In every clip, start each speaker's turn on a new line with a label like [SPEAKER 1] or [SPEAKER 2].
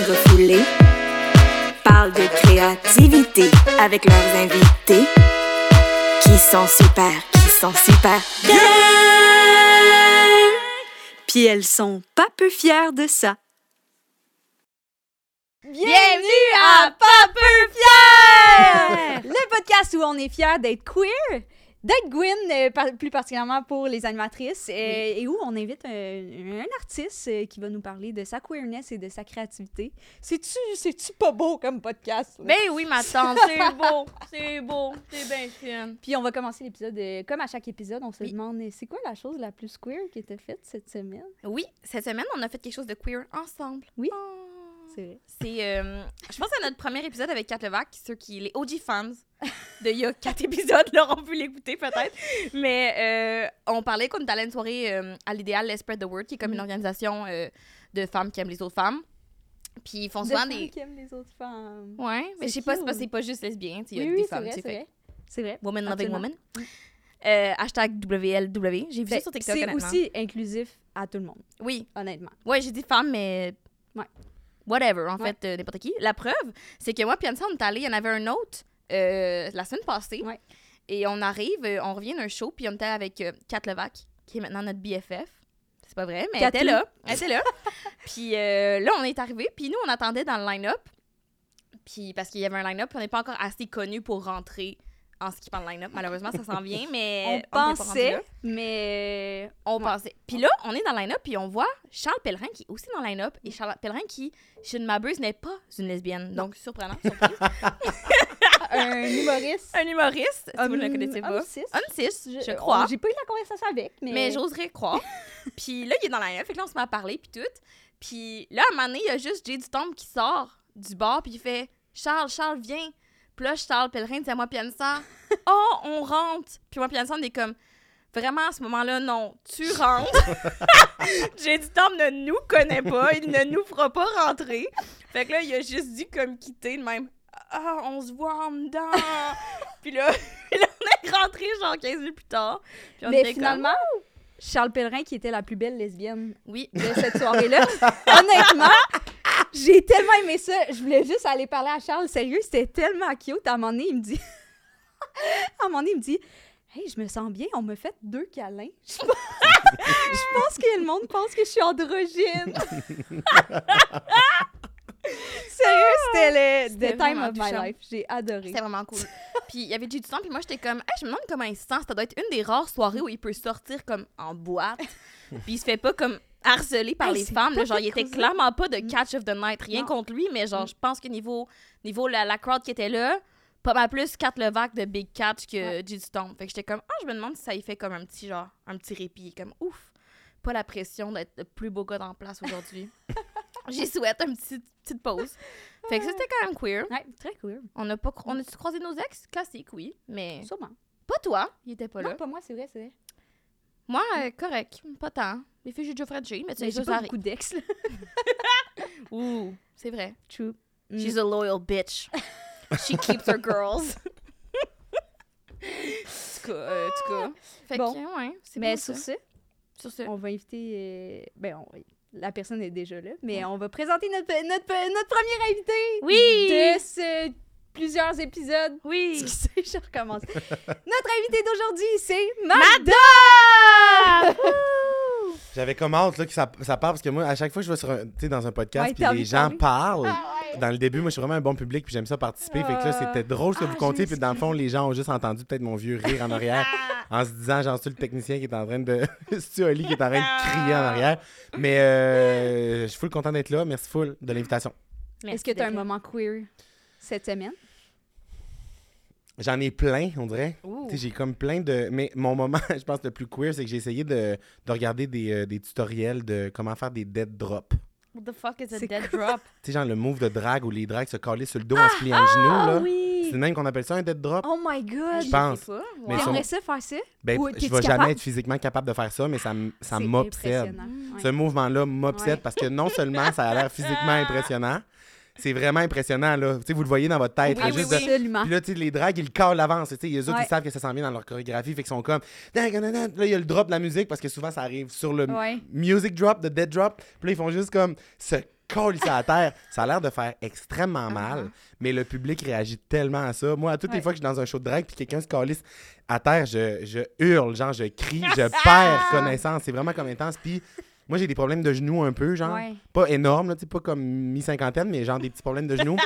[SPEAKER 1] refoulées parlent de créativité avec leurs invités qui sont super, qui sont super bien.
[SPEAKER 2] Puis elles sont pas peu fières de ça.
[SPEAKER 3] Bienvenue à Pas peu fier! Le podcast où on est fiers d'être queer, d'être Gwyn, euh, plus particulièrement pour les animatrices, euh, et où on invite un, un artiste euh, qui va nous parler de sa queerness et de sa créativité. C'est-tu, c'est-tu pas beau comme podcast? là?
[SPEAKER 4] Ben oui, ma tante, c'est beau, c'est beau, c'est bien fine.
[SPEAKER 3] Puis on va commencer l'épisode, euh, comme à chaque épisode, on se
[SPEAKER 4] Oui.
[SPEAKER 3] demande euh, c'est quoi la chose la plus queer qui était faite cette semaine?
[SPEAKER 4] Oui, cette semaine, on a fait quelque chose de queer ensemble.
[SPEAKER 3] Oui.
[SPEAKER 4] Oh.
[SPEAKER 3] C'est vrai.
[SPEAKER 4] C'est, euh, je pense à notre premier épisode avec Kat Levac, ceux qui, les OG fans de il y a quatre épisodes l'auront pu l'écouter peut-être. Mais euh, on parlait qu'on était allé à une soirée euh, à l'idéal, Let's Spread the Word, qui est comme une organisation euh, de femmes qui aiment les autres femmes. Puis ils font
[SPEAKER 3] De
[SPEAKER 4] souvent
[SPEAKER 3] femmes
[SPEAKER 4] des.
[SPEAKER 3] qui aiment les autres femmes.
[SPEAKER 4] Ouais, mais je sais pas, c'est pas,
[SPEAKER 3] cute.
[SPEAKER 4] c'est pas juste lesbien, tu sais, il y a
[SPEAKER 3] Oui,
[SPEAKER 4] des
[SPEAKER 3] oui,
[SPEAKER 4] femmes,
[SPEAKER 3] vrai,
[SPEAKER 4] tu sais,
[SPEAKER 3] c'est vrai. C'est vrai.
[SPEAKER 4] Woman loving woman. Euh, hashtag WLW. J'ai vu ça
[SPEAKER 3] Ben,
[SPEAKER 4] sur TikTok,
[SPEAKER 3] C'est aussi inclusif à tout le monde,
[SPEAKER 4] Oui.
[SPEAKER 3] honnêtement.
[SPEAKER 4] Ouais, j'ai dit femme, mais.
[SPEAKER 3] Ouais.
[SPEAKER 4] Whatever, en
[SPEAKER 3] Ouais.
[SPEAKER 4] fait, euh, n'importe qui. La preuve, c'est que moi, puis Anne-Sandra, on est allé, il y en avait un autre euh, la semaine passée.
[SPEAKER 3] Ouais.
[SPEAKER 4] Et on arrive, euh, on revient d'un show, puis on était avec Kat Levac, qui est maintenant notre BFF. C'est pas vrai, mais elle était là. Elle était là. puis euh, là, on est arrivé, puis nous, on attendait dans le line-up. Puis parce qu'il y avait un line-up, puis on n'est pas encore assez connus pour rentrer en skippant le line-up. Malheureusement, ça s'en vient, mais.
[SPEAKER 3] on
[SPEAKER 4] rendu
[SPEAKER 3] pensait, mais
[SPEAKER 4] On
[SPEAKER 3] Ouais.
[SPEAKER 4] pensait. Puis là, on est dans le line-up, puis on voit Charles Pellerin qui est aussi dans le line-up. Et Charles Pellerin qui, je ne m'abuse, n'est pas une lesbienne. Donc, surprenant, surprise.
[SPEAKER 3] un humoriste.
[SPEAKER 4] Un humoriste, si vous ne le connaissez pas.
[SPEAKER 3] homme cis.
[SPEAKER 4] Un cis, je,
[SPEAKER 3] on-
[SPEAKER 4] crois.
[SPEAKER 3] J'ai pas eu la conversation avec, mais.
[SPEAKER 4] Mais j'oserais croire. puis là, il est dans la line-up, fait que là, on se met à parler, puis tout. Puis là, à un moment donné, il y a juste Jay Dutombe qui sort du bar, puis il fait Charles, Charles, viens. Puis là, Charles Pellerin dit à moi, Pianissa, oh, on rentre. Puis moi, Pianissa, on est comme, vraiment, à ce moment-là, non, tu rentres. Jay Dutombe ne nous connaît pas, il ne nous fera pas rentrer. Fait que là, il a juste dû comme quitter de même. Ah, on se voit en dedans. puis là, on est rentré genre 15 minutes plus tard. Puis on
[SPEAKER 3] Mais
[SPEAKER 4] comme,
[SPEAKER 3] finalement, Charles Pellerin, qui était la plus belle lesbienne
[SPEAKER 4] oui,
[SPEAKER 3] de cette soirée-là, honnêtement, j'ai tellement aimé ça. Je voulais juste aller parler à Charles. Sérieux, c'était tellement cute. À un moment donné, il me dit. à un moment donné, il me dit. Hey, je me sens bien, on me fait deux câlins. Je pense, je pense que le monde pense que je suis androgyne. Sérieux, c'était le the time of my life. J'ai adoré.
[SPEAKER 4] C'était vraiment cool. puis il y avait du temps, puis moi j'étais comme, Hey, je me demande comment il se sent. Ça doit être une des rares soirées où il peut sortir comme en boîte. puis il se fait pas comme harcelé par
[SPEAKER 3] Hey,
[SPEAKER 4] les femmes. là. genre, il était clairement pas de catch of the night. Rien
[SPEAKER 3] Non.
[SPEAKER 4] contre lui, mais genre,
[SPEAKER 3] Mm.
[SPEAKER 4] je pense que niveau, niveau la, la crowd qui était là, pas mal plus Kat Levac de Big Catch que
[SPEAKER 3] Ouais.
[SPEAKER 4] G Stone. Fait que j'étais comme, ah, je me demande si ça y fait comme un petit genre, un petit répit. Comme, ouf, pas la pression d'être le plus beau gars la place aujourd'hui. J'y souhaite une petite, petite pause. Fait que ça, c'était quand même queer.
[SPEAKER 3] Ouais, très cool.
[SPEAKER 4] On a pas on a-tu croisé nos ex? Classique oui mais
[SPEAKER 3] Sûrement.
[SPEAKER 4] pas toi il était pas
[SPEAKER 3] Non,
[SPEAKER 4] là
[SPEAKER 3] pas moi, c'est vrai, c'est vrai.
[SPEAKER 4] moi euh, correct pas tant les filles j'ai déjà frenché mais tu sais
[SPEAKER 3] j'ai pas beaucoup d'ex, là.
[SPEAKER 4] ouh c'est vrai
[SPEAKER 3] True.
[SPEAKER 4] she's a loyal bitch she keeps her girls en tout cas euh, cas fait
[SPEAKER 3] Bon.
[SPEAKER 4] que ouais c'est
[SPEAKER 3] Mais sur
[SPEAKER 4] ça.
[SPEAKER 3] ce,
[SPEAKER 4] sur ce
[SPEAKER 3] on va inviter. euh, Ben, on- la personne est déjà là, mais on va présenter notre, notre, notre premier invité
[SPEAKER 4] Oui!
[SPEAKER 3] de ce plusieurs épisodes.
[SPEAKER 4] oui
[SPEAKER 3] Excusez, je recommence. notre invité d'aujourd'hui, c'est
[SPEAKER 4] Mada
[SPEAKER 5] J'avais comme hâte là, que ça, ça part parce que moi, à chaque fois que je vais sur un, dans un podcast
[SPEAKER 3] Ouais,
[SPEAKER 5] puis les gens
[SPEAKER 3] parler.
[SPEAKER 5] parlent,
[SPEAKER 3] Ah,
[SPEAKER 5] dans le début, moi, je suis vraiment un bon public puis j'aime ça participer. fait que là,
[SPEAKER 3] Ah.
[SPEAKER 5] c'était drôle ce que
[SPEAKER 3] Ah,
[SPEAKER 5] vous
[SPEAKER 3] je
[SPEAKER 5] comptiez. Puis dans le fond, les gens ont juste entendu peut-être mon vieux rire en arrière
[SPEAKER 3] Ah.
[SPEAKER 5] en se disant, genre, c'est le technicien qui est en train de. c'est Oli qui est en train de crier en arrière. Mais euh, je suis full content d'être là. Merci full de l'invitation.
[SPEAKER 3] Est-ce que tu as un moment queer cette semaine?
[SPEAKER 5] J'en ai plein, on dirait. J'ai comme plein de. Mais mon moment, je pense, le plus queer, c'est que j'ai essayé de, de regarder des, euh, des tutoriels de comment faire des dead drops.
[SPEAKER 4] what the fuck is a
[SPEAKER 3] C'est
[SPEAKER 4] dead drop?
[SPEAKER 5] Tu sais, genre le move de drague où les drags se calaient sur le dos en se pliant le genou, là.
[SPEAKER 3] Ah oui!
[SPEAKER 5] C'est le même qu'on appelle ça un dead drop?
[SPEAKER 3] Oh my god!
[SPEAKER 5] Je pense. Mais
[SPEAKER 4] Wow.
[SPEAKER 3] T'aimerais ça faire ça?
[SPEAKER 5] Ben,
[SPEAKER 3] Ou
[SPEAKER 5] je vais jamais
[SPEAKER 3] capable?
[SPEAKER 5] être physiquement capable de faire ça, mais ça, ça m'obsède.
[SPEAKER 4] Mm.
[SPEAKER 3] Ouais.
[SPEAKER 5] Ce mouvement-là m'obsède
[SPEAKER 3] Ouais.
[SPEAKER 5] parce que non seulement ça a l'air physiquement impressionnant, c'est vraiment impressionnant, là. Tu sais, vous le voyez dans votre tête.
[SPEAKER 4] Oui,
[SPEAKER 5] là,
[SPEAKER 4] oui,
[SPEAKER 5] juste
[SPEAKER 4] oui.
[SPEAKER 5] de-
[SPEAKER 3] Absolument.
[SPEAKER 5] Puis là, les drags, ils le calent l'avance. Les autres,
[SPEAKER 3] Ouais.
[SPEAKER 5] ils savent que ça s'en vient dans leur chorégraphie. Fait qu'ils sont comme. Là, il y a le drop de la musique parce que souvent, ça arrive sur le
[SPEAKER 3] Ouais.
[SPEAKER 5] music drop, de dead drop. Puis là, ils font juste comme se colle ça à terre. Ça a l'air de faire extrêmement mal, mais le public réagit tellement à ça. Moi, à toutes les fois que je suis dans un show de drag puis quelqu'un se calisse à terre, je, je hurle, genre, je crie, je perds connaissance. C'est vraiment comme intense. Puis moi, j'ai des problèmes de genoux un peu, genre.
[SPEAKER 3] Ouais.
[SPEAKER 5] Pas énormes, là, pas comme mi-cinquantaine, mais genre des petits problèmes de genoux.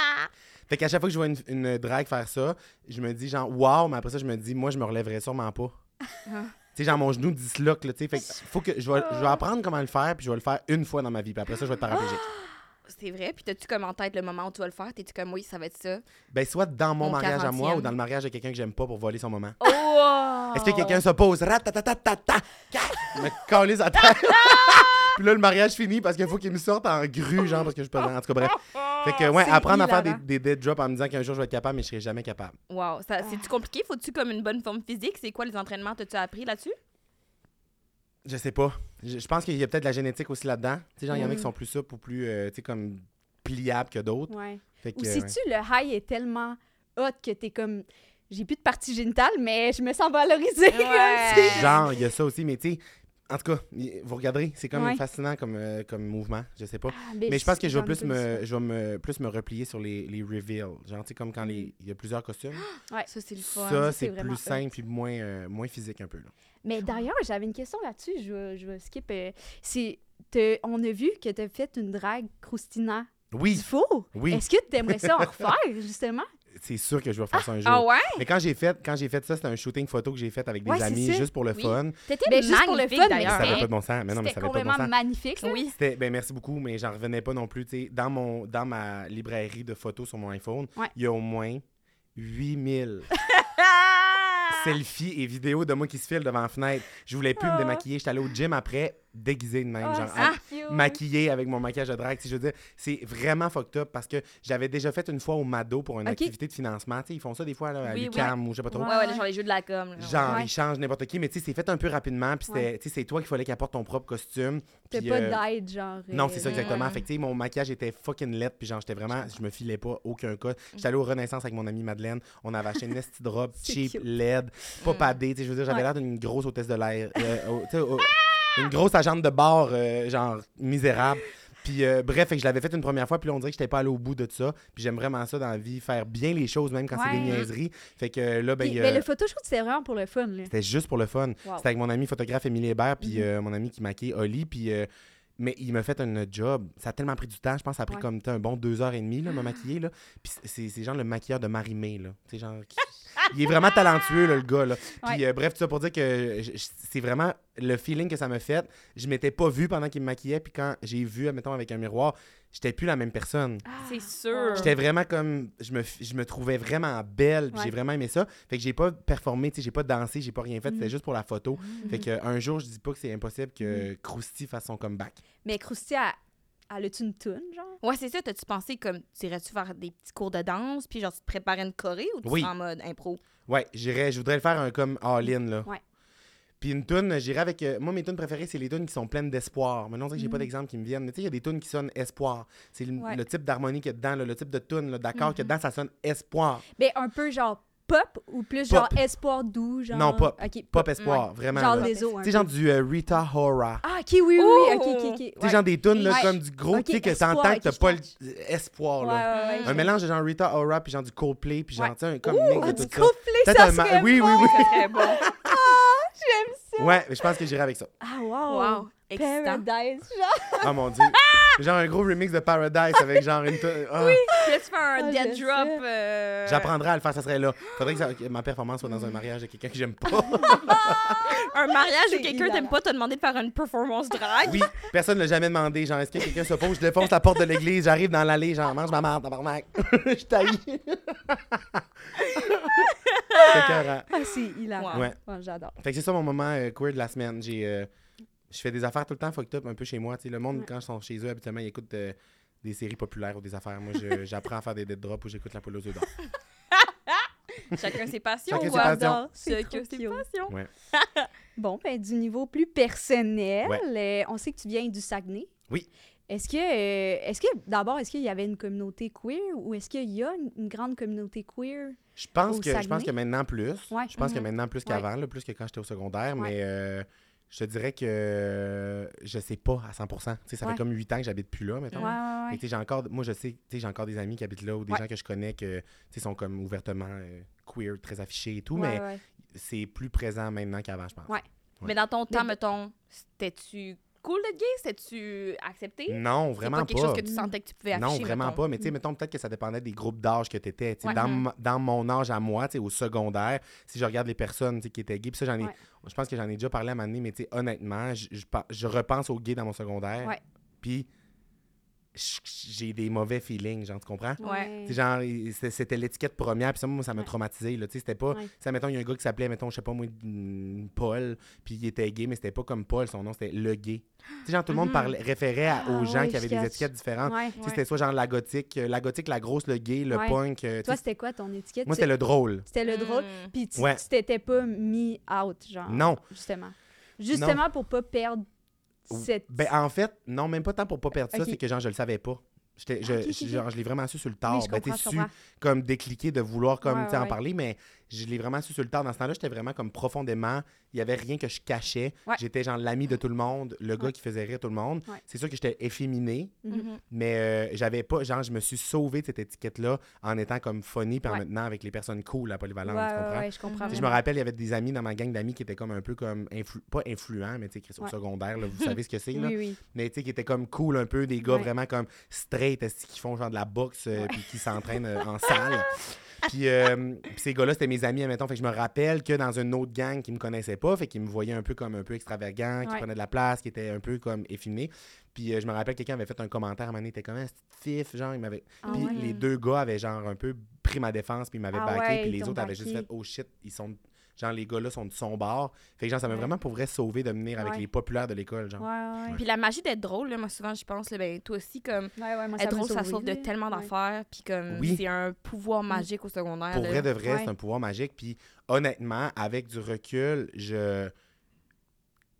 [SPEAKER 5] fait qu'à chaque fois que je vois une, une drague faire ça, je me dis genre, waouh, mais après ça, je me dis, moi, je me relèverais sûrement pas. tu sais, genre, mon genou disloque, là, tu sais. Fait que faut que je vais, je vais apprendre comment le faire, puis je vais le faire une fois dans ma vie, puis après ça, je vais être paraplégique.
[SPEAKER 4] C'est vrai. Puis t'as-tu comme en tête le moment où tu vas le faire? T'es-tu comme, oui, ça va être ça?
[SPEAKER 5] Ben, soit dans mon
[SPEAKER 4] Mon
[SPEAKER 5] mariage à moi
[SPEAKER 4] 40e.
[SPEAKER 5] ou dans le mariage de quelqu'un que j'aime pas pour voler son moment.
[SPEAKER 4] Oh!
[SPEAKER 5] Est-ce que quelqu'un s'oppose? Ratatatata! me calisse à terre. Puis là, le mariage finit parce qu'il faut qu'il me sorte en grue, genre, parce que je peux. En tout cas, bref. Fait que, ouais, apprendre à faire des, des dead drops en me disant qu'un jour je vais être capable, mais je serai jamais capable.
[SPEAKER 4] Wow. Ça, C'est-tu compliqué? Faut-tu comme une bonne forme physique? C'est quoi les entraînements? T'as-tu appris là-dessus?
[SPEAKER 5] Je sais pas. Je, je pense qu'il y a peut-être de la génétique aussi là-dedans. Tu sais, genre, il y en a
[SPEAKER 3] Mm.
[SPEAKER 5] qui sont plus souples ou plus, euh, tu sais, comme pliables que d'autres.
[SPEAKER 3] Ouais.
[SPEAKER 5] Fait que,
[SPEAKER 3] Ou
[SPEAKER 5] euh,
[SPEAKER 3] si-tu, le high est tellement hot que t'es comme. J'ai plus de partie génitale, mais je me sens valorisée.
[SPEAKER 4] Ouais.
[SPEAKER 5] Genre, il y a ça aussi, mais tu sais, en tout cas, vous regarderez, c'est comme
[SPEAKER 3] Ouais.
[SPEAKER 5] fascinant comme, euh, comme mouvement, je sais pas.
[SPEAKER 3] Ah,
[SPEAKER 5] Mais je pense que je vais plus me, je vais me, plus me replier sur les, les reveals. Genre, tu sais, comme quand les- il y a plusieurs costumes.
[SPEAKER 3] Ouais.
[SPEAKER 4] Ça, c'est le fun.
[SPEAKER 5] Ça, c'est plus simple puis moins, euh, moins physique un peu. Là.
[SPEAKER 3] Mais d'ailleurs, j'avais une question là-dessus. Je vais, je vais skip. euh, c'est, on a vu que tu as fait une drague croustina
[SPEAKER 5] Oui,
[SPEAKER 3] du four.
[SPEAKER 5] oui,
[SPEAKER 3] Est-ce que tu aimerais ça en refaire, justement?
[SPEAKER 5] C'est sûr que je vais faire ça un jour.
[SPEAKER 4] Ah ouais?
[SPEAKER 5] Mais quand j'ai fait, quand j'ai fait ça, c'était un shooting photo que j'ai fait avec des
[SPEAKER 3] Ouais,
[SPEAKER 5] amis juste pour le
[SPEAKER 4] Oui.
[SPEAKER 5] fun.
[SPEAKER 4] T'étais
[SPEAKER 3] Ben, juste pour le
[SPEAKER 4] magnifique,
[SPEAKER 3] fun, mais
[SPEAKER 4] d'ailleurs.
[SPEAKER 5] Ça
[SPEAKER 3] c'était-
[SPEAKER 5] avait pas de bon sens. Mais non, mais
[SPEAKER 3] C'était
[SPEAKER 5] ça avait pas de bon
[SPEAKER 3] complètement
[SPEAKER 5] sens.
[SPEAKER 3] magnifique. là.
[SPEAKER 4] Oui.
[SPEAKER 5] C'était, ben merci beaucoup, mais j'en revenais pas non plus. tu sais, Dans, mon, dans ma librairie de photos sur mon iPhone, il
[SPEAKER 3] Ouais.
[SPEAKER 5] y a au moins 8000 selfies et vidéos de moi qui se file devant la fenêtre. Je voulais plus me
[SPEAKER 3] Ah.
[SPEAKER 5] démaquiller. J'étais allé au gym après, déguisé de même.
[SPEAKER 3] Ah,
[SPEAKER 5] genre,
[SPEAKER 3] c'est
[SPEAKER 5] à-
[SPEAKER 3] cute.
[SPEAKER 5] maquillé avec mon maquillage de drague. Sais, Je veux dire, c'est vraiment fucked up parce que j'avais déjà fait une fois au Mado pour une activité de financement. Ils font ça des fois là, à
[SPEAKER 4] Oui, oui.
[SPEAKER 5] l'UQAM ou je sais pas trop.
[SPEAKER 4] Ouais, ouais, les- genre les jeux de la com. là.
[SPEAKER 5] Genre,
[SPEAKER 3] Ouais.
[SPEAKER 5] ils changent n'importe qui, mais tu sais, c'est fait un peu rapidement. Puis
[SPEAKER 3] Ouais.
[SPEAKER 5] c'est toi qu'il fallait qu'il apporte ton propre costume. Puis,
[SPEAKER 3] pas
[SPEAKER 5] euh,
[SPEAKER 3] d'aide, genre.
[SPEAKER 5] non,
[SPEAKER 3] euh,
[SPEAKER 5] c'est ça
[SPEAKER 4] Ouais.
[SPEAKER 5] exactement. Fait que, mon maquillage était fucking laid, puis genre, j'étais vraiment, je me filais pas aucun cas. J'étais allé au Renaissance avec mon amie Madeleine. On avait acheté une cheap,
[SPEAKER 3] cute.
[SPEAKER 5] Pas padé. Tu sais, je veux dire, j'avais l'air d'une grosse hôtesse de l'air. euh, une grosse agente de bar, euh, genre, misérable. Puis euh, bref, fait que je l'avais fait une première fois, puis là, on dirait que j'étais pas allé au bout de ça. Puis j'aime vraiment ça dans la vie, faire bien les choses, même quand c'est des niaiseries. Fait que euh, là, ben,
[SPEAKER 3] Puis,
[SPEAKER 5] euh,
[SPEAKER 3] ben, le photoshoot, c'était vraiment pour le fun. Là.
[SPEAKER 5] c'était juste pour le fun.
[SPEAKER 3] Wow.
[SPEAKER 5] C'était avec mon ami photographe Émilie Hébert, puis
[SPEAKER 3] Mhm.
[SPEAKER 5] euh, mon ami qui maquille Oli, puis... mais il m'a fait un job. Ça a tellement pris du temps. Je pense que ça a pris
[SPEAKER 3] Ouais.
[SPEAKER 5] comme un bon deux heures et demie, là, me maquiller. Là. Puis c'est- c'est genre le maquilleur de Marie-Mé, là. Tu sais, genre... qui- Il est vraiment talentueux, là, le gars, là. Puis
[SPEAKER 3] Ouais.
[SPEAKER 5] euh, bref, tout ça pour dire que c'est vraiment le feeling que ça m'a fait. Je m'étais pas vu pendant qu'il me maquillait, puis quand j'ai vu, mettons, avec un miroir, j'étais plus la même personne.
[SPEAKER 4] C'est sûr.
[SPEAKER 5] J'étais vraiment comme. Je me, je me trouvais vraiment belle,
[SPEAKER 3] Ouais.
[SPEAKER 5] j'ai vraiment aimé ça. Fait que j'ai pas performé, j'ai pas dansé, j'ai pas rien fait, c'était
[SPEAKER 3] Mhm.
[SPEAKER 5] juste pour la photo. Fait que euh, un jour, je dis pas que c'est impossible que Krusty fasse son comeback.
[SPEAKER 3] Mais Krusty, elle, elle a-tu une toune, genre?
[SPEAKER 4] Ouais, c'est ça. T'as-tu pensé comme, tu irais-tu faire des petits cours de danse, puis genre, tu te préparais une choré ou tu
[SPEAKER 5] Oui.
[SPEAKER 4] serais en mode impro?
[SPEAKER 5] Ouais, j'irais, je voudrais le faire un comme all-in, là.
[SPEAKER 3] Ouais.
[SPEAKER 5] Puis une tune, j'irais avec. euh, moi, mes tunes préférées, c'est les tunes qui sont pleines d'espoir. Maintenant, dirait que j'ai pas
[SPEAKER 3] Mhm.
[SPEAKER 5] d'exemple qui me viennent. Mais tu sais, il y a des tunes qui sonnent espoir. C'est le,
[SPEAKER 3] Ouais.
[SPEAKER 5] le type d'harmonie qu'il y a dedans, là, le type de tune, d'accord, qu'il y a dedans, ça sonne espoir.
[SPEAKER 3] Ben, un peu genre pop ou plus genre
[SPEAKER 5] Pop.
[SPEAKER 3] espoir doux, genre.
[SPEAKER 5] Non, pop.
[SPEAKER 3] Ok,
[SPEAKER 5] Pop espoir, vraiment.
[SPEAKER 3] Genre
[SPEAKER 5] là.
[SPEAKER 3] des os.
[SPEAKER 5] sais, genre du euh, Rita Ora.
[SPEAKER 3] Ah, ok, oui, oui, oui. Ok, ok, ok.
[SPEAKER 5] Tu sais,
[SPEAKER 3] ouais.
[SPEAKER 5] genre des tunes, là,
[SPEAKER 3] Ouais.
[SPEAKER 5] comme du gros,
[SPEAKER 3] Ok,
[SPEAKER 5] tu sais, que t'entends que t'as pas l'espoir, là.
[SPEAKER 3] ouais, ouais,
[SPEAKER 5] Un mélange de genre Rita Ora puis genre du Coldplay puis genre,
[SPEAKER 3] Ouais.
[SPEAKER 5] tu sais, un comme mix
[SPEAKER 3] Ah,
[SPEAKER 5] de
[SPEAKER 3] du
[SPEAKER 5] tout ça.
[SPEAKER 3] Ça serait
[SPEAKER 5] Oui, oui, oui.
[SPEAKER 4] Très bon.
[SPEAKER 3] J'aime ça.
[SPEAKER 5] Ouais, mais je pense que j'irai avec ça.
[SPEAKER 3] Ah, wow.
[SPEAKER 4] Excitant.
[SPEAKER 3] Paradise, genre.
[SPEAKER 5] Oh mon dieu. genre un gros remix de Paradise avec genre une. ah.
[SPEAKER 4] Puis là, tu fais un
[SPEAKER 3] Ah,
[SPEAKER 4] dead drop. euh,
[SPEAKER 5] J'apprendrai à le faire, ça serait là. Faudrait que, ça- que ma performance soit dans un mariage de quelqu'un que j'aime pas.
[SPEAKER 4] Un mariage où quelqu'un t'aime pas t'a demandé de faire une performance drag.
[SPEAKER 5] oui, personne ne l'a jamais demandé. Genre, est-ce que quelqu'un se pose, je défonce la porte de l'église, j'arrive dans l'allée, genre, mange ma merde, tabarnak. je taille. C'est.
[SPEAKER 3] Ah, c'est hilarant.
[SPEAKER 5] Ouais.
[SPEAKER 3] Ouais, J'adore.
[SPEAKER 5] Fait que c'est ça mon moment euh, queer de la semaine. J'ai, euh, je fais des affaires tout le temps fucked up un peu chez moi. Tu sais, le monde,
[SPEAKER 3] Ouais.
[SPEAKER 5] quand ils sont chez eux, habituellement, ils écoutent euh, des séries populaires ou des affaires. Moi, j'apprends à faire des dead drops ou j'écoute la poule aux d'or.
[SPEAKER 4] Chacun ses passions.
[SPEAKER 5] Chacun ses passions.
[SPEAKER 4] Chacun ses passions.
[SPEAKER 5] Ouais.
[SPEAKER 3] Bon, ben, du niveau plus personnel,
[SPEAKER 5] Ouais.
[SPEAKER 3] euh, on sait que tu viens du Saguenay.
[SPEAKER 5] Oui.
[SPEAKER 3] Est-ce que, euh, est-ce que d'abord, est-ce qu'il y avait une communauté queer ou est-ce qu'il y a une, une grande communauté queer?
[SPEAKER 5] Je pense
[SPEAKER 3] Au
[SPEAKER 5] que je pense que maintenant plus.
[SPEAKER 3] Ouais.
[SPEAKER 5] Je pense que
[SPEAKER 3] Mhm.
[SPEAKER 5] maintenant plus qu'avant, plus que quand j'étais au secondaire.
[SPEAKER 3] Ouais.
[SPEAKER 5] Mais euh, Je te dirais que euh, je sais pas à 100 Tu sais, ça
[SPEAKER 3] Ouais.
[SPEAKER 5] fait comme 8 ans que j'habite plus là, mettons.
[SPEAKER 3] Ouais,
[SPEAKER 5] j'ai encore, moi, je sais, tu sais, j'ai encore des amis qui habitent là ou des
[SPEAKER 3] Ouais.
[SPEAKER 5] gens que je connais que, tu sais, sont comme ouvertement euh, queer, très affichés et tout,
[SPEAKER 3] Ouais,
[SPEAKER 5] mais
[SPEAKER 3] ouais.
[SPEAKER 5] c'est plus présent maintenant qu'avant, je pense.
[SPEAKER 3] Ouais.
[SPEAKER 4] Mais dans ton temps,
[SPEAKER 3] Mais-
[SPEAKER 4] mettons, c'était-tu cool d'être gay? C'était-tu accepté?
[SPEAKER 5] Non, vraiment
[SPEAKER 4] pas quelque
[SPEAKER 5] pas.
[SPEAKER 4] chose que tu sentais que tu pouvais afficher,
[SPEAKER 5] Non, vraiment
[SPEAKER 4] mettons.
[SPEAKER 5] pas. Mais tu sais, mettons peut-être que ça dépendait des groupes d'âge que tu étais.
[SPEAKER 4] Ouais.
[SPEAKER 5] Dans,
[SPEAKER 4] Mhm.
[SPEAKER 5] m- dans mon âge à moi, tu sais, au secondaire, si je regarde les personnes tu sais, qui étaient gays, puis ça, j'en ai.
[SPEAKER 3] Ouais.
[SPEAKER 5] Je pense que j'en ai déjà parlé à un moment donné, mais tu sais, honnêtement, je, je, pen- je repense aux gays dans mon secondaire. Puis j'ai des mauvais feelings, genre, tu comprends?
[SPEAKER 4] Ouais.
[SPEAKER 5] Genre, c'était l'étiquette première, puis ça, moi, ça m'a traumatisé, là, tu sais, c'était pas...
[SPEAKER 3] Ouais.
[SPEAKER 5] Tu sais, mettons, il y a un gars qui s'appelait, mettons, je sais pas moi, Paul, puis il était gay, mais c'était pas comme Paul, son nom, c'était le gay. Tu sais, genre, tout le monde
[SPEAKER 4] Mhm.
[SPEAKER 5] parlait, référait à- aux
[SPEAKER 3] Ah
[SPEAKER 5] gens qui avaient des
[SPEAKER 3] catch.
[SPEAKER 5] étiquettes différentes.
[SPEAKER 3] Ouais.
[SPEAKER 5] Tu sais,
[SPEAKER 4] Ouais.
[SPEAKER 5] c'était soit genre la gothique, euh, la gothique, la grosse, le gay, le
[SPEAKER 3] Ouais.
[SPEAKER 5] punk. euh,
[SPEAKER 3] Toi, c'était quoi ton étiquette?
[SPEAKER 5] moi, c'était le drôle.
[SPEAKER 3] C'était le drôle.
[SPEAKER 4] Mm.
[SPEAKER 3] Puis tu t'étais pas mis out, genre.
[SPEAKER 5] Non.
[SPEAKER 3] Justement. Justement pour pas perdre cette.
[SPEAKER 5] Ben, en fait, non, même pas tant pour pas perdre ça, c'est que genre, je le savais pas. J'étais- je,
[SPEAKER 3] Ah,
[SPEAKER 5] genre, je l'ai vraiment su sur le tard.
[SPEAKER 3] Oui, je
[SPEAKER 5] Ben,
[SPEAKER 3] je
[SPEAKER 5] su comme décliquer de vouloir comme,
[SPEAKER 3] Ouais,
[SPEAKER 5] en parler, mais je l'ai vraiment su sur le tard. Dans ce temps-là, j'étais vraiment comme profondément. Il y avait rien que je cachais.
[SPEAKER 3] Ouais.
[SPEAKER 5] J'étais genre l'ami de tout le monde, le gars qui faisait rire tout le monde.
[SPEAKER 3] Ouais.
[SPEAKER 5] C'est sûr que j'étais efféminé,
[SPEAKER 3] Mhm.
[SPEAKER 4] Mhm.
[SPEAKER 5] mais euh, j'avais pas. Genre, je me suis sauvé de cette étiquette-là en étant comme funny puis en maintenant avec les personnes cool à Polyvalente. tu comprends?
[SPEAKER 3] je comprends.
[SPEAKER 5] Je me rappelle, il y avait des amis dans ma gang d'amis qui étaient comme un peu comme, influ- pas influents, mais tu sais, qui sont au secondaire, là, vous savez ce que c'est, là.
[SPEAKER 3] Oui, oui.
[SPEAKER 5] Mais tu sais, qui étaient comme cool un peu, des gars vraiment comme straight, qui font genre de la boxe, euh, puis qui s'entraînent euh, en salle. Puis, euh, ces gars-là, c'était mes amis, admettons. Fait que je me rappelle que dans une autre gang qui me connaissait pas, fait qu'ils me voyaient un peu comme un peu extravagant, qui
[SPEAKER 3] Ouais.
[SPEAKER 5] prenait de la place, qui était un peu comme efféminé. Puis euh, je me rappelle que quelqu'un avait fait un commentaire à un moment donné, il était comme un petit fif, genre, il m'avait.
[SPEAKER 3] Ah
[SPEAKER 5] puis
[SPEAKER 3] ouais.
[SPEAKER 5] les deux gars avaient genre un peu pris ma défense, puis ils m'avaient
[SPEAKER 3] Ah
[SPEAKER 5] backé,
[SPEAKER 3] ouais,
[SPEAKER 5] puis les autres avaient juste fait oh shit, ils sont. Genre, les gars-là sont de son bord. Fait que genre, ça m'a
[SPEAKER 3] Ouais.
[SPEAKER 5] vraiment pour vrai sauvé de venir avec
[SPEAKER 3] Ouais.
[SPEAKER 5] les populaires de l'école, genre.
[SPEAKER 3] Ouais, ouais.
[SPEAKER 4] Puis la magie d'être drôle, là, moi, souvent, je pense, là, ben, toi aussi, comme,
[SPEAKER 3] Ouais, ouais, moi,
[SPEAKER 4] être drôle, ça sauve de tellement
[SPEAKER 3] Ouais.
[SPEAKER 4] d'affaires. Puis comme,
[SPEAKER 5] Oui.
[SPEAKER 4] c'est un pouvoir magique au secondaire.
[SPEAKER 5] Pour
[SPEAKER 4] là.
[SPEAKER 5] vrai de vrai,
[SPEAKER 3] Ouais.
[SPEAKER 5] c'est un pouvoir magique. Puis honnêtement, avec du recul, je.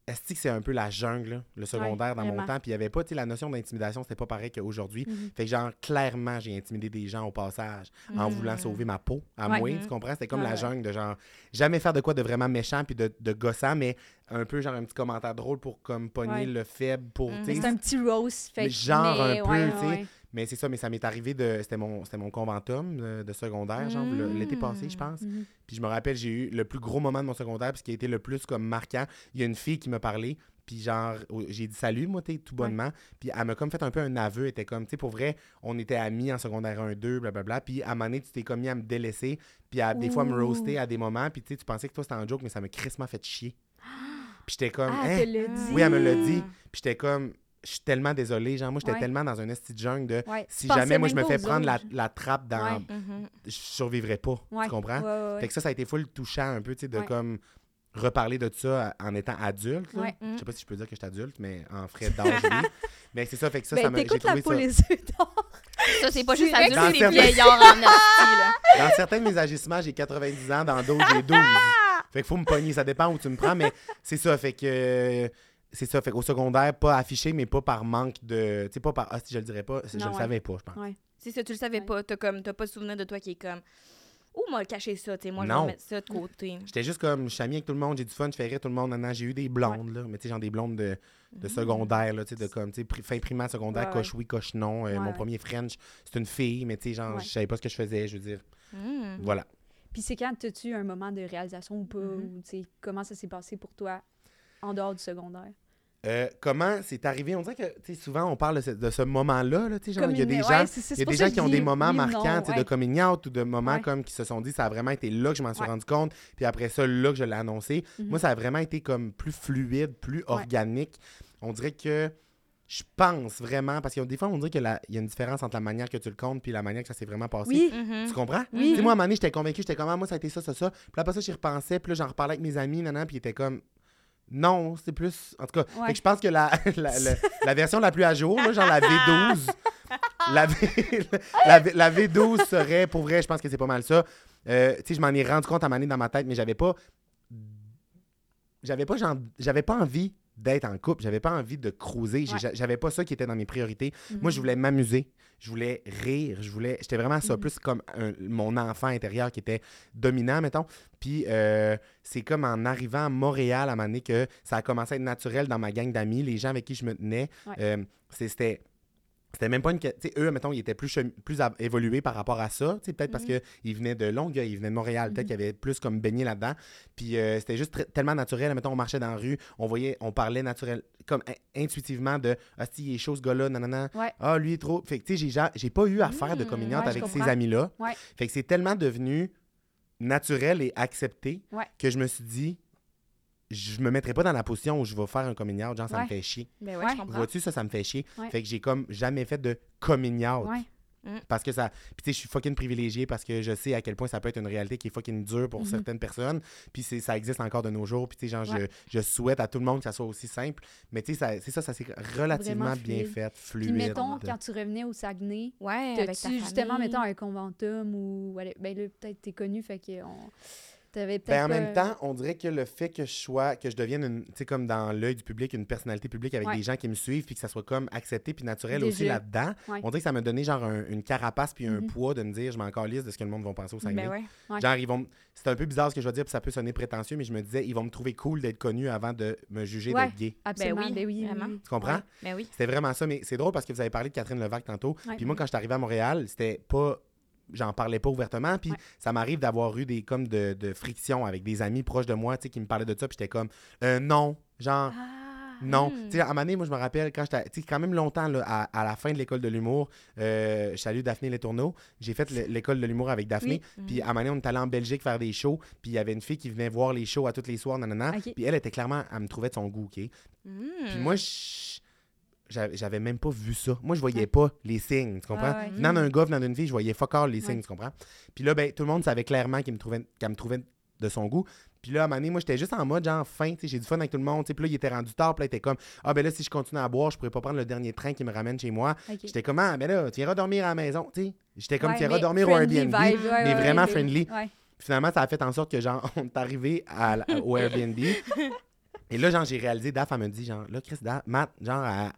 [SPEAKER 5] Est-ce que c'est un peu la jungle, le secondaire dans mon temps? Puis il n'y avait pas, tu sais, la notion d'intimidation, c'était pas pareil qu'aujourd'hui.
[SPEAKER 3] Mhm.
[SPEAKER 5] Fait que, genre, clairement, j'ai intimidé des gens au passage en
[SPEAKER 4] Mm.
[SPEAKER 5] voulant sauver ma peau à
[SPEAKER 3] Ouais.
[SPEAKER 5] moi. Tu comprends? C'était comme
[SPEAKER 3] Ouais,
[SPEAKER 5] la jungle de genre, jamais faire de quoi de vraiment méchant puis de, de gossant, mais un peu, genre, un petit commentaire drôle pour, comme, pogner
[SPEAKER 3] Ouais.
[SPEAKER 5] le faible pour,
[SPEAKER 4] Mhm.
[SPEAKER 5] sais,
[SPEAKER 3] C'est un petit roast. Fait
[SPEAKER 5] genre un peu,
[SPEAKER 3] ouais,
[SPEAKER 5] tu sais. Mais c'est ça, mais ça m'est arrivé de. C'était mon, c'était mon conventum de secondaire, genre, l'été passé, je pense.
[SPEAKER 3] Mhm.
[SPEAKER 5] Puis je me rappelle, j'ai eu le plus gros moment de mon secondaire, puis ce qui a été le plus comme marquant. Il y a une fille qui m'a parlé, puis genre, j'ai dit salut, moi, t'es tout bonnement. Puis elle m'a comme fait un peu un aveu. Elle était comme, tu sais, pour vrai, on était amis en secondaire 1, 2, blablabla. Puis à un moment donné, tu t'es comme mis à me délaisser, puis à des fois me roaster à des moments, puis tu sais, tu pensais que toi c'était un joke, mais ça m'a crissement fait chier. Puis j'étais comme,
[SPEAKER 3] Ah,
[SPEAKER 5] hein?
[SPEAKER 3] te le dit.
[SPEAKER 5] Oui, elle me l'a dit. Puis j'étais comme, je suis tellement désolé. Genre, moi, j'étais
[SPEAKER 3] Ouais.
[SPEAKER 5] tellement dans un esti de jungle de
[SPEAKER 3] Ouais.
[SPEAKER 5] si jamais moi je me fais prendre la, la trappe dans.
[SPEAKER 3] Ouais.
[SPEAKER 4] Mhm.
[SPEAKER 5] Je survivrais pas.
[SPEAKER 3] Ouais.
[SPEAKER 5] Tu comprends?
[SPEAKER 3] Ouais, ouais, ouais.
[SPEAKER 5] Fait que ça, ça a été full touchant un peu, tu sais, de
[SPEAKER 3] Ouais.
[SPEAKER 5] comme reparler de ça en étant adulte. là.
[SPEAKER 3] Ouais.
[SPEAKER 5] Je sais pas si je peux dire que je suis adulte, mais en frais d'âge. Mais c'est ça, fait que ça,
[SPEAKER 3] Ben,
[SPEAKER 5] ça m'a j'ai
[SPEAKER 3] t'écoutes la
[SPEAKER 5] trouvé ça.
[SPEAKER 3] peau les yeux d'or.
[SPEAKER 4] Ça, c'est pas juste adulte,
[SPEAKER 5] que
[SPEAKER 4] c'est
[SPEAKER 5] c'est-
[SPEAKER 4] vieillard en là.
[SPEAKER 5] Dans certains de mes agissements, j'ai 90 ans, dans d'autres, j'ai 12. Fait qu'il faut me pogner, ça dépend où tu me prends, mais c'est ça, fait que. C'est ça, fait qu'au secondaire, pas affiché, mais pas par manque de. Tu sais, pas par. Ah, si je le dirais pas, je le savais pas, je pense.
[SPEAKER 3] Ouais.
[SPEAKER 4] C'est ça, tu le savais
[SPEAKER 3] Ouais.
[SPEAKER 4] pas. T'as comme, t'as pas de souvenir de toi qui est comme, ouh, moi, cacher ça, tu sais, moi, je
[SPEAKER 5] Non.
[SPEAKER 4] vais mettre ça de côté.
[SPEAKER 5] J'étais juste comme, je suis ami avec tout le monde, j'ai du fun, je fais rire tout le monde. Maintenant, j'ai eu des blondes, là, mais tu sais, genre des blondes de, de secondaire, là, tu sais, de comme, tu sais, pri- fin primaire, secondaire,
[SPEAKER 3] Ouais,
[SPEAKER 5] coche oui, coche non. Euh,
[SPEAKER 3] Ouais,
[SPEAKER 5] mon premier French, c'est une fille, mais tu sais, genre,
[SPEAKER 3] Ouais.
[SPEAKER 5] je savais pas ce que je faisais, je veux dire.
[SPEAKER 4] Mm.
[SPEAKER 5] Voilà.
[SPEAKER 3] Puis c'est quand t'as-tu un moment de réalisation ou pas?
[SPEAKER 4] Mhm.
[SPEAKER 3] ou, tu sais, comment ça s'est passé pour toi en dehors du secondaire?
[SPEAKER 5] Euh, comment c'est arrivé? On dirait que, souvent, on parle de ce, de ce moment-là, là, tu sais, genre, il y a des gens... Il y a des gens qui ont des moments marquants,
[SPEAKER 3] non, ouais.
[SPEAKER 5] de coming out ou de moments
[SPEAKER 3] Ouais.
[SPEAKER 5] comme qui se sont dit, ça a vraiment été là que je m'en suis
[SPEAKER 3] Ouais.
[SPEAKER 5] rendu compte, puis après ça, là que je l'ai annoncé.
[SPEAKER 3] Mhm.
[SPEAKER 5] Moi, ça a vraiment été comme plus fluide, plus organique. On dirait que je pense vraiment, parce que des fois, on dirait qu'il y a une différence entre la manière que tu le comptes puis la manière que ça s'est vraiment passé.
[SPEAKER 3] Oui,
[SPEAKER 4] Mhm.
[SPEAKER 5] Tu comprends?
[SPEAKER 3] Oui.
[SPEAKER 5] Tu sais, moi, à un moment donné, j'étais convaincu, j'étais comme, ah, moi, ça a été ça, ça, ça. Puis après ça, j'y repensais, puis là, j'en reparlais avec mes amis, nanan, puis ils étaient comme, non, c'est plus. En tout cas,
[SPEAKER 3] Ouais.
[SPEAKER 5] fait que je pense que la, la, la- la version la plus à jour, là, genre la V12, la, V, la, V- la V12 serait, pour vrai, je pense que c'est pas mal ça. Euh, tu sais, je m'en ai rendu compte à donné dans ma tête, mais j'avais pas. J'avais pas, j'avais pas envie d'être en couple. J'avais pas envie de cruiser.
[SPEAKER 3] Ouais.
[SPEAKER 5] J'avais pas ça qui était dans mes priorités. Moi, je
[SPEAKER 3] Mhm.
[SPEAKER 5] voulais m'amuser. Je voulais rire. Je voulais. J'étais vraiment ça,
[SPEAKER 3] Mhm.
[SPEAKER 5] plus comme un- mon enfant intérieur qui était dominant, mettons. Puis euh, c'est comme en arrivant à Montréal à un moment donné que ça a commencé à être naturel dans ma gang d'amis. Les gens avec qui je me tenais,
[SPEAKER 3] Ouais.
[SPEAKER 5] euh, c'était. C'était même pas une. que- Tu sais, eux, mettons, ils étaient plus, chemi- plus av- évolués par rapport à ça. Peut-être parce
[SPEAKER 3] Mhm.
[SPEAKER 5] qu'ils venaient de Longueuil, ils venaient de Montréal. Peut-être
[SPEAKER 3] Mhm.
[SPEAKER 5] qu'ils avaient plus comme baigné là-dedans. Puis euh, c'était juste tellement naturel. Mettons, on marchait dans la rue, on voyait, on parlait naturel, comme in- intuitivement de Ah, si, il est chaud ce gars-là, nanana.
[SPEAKER 3] Ouais.
[SPEAKER 5] Ah, lui est trop. Fait que, tu sais, j'ai ja- j'ai pas eu à faire de
[SPEAKER 3] Ouais, je
[SPEAKER 5] avec ces amis-là.
[SPEAKER 3] Ouais.
[SPEAKER 5] Fait que c'est tellement devenu naturel et accepté que je me suis dit, je me mettrai pas dans la position où je vais faire un coming out. Genre, ça me fait chier.
[SPEAKER 4] Ben ouais,
[SPEAKER 3] Ouais.
[SPEAKER 4] je comprends.
[SPEAKER 5] Vois-tu, ça, ça me fait chier.
[SPEAKER 3] Ouais.
[SPEAKER 5] Fait que j'ai comme jamais fait de coming out.
[SPEAKER 3] Ouais.
[SPEAKER 5] Parce que ça. Puis tu sais, je suis fucking privilégié parce que je sais à quel point ça peut être une réalité qui est fucking dure pour
[SPEAKER 3] Mhm.
[SPEAKER 5] certaines personnes. Puis c'est- ça existe encore de nos jours. Puis tu sais, genre,
[SPEAKER 3] Ouais.
[SPEAKER 5] je, je souhaite à tout le monde que ça soit aussi simple. Mais tu sais, ça- c'est ça, ça s'est relativement bien
[SPEAKER 3] fluide.
[SPEAKER 5] fait,
[SPEAKER 3] Puis
[SPEAKER 5] fluide.
[SPEAKER 3] mettons, quand tu revenais au Saguenay,
[SPEAKER 4] Ouais, avec ta
[SPEAKER 3] justement,
[SPEAKER 4] famille?
[SPEAKER 3] mettons, un conventum ou... allez, Ben là, peut-être t'es connu, fait que
[SPEAKER 5] Ben, en même temps, on dirait que le fait que je sois, que je devienne, une- tu sais, comme dans l'œil du public, une personnalité publique avec
[SPEAKER 3] Ouais.
[SPEAKER 5] des gens qui me suivent, puis que ça soit comme accepté puis naturel aussi là-dedans,
[SPEAKER 3] Ouais.
[SPEAKER 5] on dirait que ça m'a donné genre un- une carapace puis un
[SPEAKER 3] Mhm.
[SPEAKER 5] poids de me dire, je m'en calisse de ce que le monde va penser au Saguenay.
[SPEAKER 4] Ben ouais.
[SPEAKER 3] Ouais.
[SPEAKER 5] Genre, ils vont. C'est un peu bizarre ce que je vais dire, puis ça peut sonner prétentieux, mais je me disais, ils vont me trouver cool d'être connu avant de me juger
[SPEAKER 3] Ouais.
[SPEAKER 5] d'être gay.
[SPEAKER 3] Absolument,
[SPEAKER 4] Ben oui,
[SPEAKER 3] ben oui,
[SPEAKER 4] vraiment.
[SPEAKER 5] Tu comprends?
[SPEAKER 3] Ouais.
[SPEAKER 4] Ben oui.
[SPEAKER 5] C'était vraiment ça, mais c'est drôle parce que vous avez parlé de Catherine Levac tantôt. Puis moi, quand je suis arrivé à Montréal, c'était pas. J'en parlais pas ouvertement, puis
[SPEAKER 3] Ouais.
[SPEAKER 5] ça m'arrive d'avoir eu des comme de, de frictions avec des amis proches de moi, tu sais, qui me parlaient de ça, puis j'étais comme, euh, non, genre,
[SPEAKER 3] Ah,
[SPEAKER 5] non.
[SPEAKER 4] Hmm.
[SPEAKER 5] Tu sais, à un moment donné, moi, je me rappelle, quand j'étais, tu sais, quand même longtemps, là, à, à la fin de l'école de l'humour, euh, je salue Daphné Les Tourneaux, j'ai fait le- l'école de l'humour avec Daphné,
[SPEAKER 3] Oui.
[SPEAKER 5] puis à un moment donné, on est allé en Belgique faire des shows, puis il y avait une fille qui venait voir les shows à tous les soirs, nanana,
[SPEAKER 3] Ok.
[SPEAKER 5] puis elle était clairement, elle me trouvait de son goût, OK?
[SPEAKER 4] Mm.
[SPEAKER 5] Puis moi, je- j'avais même pas vu ça. Moi, je voyais pas les signes, tu comprends?
[SPEAKER 3] Ah ouais.
[SPEAKER 5] Venant d'un gars, venant d'une fille, je voyais fuck all les signes, tu comprends? Puis là, ben, tout le monde savait clairement qu'il me trouvait, qu'elle me trouvait de son goût. Puis là, à un moment donné, moi, j'étais juste en mode, genre, fin, tu sais, j'ai du fun avec tout le monde, tu sais. Puis là, il était rendu tard, puis là, il était comme, ah, ben là, si je continue à boire, je pourrais pas prendre le dernier train qui me ramène chez moi. J'étais comme, ah, ben là, tu iras dormir à la maison, tu sais. J'étais comme,
[SPEAKER 3] Ouais,
[SPEAKER 5] tu iras dormir au Airbnb.
[SPEAKER 3] vibe,
[SPEAKER 5] mais vraiment friendly.
[SPEAKER 3] Ouais.
[SPEAKER 5] Finalement, ça a fait en sorte que, genre, on est arrivé à, au Airbnb. et là, genre, j'ai réalisé, Daph, elle me dit, genre, là, Chris, Daph, Matt, genre, elle,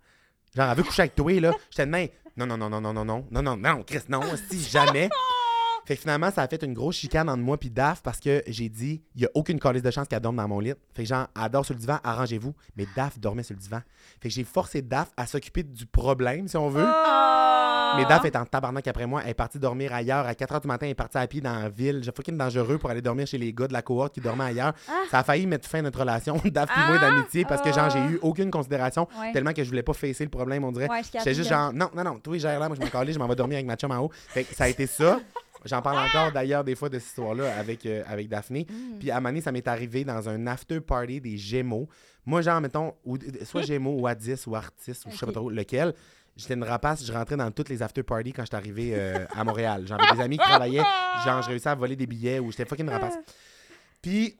[SPEAKER 5] genre, elle veut coucher avec toi, là. J'étais de main, non, non, non, non, non, non, non, non, non, non, Chris, non, si, jamais. Fait que finalement, ça a fait une grosse chicane entre moi puis Daph parce que j'ai dit, il y a aucune calice de chance qu'elle dorme dans mon lit. Fait que genre, elle dort sur le divan, arrangez-vous. Mais Daph dormait sur le divan. Fait que j'ai forcé Daph à s'occuper du problème, si on veut.
[SPEAKER 3] Ah!
[SPEAKER 5] Mais Daph est en tabarnak après moi. Elle est partie dormir ailleurs. À 4 h du matin, elle est partie à pied dans la ville. J'ai fucking dangereux pour aller dormir chez les gars de la cohorte qui dormaient ailleurs.
[SPEAKER 3] Ah!
[SPEAKER 5] Ça a failli mettre fin à notre relation, Daph et moi, d'amitié, parce que genre, j'ai eu aucune considération
[SPEAKER 3] Ouais.
[SPEAKER 5] tellement que je voulais pas facer le problème, on dirait.
[SPEAKER 3] Ouais,
[SPEAKER 5] J'étais juste genre, non, non, non, toi, gère là, moi, je m'en je m'en vais dormir avec ma chum en haut. Fait que ça a été ça. J'en parle encore d'ailleurs des fois de cette histoire-là avec, euh, avec Daphné. Puis à un moment donné, ça m'est arrivé dans un after party des Gémeaux. Moi, genre, mettons, ou, soit Gémeaux ou Adis ou Artis ou je sais pas trop lequel. J'étais une rapace, je rentrais dans toutes les after parties quand j'étais arrivé euh, à Montréal. J'avais des amis qui travaillaient, genre, je réussissais à voler des billets ou j'étais fucking rapace. Puis,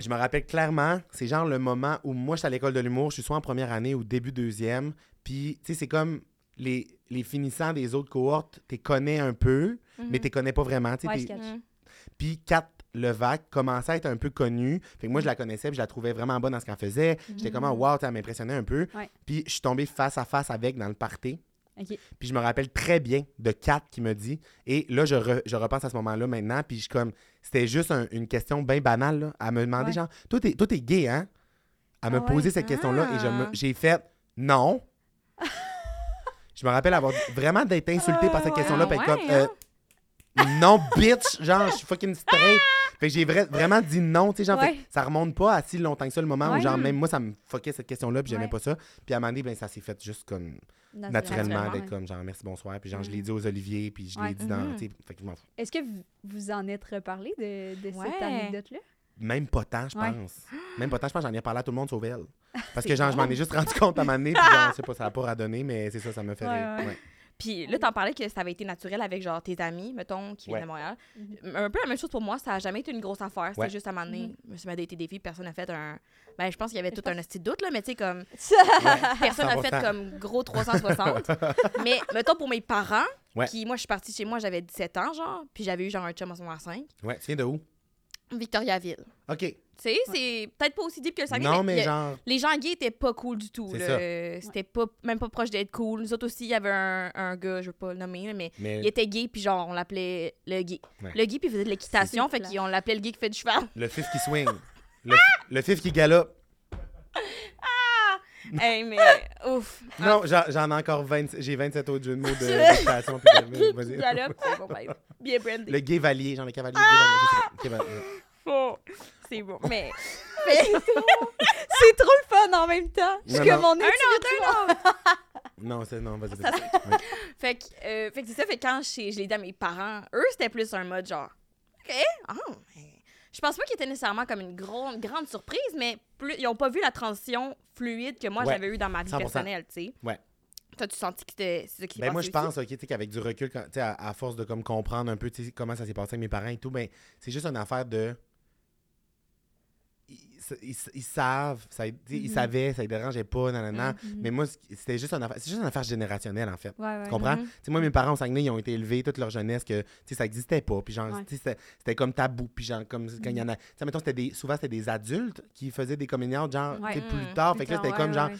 [SPEAKER 5] je me rappelle clairement, c'est genre le moment où moi, j'étais à l'école de l'humour, je suis soit en première année ou début deuxième. Puis, tu sais, c'est comme les, les finissants des autres cohortes, t'es connais un peu, mais t'es connais pas vraiment. tu sais,
[SPEAKER 3] Ouais,
[SPEAKER 5] t'es-
[SPEAKER 3] je catch.
[SPEAKER 4] Mm.
[SPEAKER 5] puis Kat Levac commençait à être un peu connue. Fait que moi, je la connaissais, puis je la trouvais vraiment bonne dans ce qu'elle faisait. J'étais comme, wow, tu sais, elle m'impressionnait un peu.
[SPEAKER 3] Ouais.
[SPEAKER 5] Puis je suis tombé face à face avec dans le party. Puis je me rappelle très bien de Kat qui me dit. Et là, je, re- je repense à ce moment-là maintenant. Puis je suis comme, c'était juste un- une question bien banale. Là. Elle me
[SPEAKER 3] Ouais.
[SPEAKER 5] genre, toi, t'es, toi, t'es gay, hein? Elle me
[SPEAKER 3] ouais?
[SPEAKER 5] posait cette question-là et je me-
[SPEAKER 4] Ah.
[SPEAKER 5] j'ai fait, non. je me rappelle avoir vraiment d'être insulté par cette
[SPEAKER 3] Ah,
[SPEAKER 5] question-là.
[SPEAKER 4] ouais,
[SPEAKER 5] comme,
[SPEAKER 4] hein?
[SPEAKER 5] euh, non, bitch! Genre, je suis fucking straight. Fait que j'ai vra- vraiment dit non, tu sais, genre,
[SPEAKER 3] Ouais.
[SPEAKER 5] ça remonte pas à si longtemps que ça, le moment
[SPEAKER 3] Ouais.
[SPEAKER 5] où, genre, même moi, ça me fuckait cette question-là, puis j'aimais
[SPEAKER 3] Ouais.
[SPEAKER 5] pas ça. Puis à un moment donné, ben, ça s'est fait juste comme naturellement,
[SPEAKER 4] Naturellement,
[SPEAKER 5] d'être comme, genre, merci, bonsoir. Puis genre, je l'ai
[SPEAKER 3] Mhm.
[SPEAKER 5] dit aux Olivier, puis je l'ai dit dans,
[SPEAKER 4] Mhm.
[SPEAKER 5] tu sais, fait que je m'en fous.
[SPEAKER 3] Est-ce que vous, vous en êtes reparlé de, de
[SPEAKER 4] Ouais.
[SPEAKER 3] cette anecdote-là?
[SPEAKER 5] Même pas tant, je
[SPEAKER 3] Ouais.
[SPEAKER 5] pense. Même pas tant, je pense que j'en ai parlé à tout le monde sauf elle. Parce que,
[SPEAKER 3] C'est
[SPEAKER 5] genre, je m'en ai juste rendu compte à un moment donné, puis genre, je sais pas, ça a pas radonné, mais c'est ça, ça me fait
[SPEAKER 3] Ouais,
[SPEAKER 5] rire.
[SPEAKER 3] ouais.
[SPEAKER 5] Ouais.
[SPEAKER 4] Puis là, t'en parlais que ça avait été naturel avec genre tes amis, mettons, qui viennent de Montréal.
[SPEAKER 3] Mhm.
[SPEAKER 4] Un peu la même chose pour moi, ça a jamais été une grosse affaire. C'était
[SPEAKER 5] Ouais.
[SPEAKER 4] juste à un moment donné,
[SPEAKER 3] Mhm.
[SPEAKER 4] je me suis des filles, personne n'a fait un. Ben, je pense qu'il y avait
[SPEAKER 3] Je
[SPEAKER 4] tout
[SPEAKER 3] pense-
[SPEAKER 4] un petit doute, là, mais tu sais, comme. Personne n'a fait
[SPEAKER 5] 100%.
[SPEAKER 4] comme gros 360. mais mettons pour mes parents,
[SPEAKER 5] Ouais.
[SPEAKER 4] qui, moi, je suis partie chez moi, j'avais 17 ans, genre, puis j'avais eu genre un chum en secondaire 5.
[SPEAKER 5] Ouais, tu viens de où?
[SPEAKER 4] Victoriaville.
[SPEAKER 5] OK.
[SPEAKER 4] Tu sais, c'est peut-être pas aussi deep que le Saguenay,
[SPEAKER 5] Non,
[SPEAKER 4] mais,
[SPEAKER 5] mais
[SPEAKER 4] le-
[SPEAKER 5] genre.
[SPEAKER 4] les gens gays étaient pas cool du tout.
[SPEAKER 5] C'est
[SPEAKER 4] là.
[SPEAKER 5] ça.
[SPEAKER 4] C'était pas, même pas proche d'être cool. Nous autres aussi, il y avait un, un gars, je veux pas le nommer, mais
[SPEAKER 5] Mais
[SPEAKER 4] il était gay, puis genre, on l'appelait le gay.
[SPEAKER 5] Ouais.
[SPEAKER 4] Le gay, puis il faisait de l'équitation, fait qu'on l'appelait le gay qui fait du cheval.
[SPEAKER 5] le fif qui swing. Le, le fif qui galope.
[SPEAKER 4] hey, mais ouf.
[SPEAKER 5] Non, j'en j'en ai encore 20, j'ai 27 autres jeux de mots de d'équitation, de- vas-y.
[SPEAKER 4] Galope, c'est bon, bien brandé.
[SPEAKER 5] Le gay valier, genre le cavalier gay
[SPEAKER 4] Oh, c'est bon. Mais
[SPEAKER 3] C'est trop le fun en même temps. Je suis
[SPEAKER 5] Non,
[SPEAKER 3] comme
[SPEAKER 5] non.
[SPEAKER 3] on est
[SPEAKER 4] un autre, un autre.
[SPEAKER 5] non, c'est non, vas-y.
[SPEAKER 4] Ça,
[SPEAKER 5] vas-y. Ouais.
[SPEAKER 4] Fait que, euh, fait que c'est ça, fait que quand je, je l'ai dit à mes parents, eux, c'était plus un mode genre, OK, ah, mais- je pense pas qu'il était nécessairement comme une grande, grande surprise, mais plus, ils ont pas vu la transition fluide que moi
[SPEAKER 5] Ouais,
[SPEAKER 4] j'avais eu dans ma vie
[SPEAKER 5] 100%.
[SPEAKER 4] personnelle, tu sais.
[SPEAKER 5] Ouais.
[SPEAKER 4] Toi, tu sentis que c'était c'est ça qui s'est
[SPEAKER 5] Ben moi, je pense, ok, tu sais, qu'avec du recul, quand- tu sais, à, à force de comme comprendre un peu, tu sais, comment ça s'est passé avec mes parents et tout, ben, c'est juste une affaire de. Ils, savent, ça, tu sais, ils
[SPEAKER 3] Mhm.
[SPEAKER 5] savaient, ça les dérangeait pas, nanana.
[SPEAKER 3] Mhm.
[SPEAKER 5] Mais moi, c'était juste une affaire, c'est juste une affaire générationnelle, en fait.
[SPEAKER 3] Ouais, ouais.
[SPEAKER 5] Tu comprends? Tu sais, moi, mes parents au Saguenay, ils ont été élevés toute leur jeunesse que, ça existait pas. Puis genre,
[SPEAKER 3] Ouais.
[SPEAKER 5] c'était- comme tabou. Puis genre, comme quand il y en a... Sais, mettons, des... Souvent, c'était des adultes qui faisaient des communions, genre, plus
[SPEAKER 4] Mm.
[SPEAKER 5] tard. Fait que là, c'était comme genre.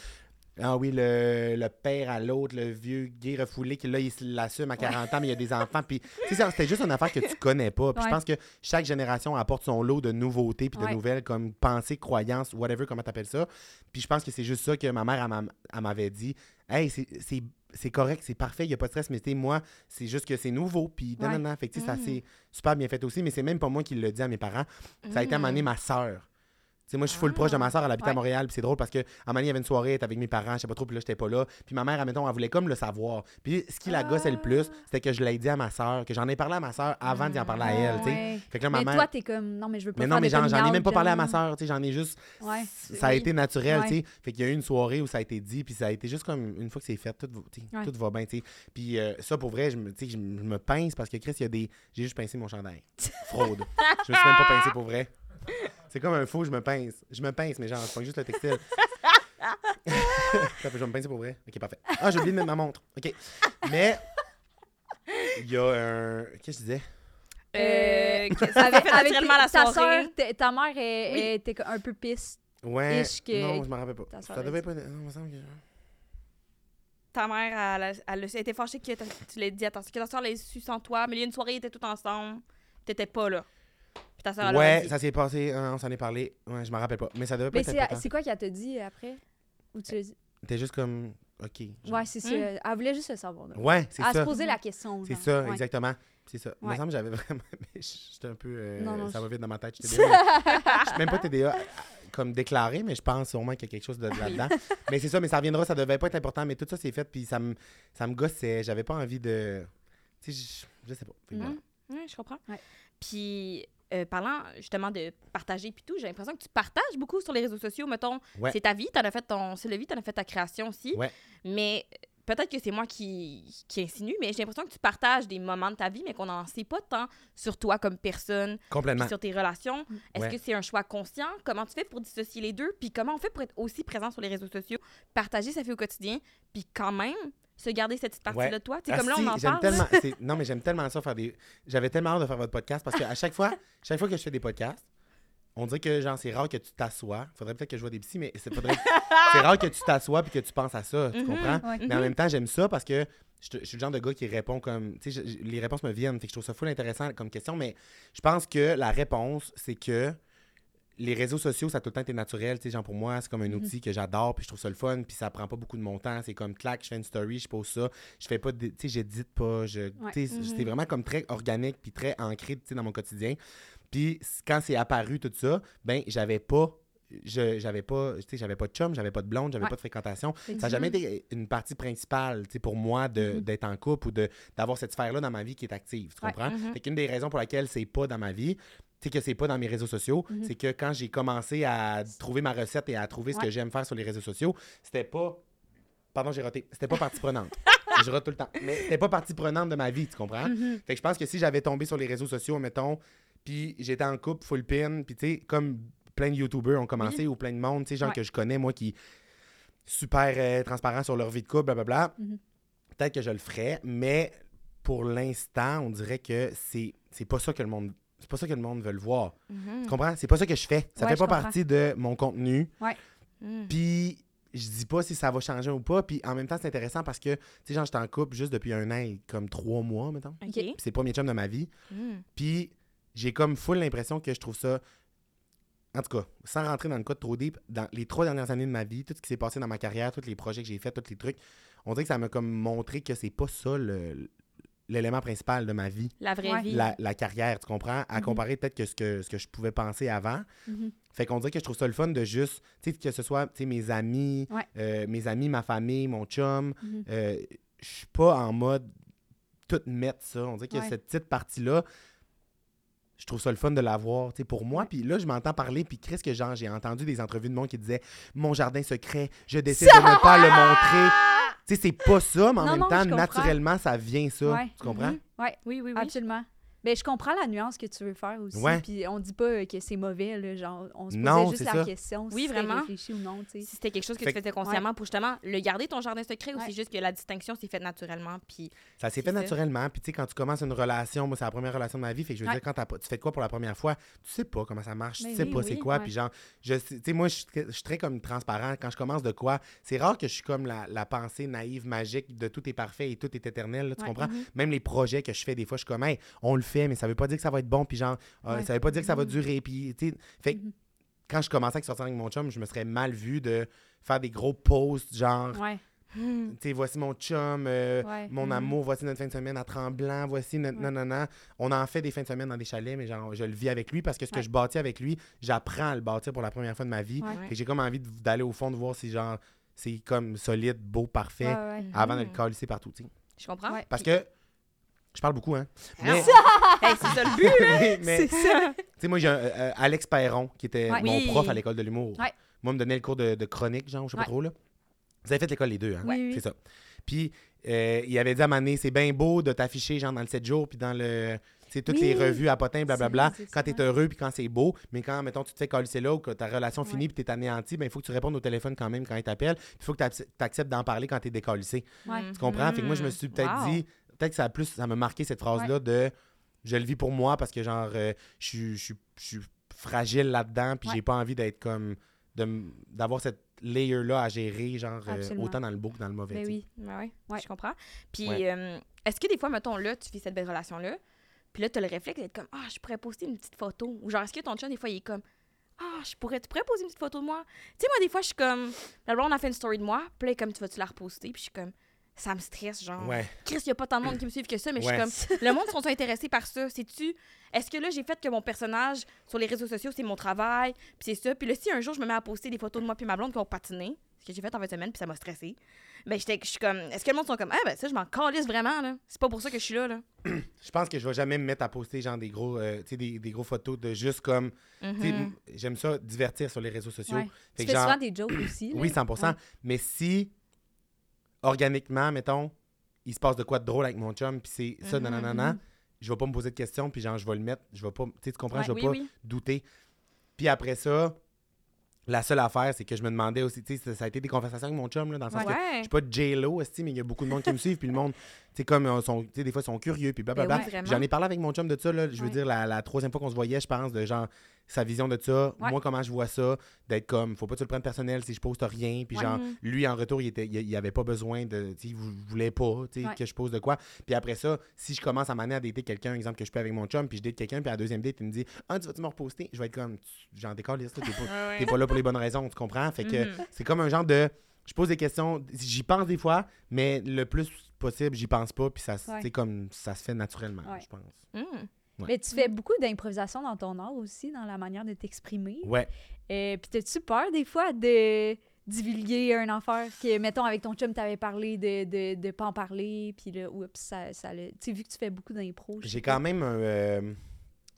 [SPEAKER 5] Ah oui, le, le père à l'autre, le vieux gay refoulé, qui là, il l'assume à 40 ans, mais il y a des enfants. Puis, tu sais, ça, c'était juste une affaire que tu connais pas. Puis,
[SPEAKER 3] Ouais.
[SPEAKER 5] je pense que chaque génération apporte son lot de nouveautés, puis de
[SPEAKER 3] Ouais.
[SPEAKER 5] nouvelles, comme pensées, croyances, whatever, comment t'appelles ça. Puis, je pense que c'est juste ça que ma mère, elle m'a- elle m'avait dit. Hey, c'est- correct, c'est parfait, il n'y a pas de stress, mais tu sais, moi, c'est juste que c'est nouveau, puis non, non, non. Fait que, tu sais, ça
[SPEAKER 4] Mm.
[SPEAKER 5] c'est super bien fait aussi, mais c'est même pas moi qui le dis à mes parents. Ça a été à un moment donné ma sœur. Sais, moi, je suis full
[SPEAKER 4] Ah.
[SPEAKER 5] proche de ma soeur, elle habite à
[SPEAKER 3] Ouais.
[SPEAKER 5] Montréal, puis c'est drôle parce que à il y avait une soirée, elle était avec mes parents, je sais pas trop, puis là, j'étais pas là. Puis ma mère, admettons, elle voulait comme le savoir. Puis ce qui la gossait le plus,
[SPEAKER 3] Ah.
[SPEAKER 5] c'était que je l'ai dit à ma soeur, que j'en ai parlé à ma soeur avant d'y en parler à elle, tu sais. Fait que là, ma
[SPEAKER 3] Mais
[SPEAKER 5] mère.
[SPEAKER 3] toi, t'es comme, non, mais je veux pas
[SPEAKER 5] mais non, mais j'en ai même pas parlé à ma soeur, tu sais, j'en ai juste.
[SPEAKER 3] Ouais.
[SPEAKER 5] Ça a été naturel, tu sais. Fait qu'il y a eu une soirée où ça a été dit, puis ça a été juste comme une fois que c'est fait, tout, va- tout bien, tu sais. Puis euh, ça, pour vrai, je me pince parce que Chris, il y a des. J'ai juste pincé mon chandail. Fraude. je me suis même pas pincé pour vrai. C'est comme un faux, je me pince. Je me pince, mais genre, je prends juste le textile. Je vais me pincer pour vrai. Ok, parfait. Ah, j'ai oublié de mettre ma montre. Ok. Mais. Il y a un. Qu'est-ce que je disais?
[SPEAKER 4] Euh, ça
[SPEAKER 3] Avec,
[SPEAKER 4] fait
[SPEAKER 3] avec
[SPEAKER 4] la
[SPEAKER 3] ta t- ta mère
[SPEAKER 4] Oui.
[SPEAKER 3] était un peu pisse.
[SPEAKER 5] Ouais.
[SPEAKER 3] Que-
[SPEAKER 5] Non, je me rappelle pas.
[SPEAKER 3] ta soeur
[SPEAKER 5] Ça devait pas. Non, il me semble que.
[SPEAKER 4] Ta mère, elle, été fâchée que tu l'aies dit à ta soeur, que ta soeur l'ait su sans toi, mais il y a une soirée, ils étaient tous ensemble, t'étais pas là. Puis ta soeur,
[SPEAKER 5] Ouais, ça s'est passé, hein, on s'en est parlé. Ouais, je me rappelle pas. Mais ça devait pas
[SPEAKER 3] Mais
[SPEAKER 5] être
[SPEAKER 3] c'est
[SPEAKER 5] important.
[SPEAKER 3] c'est quoi qu'elle t'a dit après? Ou tu l'as dit?
[SPEAKER 5] T'es juste comme. Ok. genre.
[SPEAKER 3] Ouais, c'est ça.
[SPEAKER 4] Hmm.
[SPEAKER 3] Elle voulait juste le savoir. là.
[SPEAKER 5] Ouais, c'est
[SPEAKER 3] Elle se
[SPEAKER 5] ça.
[SPEAKER 3] posait la question.
[SPEAKER 5] C'est
[SPEAKER 3] genre.
[SPEAKER 5] ça,
[SPEAKER 3] Ouais.
[SPEAKER 5] exactement. C'est ça. Il me
[SPEAKER 3] Ouais.
[SPEAKER 5] semble que j'avais vraiment. mais J'étais un peu. euh,
[SPEAKER 3] Non, non,
[SPEAKER 5] ça
[SPEAKER 3] je-
[SPEAKER 5] va vite dans ma tête. J'étais TDA. Je suis même pas TDA euh, comme déclaré, mais je pense sûrement qu'il y a quelque chose de, de là-dedans. mais c'est ça, mais ça reviendra, ça devait pas être important, mais tout ça c'est fait, puis ça me, ça me gossait. J'avais pas envie de. Tu sais, je, je sais pas. Fait que voilà.
[SPEAKER 4] Mhm. Oui, je comprends.
[SPEAKER 3] Ouais.
[SPEAKER 4] Puis, euh, parlant justement de partager puis tout, j'ai l'impression que tu partages beaucoup sur les réseaux sociaux. Mettons,
[SPEAKER 5] Ouais.
[SPEAKER 4] c'est ta vie, t'en as fait ton... C'est la vie, t'en as fait ta création aussi.
[SPEAKER 5] Ouais.
[SPEAKER 4] Mais euh, peut-être que c'est moi qui, qui insinue, mais j'ai l'impression que tu partages des moments de ta vie, mais qu'on n'en sait pas tant sur toi comme personne,
[SPEAKER 5] Complètement.
[SPEAKER 4] sur tes relations. Est-ce
[SPEAKER 5] Ouais.
[SPEAKER 4] que c'est un choix conscient? Comment tu fais pour dissocier les deux? Puis comment on fait pour être aussi présent sur les réseaux sociaux, partager sa vie au quotidien, puis quand même se garder cette petite partie-là
[SPEAKER 5] Ouais.
[SPEAKER 4] de toi? Tu sais,
[SPEAKER 5] Ah,
[SPEAKER 4] comme là, on en parle.
[SPEAKER 5] tellement, non, mais j'aime tellement ça faire des. J'avais tellement hâte de faire votre podcast parce qu'à chaque fois, chaque fois que je fais des podcasts, on dirait que genre c'est rare que tu t'assois. Faudrait peut-être que je vois des psys, mais c'est faudrait... c'est rare que tu t'assois puis que tu penses à ça. Tu
[SPEAKER 4] Mhm,
[SPEAKER 5] comprends?
[SPEAKER 3] Ouais.
[SPEAKER 5] Mais en même temps, j'aime ça parce que je, je suis le genre de gars qui répond comme. Tu sais, les réponses me viennent. Fait que je trouve ça full intéressant comme question, mais je pense que la réponse, c'est que les réseaux sociaux, ça a tout le temps été naturel. Tu sais, genre pour moi, c'est comme un
[SPEAKER 3] Mhm.
[SPEAKER 5] outil que j'adore, puis je trouve ça le fun, puis ça prend pas beaucoup de mon temps. C'est comme clac, je fais une story, je pose ça. Je fais pas. Tu sais, j'édite pas. Je,
[SPEAKER 3] Ouais.
[SPEAKER 5] tu sais. C'est vraiment comme très organique, puis très ancré tu sais, dans mon quotidien. Puis quand c'est apparu tout ça, ben j'avais pas. Je, j'avais pas, tu sais, j'avais pas de chum, j'avais pas de blonde, j'avais
[SPEAKER 3] Ouais.
[SPEAKER 5] pas de fréquentation. Ça n'a jamais été une partie principale, tu sais, pour moi,
[SPEAKER 3] Mhm.
[SPEAKER 5] d'être en couple ou de, d'avoir cette sphère-là dans ma vie qui est active. Tu
[SPEAKER 3] Ouais.
[SPEAKER 5] comprends? Fait qu'une des raisons pour laquelle c'est pas dans ma vie, sais, que c'est pas dans mes réseaux sociaux,
[SPEAKER 3] Mhm.
[SPEAKER 5] c'est que quand j'ai commencé à trouver ma recette et à trouver ce
[SPEAKER 3] Ouais.
[SPEAKER 5] que j'aime faire sur les réseaux sociaux, c'était pas. Pardon, j'ai raté. C'était pas partie prenante. je rate tout le temps. Mais c'était pas partie prenante de ma vie, tu comprends?
[SPEAKER 3] Mhm.
[SPEAKER 5] Fait que je pense que si j'avais tombé sur les réseaux sociaux, mettons, puis j'étais en couple full pin, puis tu sais, comme plein de YouTubers ont commencé ou plein de monde, tu sais, gens
[SPEAKER 3] Ouais.
[SPEAKER 5] que je connais, moi, qui super euh, transparents sur leur vie de couple, blablabla,
[SPEAKER 3] Mhm.
[SPEAKER 5] peut-être que je le ferais, mais pour l'instant, on dirait que c'est c'est pas ça que le monde c'est pas ça que le monde veut le voir.
[SPEAKER 4] Mhm.
[SPEAKER 5] Tu comprends? C'est pas ça que je fais. Ça
[SPEAKER 3] Ouais,
[SPEAKER 5] fait pas partie de mon contenu.
[SPEAKER 4] Mhm.
[SPEAKER 5] Puis je dis pas si ça va changer ou pas. Puis en même temps, c'est intéressant parce que, tu sais, genre, j'étais en couple juste depuis un an et comme trois mois, mettons.
[SPEAKER 4] OK.
[SPEAKER 5] Puis c'est pas mes chums de ma vie.
[SPEAKER 4] Mhm.
[SPEAKER 5] Puis j'ai comme full l'impression que je trouve ça. En tout cas, sans rentrer dans le cas de trop deep, dans les trois dernières années de ma vie, tout ce qui s'est passé dans ma carrière, tous les projets que j'ai faits, tous les trucs, on dirait que ça m'a comme montré que c'est pas ça le- l'élément principal de ma vie,
[SPEAKER 4] La vraie
[SPEAKER 3] Ouais.
[SPEAKER 4] vie.
[SPEAKER 5] la, la carrière, tu comprends? À
[SPEAKER 3] Mhm.
[SPEAKER 5] comparer peut-être que ce, que ce que je pouvais penser avant.
[SPEAKER 3] Mhm.
[SPEAKER 5] Fait qu'on dirait que je trouve ça le fun de juste, tu sais, que ce soit tu sais, mes amis,
[SPEAKER 3] Ouais.
[SPEAKER 5] euh, mes amis, ma famille, mon chum.
[SPEAKER 3] Mhm.
[SPEAKER 5] euh, je suis pas en mode tout mettre ça. On dirait que
[SPEAKER 3] Ouais.
[SPEAKER 5] cette petite partie-là, je trouve ça le fun de l'avoir, tu sais, pour moi. Puis là, je m'entends parler, puis Chris, que genre, j'ai entendu des entrevues de monde qui disaient « Mon jardin secret, je décide de ne pas le montrer. » Tu sais, c'est pas ça, mais en
[SPEAKER 3] Non,
[SPEAKER 5] même
[SPEAKER 3] non,
[SPEAKER 5] temps, naturellement, ça vient ça.
[SPEAKER 3] Ouais.
[SPEAKER 5] Tu comprends?
[SPEAKER 4] Mhm.
[SPEAKER 3] Ouais,
[SPEAKER 4] Oui, oui, oui.
[SPEAKER 3] absolument. Ben, je comprends la nuance que tu veux faire aussi.
[SPEAKER 5] Ouais.
[SPEAKER 3] Puis on dit pas que c'est mauvais, là, genre, on se posait
[SPEAKER 5] Non,
[SPEAKER 3] juste la
[SPEAKER 5] ça.
[SPEAKER 3] question
[SPEAKER 4] Oui,
[SPEAKER 3] si c'était
[SPEAKER 4] vraiment.
[SPEAKER 3] réfléchi ou non, sais.
[SPEAKER 4] Si c'était quelque chose que
[SPEAKER 5] Fait
[SPEAKER 4] tu faisais consciemment pour justement le garder ton jardin secret ou c'est juste que la distinction s'est faite naturellement puis
[SPEAKER 5] Ça s'est
[SPEAKER 4] C'est
[SPEAKER 5] fait naturellement. Puis, tu sais, quand tu commences une relation, moi, c'est la première relation de ma vie. Fait que je veux
[SPEAKER 3] Ouais.
[SPEAKER 5] dire, quand tu fais quoi pour la première fois, tu sais pas comment ça marche.
[SPEAKER 3] Ben
[SPEAKER 5] tu sais
[SPEAKER 3] oui,
[SPEAKER 5] pas
[SPEAKER 3] oui,
[SPEAKER 5] c'est quoi.
[SPEAKER 3] ouais.
[SPEAKER 5] Puis, genre, je sais- tu sais, moi, je suis très- comme transparent. Quand je commence de quoi, c'est rare que je suis comme la, la pensée naïve, magique de tout est parfait et tout est éternel. là, tu
[SPEAKER 3] Ouais.
[SPEAKER 5] comprends?
[SPEAKER 4] Mhm.
[SPEAKER 5] Même les projets que je fais, des fois, je suis comme, hey, on le fait, mais ça veut pas dire que ça va être bon. Puis, genre, euh,
[SPEAKER 3] Ouais.
[SPEAKER 5] ça veut pas dire que ça va
[SPEAKER 3] Mhm.
[SPEAKER 5] durer. Puis, tu sais, fait
[SPEAKER 3] Mhm.
[SPEAKER 5] quand je commençais à sortir avec mon chum, je me serais mal vu de faire des gros posts, genre,
[SPEAKER 3] Ouais,
[SPEAKER 5] tu sais, voici mon chum, euh,
[SPEAKER 3] Ouais.
[SPEAKER 5] mon
[SPEAKER 4] Mhm.
[SPEAKER 5] amour, voici notre fin de semaine à Tremblant, voici notre
[SPEAKER 3] Ouais.
[SPEAKER 5] nanana. On en fait des fins de semaine dans des chalets, mais genre, je le vis avec lui parce que ce que je bâtis avec lui, j'apprends à le bâtir pour la première fois de ma vie. Que j'ai comme envie d'aller au fond, de voir si genre, c'est comme solide, beau, parfait,
[SPEAKER 3] ouais, ouais.
[SPEAKER 5] avant de le calisser partout, tu sais.
[SPEAKER 4] Je comprends.
[SPEAKER 3] Ouais.
[SPEAKER 5] Parce que, je parle beaucoup, hein.
[SPEAKER 4] Non.
[SPEAKER 5] Mais,
[SPEAKER 4] Hey, c'est ça le but.
[SPEAKER 5] mais,
[SPEAKER 3] C'est ça.
[SPEAKER 5] tu sais, moi, j'ai un, euh, Alex Perron, qui était
[SPEAKER 3] Ouais.
[SPEAKER 5] mon
[SPEAKER 4] Oui.
[SPEAKER 5] prof à l'école de l'humour.
[SPEAKER 3] Ouais.
[SPEAKER 5] Moi, me donnait le cours de, de chronique, genre, je sais pas
[SPEAKER 3] Ouais.
[SPEAKER 5] trop, là. Vous avez fait l'école les deux, hein?
[SPEAKER 3] Oui, oui.
[SPEAKER 5] C'est ça. Puis, euh, il avait dit à Mané, c'est bien beau de t'afficher, genre, dans le 7 jours, puis dans le. Tu sais, toutes
[SPEAKER 3] Oui.
[SPEAKER 5] les revues à potin, blablabla,
[SPEAKER 3] c'est
[SPEAKER 5] quand t'es heureux puis quand c'est beau, mais quand, mettons, tu te fais coller là ou que ta relation
[SPEAKER 3] Ouais.
[SPEAKER 5] finit puis t'es anéanti, ben il faut que tu répondes au téléphone quand même quand il t'appelle, puis il faut que tu acceptes d'en parler quand t'es décollissé.
[SPEAKER 3] Ouais.
[SPEAKER 5] Tu comprends? Fait que moi, je me suis peut-être
[SPEAKER 4] Wow.
[SPEAKER 5] dit, peut-être que ça a plus, ça m'a marqué cette phrase-là de je le vis pour moi parce que, genre, euh, je suis- je suis- je suis fragile là-dedans, puis
[SPEAKER 3] Ouais.
[SPEAKER 5] j'ai pas envie d'être comme. d'avoir cette layer-là à gérer, genre, euh, autant dans le beau que dans le mauvais.
[SPEAKER 3] Ben
[SPEAKER 5] tu
[SPEAKER 3] oui.
[SPEAKER 4] Ouais, Ouais. je comprends. Puis,
[SPEAKER 5] Ouais.
[SPEAKER 4] euh, est-ce que des fois, mettons, là, tu vis cette belle relation-là, puis là, tu le réflexe d'être comme, ah, je pourrais poster une petite photo. Ou genre, est-ce que ton chum, des fois, il est comme, ah, je pourrais, tu pourrais poser une petite photo de moi? Tu sais, moi, des fois, je suis comme, là, on a fait une story de moi, puis là, comme, tu vas-tu la reposter, puis je suis comme, ça me stresse, genre.
[SPEAKER 5] Ouais.
[SPEAKER 4] Chris, il y a pas tant de monde qui me suivent que ça, mais
[SPEAKER 5] Ouais.
[SPEAKER 4] je suis comme, le monde sont intéressés par ça. C'est-tu, est-ce que là, j'ai fait que mon personnage sur les réseaux sociaux, c'est mon travail, puis c'est ça. Puis là, si un jour, je me mets à poster des photos de moi puis ma blonde qui ont patiné, ce que j'ai fait en 20 semaines, puis ça m'a stressé, ben, j'étais, je suis comme, est-ce que le monde sont comme, ah, ben, ça, je m'en calisse vraiment, là? C'est pas pour ça que je suis là, là.
[SPEAKER 5] Je pense que je vais jamais me mettre à poster, genre, des gros, euh, tu sais, des, des gros photos de juste comme. tu sais,
[SPEAKER 4] Mhm.
[SPEAKER 5] m- J'aime ça, divertir sur les réseaux sociaux.
[SPEAKER 3] Ouais.
[SPEAKER 5] Fait
[SPEAKER 3] Tu
[SPEAKER 5] que
[SPEAKER 3] fais
[SPEAKER 5] genre-
[SPEAKER 3] souvent des jokes aussi. là.
[SPEAKER 5] Oui, 100
[SPEAKER 3] Ouais.
[SPEAKER 5] Mais si, organiquement, mettons, il se passe de quoi de drôle avec mon chum, puis c'est ça,
[SPEAKER 4] Mhm,
[SPEAKER 5] nanana,
[SPEAKER 3] mhm.
[SPEAKER 5] je vais pas me poser de questions, puis genre, je vais le mettre, je vais pas, tu sais, tu comprends,
[SPEAKER 3] Ouais,
[SPEAKER 5] je vais
[SPEAKER 4] oui,
[SPEAKER 5] pas
[SPEAKER 4] oui.
[SPEAKER 5] douter. Puis après ça, la seule affaire, c'est que je me demandais aussi, tu sais, ça, ça a été des conversations avec mon chum, là, dans le sens que je suis pas J-Lo, mais il y a beaucoup de monde qui me suivent, puis le monde, sais, comme, euh, sont, tu sais, des fois, ils sont curieux, puis blablabla.
[SPEAKER 4] Ben oui, vraiment.
[SPEAKER 5] J'en ai parlé avec mon chum de ça, là, je veux dire, la, la troisième fois qu'on se voyait, je pense, de genre, sa vision de ça,
[SPEAKER 3] Ouais.
[SPEAKER 5] moi, comment je vois ça, d'être comme, faut pas que tu le prennes personnel si je poste rien, puis
[SPEAKER 3] Ouais.
[SPEAKER 5] genre,
[SPEAKER 4] Mhm.
[SPEAKER 5] lui, en retour, il, était, il, il avait pas besoin de, tu sais, il vou- voulait pas, tu sais,
[SPEAKER 3] Ouais.
[SPEAKER 5] que je pose de quoi. Puis après ça, si je commence à m'amener à dater quelqu'un, exemple, que je peux avec mon chum, puis je date quelqu'un, puis à la deuxième date, il me dit, ah, tu vas-tu me reposter? Je vais être comme, j'en décolle, t'es pas, t'es pas là pour les bonnes raisons, tu comprends? Fait que
[SPEAKER 4] Mhm.
[SPEAKER 5] c'est comme un genre de. Je pose des questions, j'y pense des fois, mais le plus possible, j'y pense pas, puis ça,
[SPEAKER 3] Ouais.
[SPEAKER 5] comme ça se fait naturellement,
[SPEAKER 3] Ouais.
[SPEAKER 5] je pense. Ouais.
[SPEAKER 3] Mais tu fais beaucoup d'improvisation dans ton art aussi, dans la manière de t'exprimer.
[SPEAKER 5] Ouais.
[SPEAKER 3] Euh, Puis t'as-tu peur des fois de divulguer un affaire que, mettons, avec ton chum, t'avais parlé de, de, de pas en parler, puis là, oups, ça, ça le- Tu sais, vu que tu fais beaucoup d'impro.
[SPEAKER 5] J'ai quand même un. euh,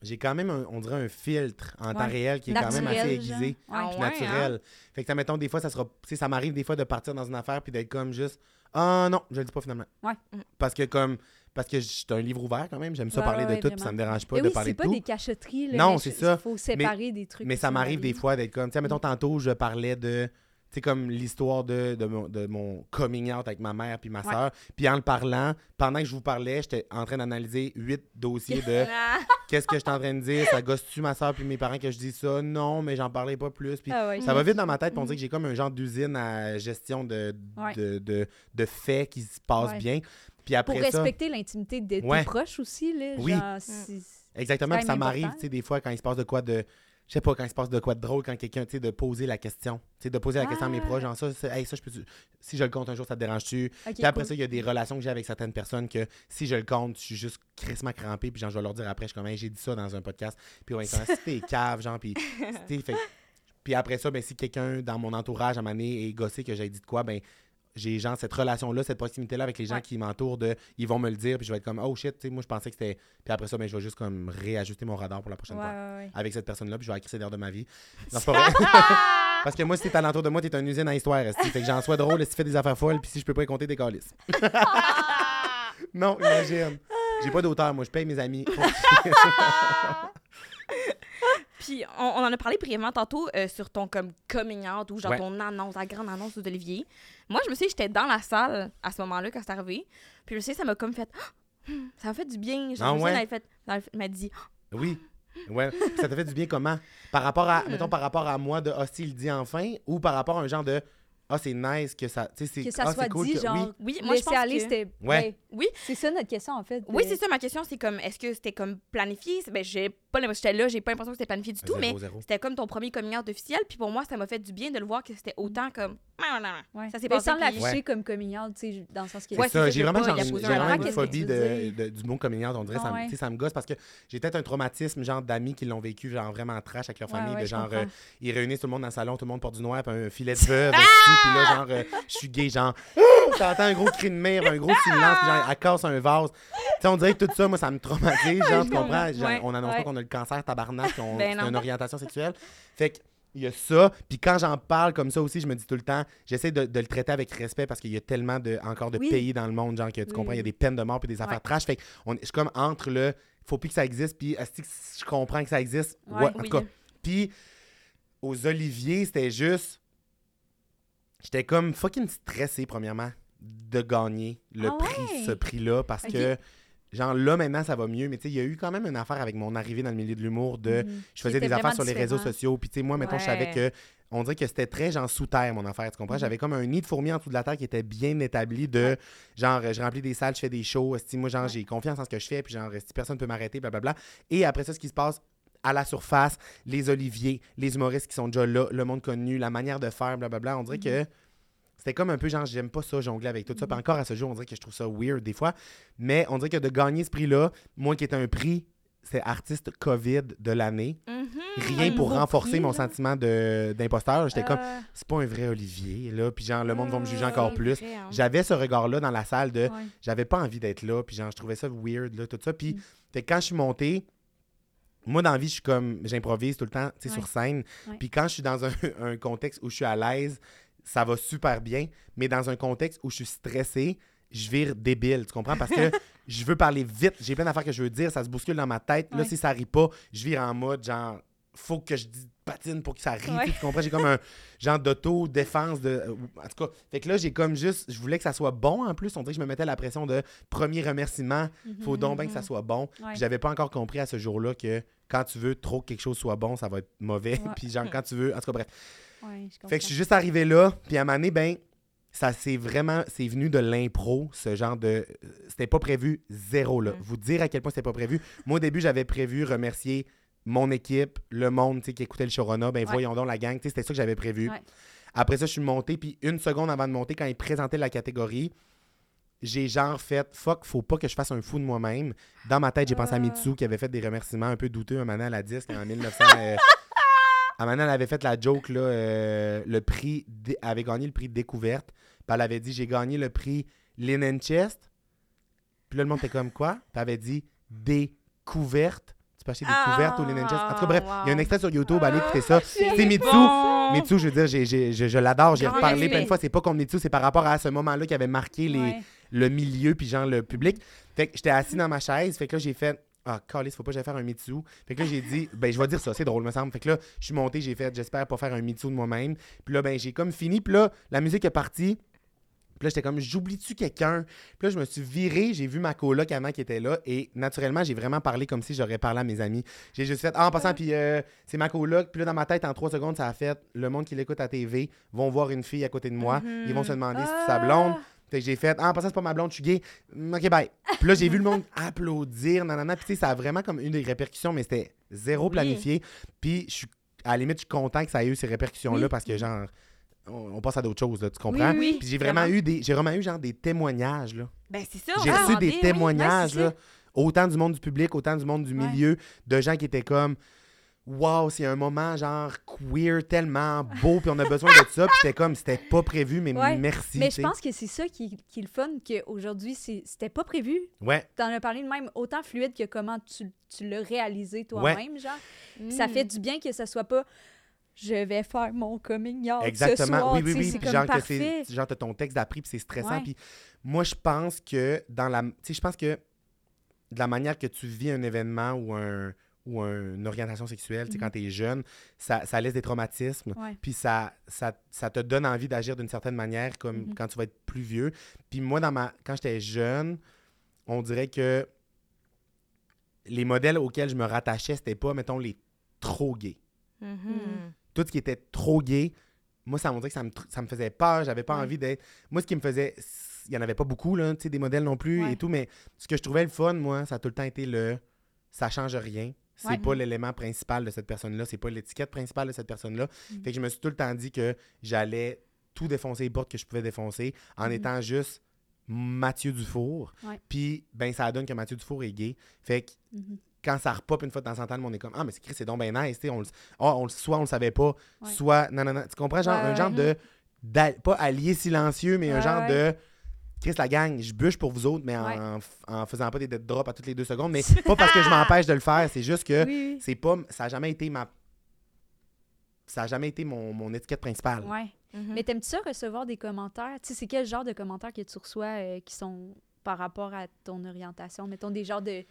[SPEAKER 5] j'ai quand même, un- on dirait, un filtre en temps réel qui est quand même assez
[SPEAKER 3] Naturel,
[SPEAKER 5] aiguisé.
[SPEAKER 4] Ah
[SPEAKER 5] puis
[SPEAKER 4] ouais,
[SPEAKER 5] naturel. Fait que, ça, mettons, des fois, ça sera. Tu sais, ça m'arrive des fois de partir dans une affaire puis d'être comme juste. Ah non, je le dis pas finalement.
[SPEAKER 3] Ouais.
[SPEAKER 5] Parce que, comme. Parce que c'est un livre ouvert quand même. J'aime ça
[SPEAKER 3] Ouais,
[SPEAKER 5] parler
[SPEAKER 3] ouais,
[SPEAKER 5] de tout, puis ça me dérange pas
[SPEAKER 3] Mais
[SPEAKER 5] de
[SPEAKER 3] oui,
[SPEAKER 5] parler
[SPEAKER 3] c'est
[SPEAKER 5] de
[SPEAKER 3] pas
[SPEAKER 5] tout.
[SPEAKER 3] des cachotteries. Là,
[SPEAKER 5] Non, c'est ça.
[SPEAKER 3] Il faut séparer des trucs.
[SPEAKER 5] Mais ça m'arrive des fois d'être comme. Sais, mettons, tantôt, je parlais de. Sais, comme l'histoire de, de, mon, de mon coming out avec ma mère puis ma soeur. Puis en le parlant, pendant que je vous parlais, j'étais en train d'analyser huit dossiers de
[SPEAKER 4] Ah,
[SPEAKER 5] qu'est-ce que je suis en train de dire. Ça gosse-tu ma soeur puis mes parents que je dis ça? Non, mais j'en parlais pas plus. Puis
[SPEAKER 3] Ah ouais.
[SPEAKER 5] ça va vite dans ma tête, puis on dirait que j'ai comme un genre d'usine à gestion de,
[SPEAKER 3] Ouais.
[SPEAKER 5] de, de, de faits qui se passent
[SPEAKER 3] Ouais.
[SPEAKER 5] bien. Puis
[SPEAKER 3] Pour
[SPEAKER 5] après ça,
[SPEAKER 3] respecter l'intimité de tes proches aussi, là.
[SPEAKER 5] Oui.
[SPEAKER 3] Genre,
[SPEAKER 5] exactement, puis ça m'arrive, tu sais, des fois, quand il se passe de quoi de. Je sais pas, quand il se passe de quoi de drôle, quand quelqu'un, tu sais, de poser la question. Tu sais, de poser la question à mes proches, genre ça, hey, ça, je peux. Si je le compte un jour, ça te dérange-tu? Puis après
[SPEAKER 3] cool.
[SPEAKER 5] ça, il y a des relations que j'ai avec certaines personnes que si je le compte, je suis juste crissement crampé, puis genre, je vais leur dire après, je suis comme, Hey, j'ai dit ça dans un podcast. Puis ouais, comment si t'es cave, genre, puis fait- Puis après ça, ben, si quelqu'un dans mon entourage à moment donné est gossé que j'ai dit de quoi, ben, j'ai genre cette relation-là, cette proximité-là avec les gens
[SPEAKER 3] Ouais.
[SPEAKER 5] qui m'entourent, de, ils vont me le dire, puis je vais être comme, oh shit, tu sais, moi je pensais que c'était. Puis après ça, ben, je vais juste comme réajuster mon radar pour la prochaine
[SPEAKER 3] Ouais,
[SPEAKER 5] fois.
[SPEAKER 3] ouais.
[SPEAKER 5] Avec cette personne-là, puis je vais écrire d'air de ma vie. Non, c'est pas vrai. Parce que moi, si t'es alentour de moi, t'es une usine à histoire. Fait que j'en sois drôle si tu fais des affaires folles, puis si je peux pas y compter des calices. non, imagine. J'ai pas d'auteur, moi, je paye mes amis.
[SPEAKER 4] Puis on, on en a parlé brièvement tantôt euh, sur ton comme coming out ou genre
[SPEAKER 5] Ouais.
[SPEAKER 4] ton annonce, la grande annonce d'Olivier. Moi, je me suis dit, j'étais dans la salle à ce moment-là quand c'est arrivé. Puis je sais, ça m'a comme fait, Ah, ça m'a fait du bien. Genre,
[SPEAKER 5] Ah ouais?
[SPEAKER 4] elle fait- elle m'a dit,
[SPEAKER 5] Oui. Ouais. Ça t'a fait du bien comment? Par rapport à,
[SPEAKER 3] Hmm.
[SPEAKER 5] mettons, par rapport à moi de hostile il dit enfin ou par rapport à un genre de Ah, c'est nice que ça. Tu sais, c'est
[SPEAKER 3] Que ça
[SPEAKER 5] ah,
[SPEAKER 3] soit
[SPEAKER 5] cool
[SPEAKER 3] dit,
[SPEAKER 5] que-
[SPEAKER 3] genre,
[SPEAKER 5] Oui.
[SPEAKER 4] oui, moi je pense
[SPEAKER 3] aller,
[SPEAKER 4] que...
[SPEAKER 3] c'était...
[SPEAKER 5] Ouais.
[SPEAKER 4] Oui.
[SPEAKER 3] C'est ça notre question, en fait.
[SPEAKER 4] Oui, c'est ça ma question, c'est comme, est-ce que c'était comme planifié? Ben, j'ai pas l'impression que j'étais là, j'ai pas l'impression que c'était planifié du tout,
[SPEAKER 5] Zéro,
[SPEAKER 4] mais c'était comme ton premier coming out officiel. Puis pour moi, ça m'a fait du bien de le voir que c'était autant comme.
[SPEAKER 3] Ouais.
[SPEAKER 4] Ça s'est passé.
[SPEAKER 3] sans
[SPEAKER 4] puis-
[SPEAKER 3] l'afficher
[SPEAKER 5] Ouais.
[SPEAKER 3] comme coming out, tu sais, dans le sens que...
[SPEAKER 4] Ouais,
[SPEAKER 5] ça, j'ai vraiment, genre
[SPEAKER 4] a
[SPEAKER 5] j'ai vraiment une phobie de, du mot coming out, on dirait,
[SPEAKER 3] Ah
[SPEAKER 5] ça, me-
[SPEAKER 3] ouais.
[SPEAKER 5] tu sais, ça me gosse parce que j'ai peut-être un traumatisme, genre d'amis qui l'ont vécu, genre vraiment trash avec leur famille,
[SPEAKER 3] ouais,
[SPEAKER 5] de genre, euh, ils réunissent tout le monde dans le salon, tout le monde porte du noir, puis un filet de veuve, puis là, genre, euh, je suis gay, genre, t'entends un gros cri de mère, un gros silence, puis genre, elle casse un vase. Tu sais, on dirait que tout ça, moi, ça me traumatise, genre, tu comprends? Genre,
[SPEAKER 4] Ouais,
[SPEAKER 5] on annonce pas qu'on a le cancer, tabarnak, qu'on
[SPEAKER 4] Ben
[SPEAKER 5] c'est
[SPEAKER 4] non.
[SPEAKER 5] une orientation sexuelle. Fait que, il y a ça. Puis quand j'en parle comme ça aussi, je me dis tout le temps, j'essaie de, de le traiter avec respect parce qu'il y a tellement de, encore de
[SPEAKER 3] Oui.
[SPEAKER 5] pays dans le monde, genre, que tu
[SPEAKER 3] Oui,
[SPEAKER 5] comprends, il y a des peines de mort puis des affaires
[SPEAKER 3] Ouais.
[SPEAKER 5] trash. Fait que on, je suis comme entre le faut plus que ça existe, puis est-ce que je comprends que ça existe?
[SPEAKER 3] Ouais.
[SPEAKER 5] Ouais, en
[SPEAKER 4] Oui.
[SPEAKER 5] tout cas. Puis aux Oliviers, c'était juste. J'étais comme fucking stressé, premièrement, de gagner le
[SPEAKER 3] Ah
[SPEAKER 5] prix, ce prix-là, parce que. Genre là, maintenant, ça va mieux, mais tu sais, il y a eu quand même une affaire avec mon arrivée dans le milieu de l'humour de
[SPEAKER 3] Mhm.
[SPEAKER 5] je faisais des affaires sur les réseaux sociaux. Puis, tu sais, moi, mettons, je savais que. On dirait que c'était très, genre, sous terre, mon affaire. Tu comprends?
[SPEAKER 3] Mhm.
[SPEAKER 5] J'avais comme un nid de fourmis en dessous de la terre qui était bien établi de. Genre, je remplis des salles, je fais des shows. moi, genre,
[SPEAKER 3] Ouais.
[SPEAKER 5] j'ai confiance en ce que je fais. Puis, genre, esti, personne ne peut m'arrêter, blablabla. Et après ça, ce qui se passe à la surface, les Oliviers, les humoristes qui sont déjà là, le monde connu, la manière de faire, blablabla. On dirait
[SPEAKER 3] Mhm.
[SPEAKER 5] que. C'était comme un peu genre, j'aime pas ça, jongler avec tout ça. Puis encore à ce jour, on dirait que je trouve ça weird des fois. Mais on dirait que de gagner ce prix-là, moi qui est un prix, c'est artiste COVID de l'année.
[SPEAKER 4] Mhm.
[SPEAKER 5] Rien pour renforcer
[SPEAKER 3] prix,
[SPEAKER 5] mon sentiment d'imposteur. J'étais comme,
[SPEAKER 3] Euh,
[SPEAKER 5] c'est pas un vrai Olivier, là. Puis genre, le monde va me juger encore plus.
[SPEAKER 4] Hein.
[SPEAKER 5] J'avais ce regard-là dans la salle de,
[SPEAKER 3] ouais.
[SPEAKER 5] j'avais pas envie d'être là. Puis genre, je trouvais ça weird, là, tout ça. Puis
[SPEAKER 3] Mm.
[SPEAKER 5] quand je suis monté, moi, dans la vie, je suis comme, j'improvise tout le temps, tu sais,
[SPEAKER 3] Ouais.
[SPEAKER 5] sur scène. Puis quand je suis dans un, un contexte où je suis à l'aise, ça va super bien. Mais dans un contexte où je suis stressé, je vire débile, tu comprends? Parce que je veux parler vite, j'ai plein d'affaires que je veux dire, ça se bouscule dans ma tête. Là,
[SPEAKER 3] Ouais.
[SPEAKER 5] si ça arrive pas, je vire en mode genre, faut que je dise patine pour que ça.
[SPEAKER 4] Ouais.
[SPEAKER 5] Tu comprends? J'ai comme un genre d'auto-défense. De... En tout cas, fait que là, j'ai comme juste, je voulais que ça soit bon en plus. On dirait que je me mettais la pression de premier remerciement, faut donc bien que ça soit bon.
[SPEAKER 3] Ouais.
[SPEAKER 5] J'avais pas encore compris à ce jour-là que quand tu veux trop que quelque chose soit bon, ça va être mauvais. Puis genre, quand tu veux. En tout cas, bref.
[SPEAKER 3] Ouais, je
[SPEAKER 5] Fait que je suis juste arrivé là, puis à un moment donné, ben, ça c'est vraiment, c'est venu de l'impro, ce genre de, c'était pas prévu, zéro là.
[SPEAKER 4] Mm.
[SPEAKER 5] Vous dire à quel point c'était pas prévu. Moi au début, j'avais prévu remercier mon équipe, le monde, tu sais, qui écoutait le Shorona, ben
[SPEAKER 3] Ouais.
[SPEAKER 5] voyons donc la gang, tu sais, c'était ça que j'avais prévu.
[SPEAKER 3] Ouais.
[SPEAKER 5] Après ça, je suis monté, puis une seconde avant de monter, quand ils présentaient la catégorie, j'ai genre fait fuck, faut pas que je fasse un fou de moi-même. Dans ma tête, j'ai pensé à
[SPEAKER 3] Ah.
[SPEAKER 5] Mitsu qui avait fait des remerciements un peu douteux un moment à la disque en 1900. euh, moment, elle avait fait la joke, là, euh, le prix, elle avait gagné le prix découverte. Puis elle avait dit J'ai gagné le prix Linen Chest. Puis là, le monde était comme quoi? Puis elle avait dit Découverte. Tu peux acheter des
[SPEAKER 4] Ah,
[SPEAKER 5] couvertes au Linen Chest? En tout cas, bref, il y a un extrait sur YouTube, allez écouter ça.
[SPEAKER 4] C'est
[SPEAKER 5] C'est Mitsu.
[SPEAKER 4] bon.
[SPEAKER 5] Mitsu, je veux dire, je, je l'adore, j'ai reparlé plein de fois. C'est pas contre Mitsu, c'est par rapport à ce moment-là qui avait marqué les,
[SPEAKER 3] Ouais.
[SPEAKER 5] le milieu puis genre le public. Fait que j'étais assis dans ma chaise, fait que là j'ai fait ah, calice, faut pas que j'aille faire un Me Too. Fait que là, j'ai dit, ben, je vais dire ça, c'est drôle, me semble. Fait que là, je suis monté, j'ai fait, j'espère pas faire un Me Too de moi-même. Puis là, ben, j'ai comme fini. Puis là, la musique est partie. Puis là, j'étais comme, j'oublie-tu quelqu'un? Puis là, je me suis viré, j'ai vu ma coloc avant qui était là. Et naturellement, j'ai vraiment parlé comme si j'aurais parlé à mes amis. J'ai juste fait, ah, en passant, puis euh, c'est ma coloc. Puis là, dans ma tête, en trois secondes, ça a fait, le monde qui l'écoute à TV vont voir une fille à côté de moi. Ils vont se demander si c'est sa blonde. Fait que j'ai fait, ah, en passant, c'est pas ma blonde, je suis gay. Mm, Ok, bye. Puis là, j'ai vu le monde applaudir, nanana. Puis tu sais, ça a vraiment comme une des répercussions, mais c'était zéro
[SPEAKER 4] Oui.
[SPEAKER 5] planifié. Puis je suis, à la limite, je suis content que ça ait eu ces répercussions-là
[SPEAKER 3] Oui.
[SPEAKER 5] parce que, genre, on, on passe à d'autres choses, là, tu comprends?
[SPEAKER 3] Oui,
[SPEAKER 5] Puis j'ai vraiment eu des, j'ai vraiment eu, genre, des témoignages, là.
[SPEAKER 4] Ben, c'est ça.
[SPEAKER 5] J'ai
[SPEAKER 4] on
[SPEAKER 5] reçu des témoignages, là, autant du monde du public, autant du monde du
[SPEAKER 3] Ouais.
[SPEAKER 5] milieu, de gens qui étaient comme Wow, c'est un moment genre queer tellement beau, puis on a besoin de ça, puis c'était comme c'était pas prévu, mais
[SPEAKER 3] Ouais.
[SPEAKER 5] merci.
[SPEAKER 3] Mais je pense que c'est ça qui, qui est le fun, qu'aujourd'hui, c'était pas prévu.
[SPEAKER 5] Ouais,
[SPEAKER 3] T'en as parlé de même autant fluide que comment tu, tu l'as réalisé toi-même, genre.
[SPEAKER 4] ça. Mm.
[SPEAKER 3] fait du bien que ça soit pas je vais faire mon coming out ce
[SPEAKER 5] exactement.
[SPEAKER 3] soir.
[SPEAKER 5] oui, oui, oui. Puis genre, que
[SPEAKER 3] parfait.
[SPEAKER 5] c'est, genre, t'as ton texte d'appris, puis c'est stressant. Puis moi, je pense que dans la. Tu sais, je pense que de la manière que tu vis un événement ou un ou un- une orientation sexuelle, tu
[SPEAKER 3] Mhm.
[SPEAKER 5] quand t'es jeune, ça, ça laisse des traumatismes. Puis ça, ça, ça te donne envie d'agir d'une certaine manière comme
[SPEAKER 3] Mhm.
[SPEAKER 5] quand tu vas être plus vieux. Puis moi, dans ma, quand j'étais jeune, on dirait que les modèles auxquels je me rattachais, c'était pas, mettons, les trop gays.
[SPEAKER 4] Mhm.
[SPEAKER 5] Tout ce qui était trop gay, moi, ça, on dirait que ça me, ça me faisait peur. J'avais pas
[SPEAKER 3] Ouais.
[SPEAKER 5] envie d'être. Moi, ce qui me faisait. Il y en avait pas beaucoup, là, tu sais, des modèles non plus
[SPEAKER 3] Ouais.
[SPEAKER 5] et tout, mais ce que je trouvais le fun, moi, ça a tout le temps été le. Ça change rien. C'est
[SPEAKER 3] Ouais.
[SPEAKER 5] pas l'élément principal de cette personne-là. C'est pas l'étiquette principale de cette personne-là.
[SPEAKER 3] Mhm.
[SPEAKER 5] Fait que je me suis tout le temps dit que j'allais tout défoncer les portes que je pouvais défoncer en
[SPEAKER 3] Mhm.
[SPEAKER 5] étant juste Mathieu Dufour. Puis, ben, ça donne que Mathieu Dufour est gay. Fait que
[SPEAKER 3] Mhm.
[SPEAKER 5] quand ça repop une fois de temps en temps, le monde est comme Ah, mais c'est Chris, c'est donc ben nice. tu sais, On le, ah, on le, soit on le savait pas,
[SPEAKER 3] Ouais.
[SPEAKER 5] soit. Non, non, non. Tu comprends? Genre,
[SPEAKER 3] Ouais,
[SPEAKER 5] un genre de. Pas allié silencieux, mais un genre de. Chris, la gang, je bûche pour vous autres, mais en,
[SPEAKER 3] Ouais.
[SPEAKER 5] f- en faisant pas des dead drops à toutes les deux secondes. Mais pas parce que je m'empêche de le faire, c'est juste que
[SPEAKER 3] Oui,
[SPEAKER 5] c'est pas. Ça a jamais été ma. Ça a jamais été mon, mon étiquette principale.
[SPEAKER 3] Ouais.
[SPEAKER 4] Mhm.
[SPEAKER 3] Mais t'aimes-tu ça recevoir des commentaires? Tu sais, c'est quel genre de commentaires que tu reçois euh, qui sont par rapport à ton orientation? Mettons des genres de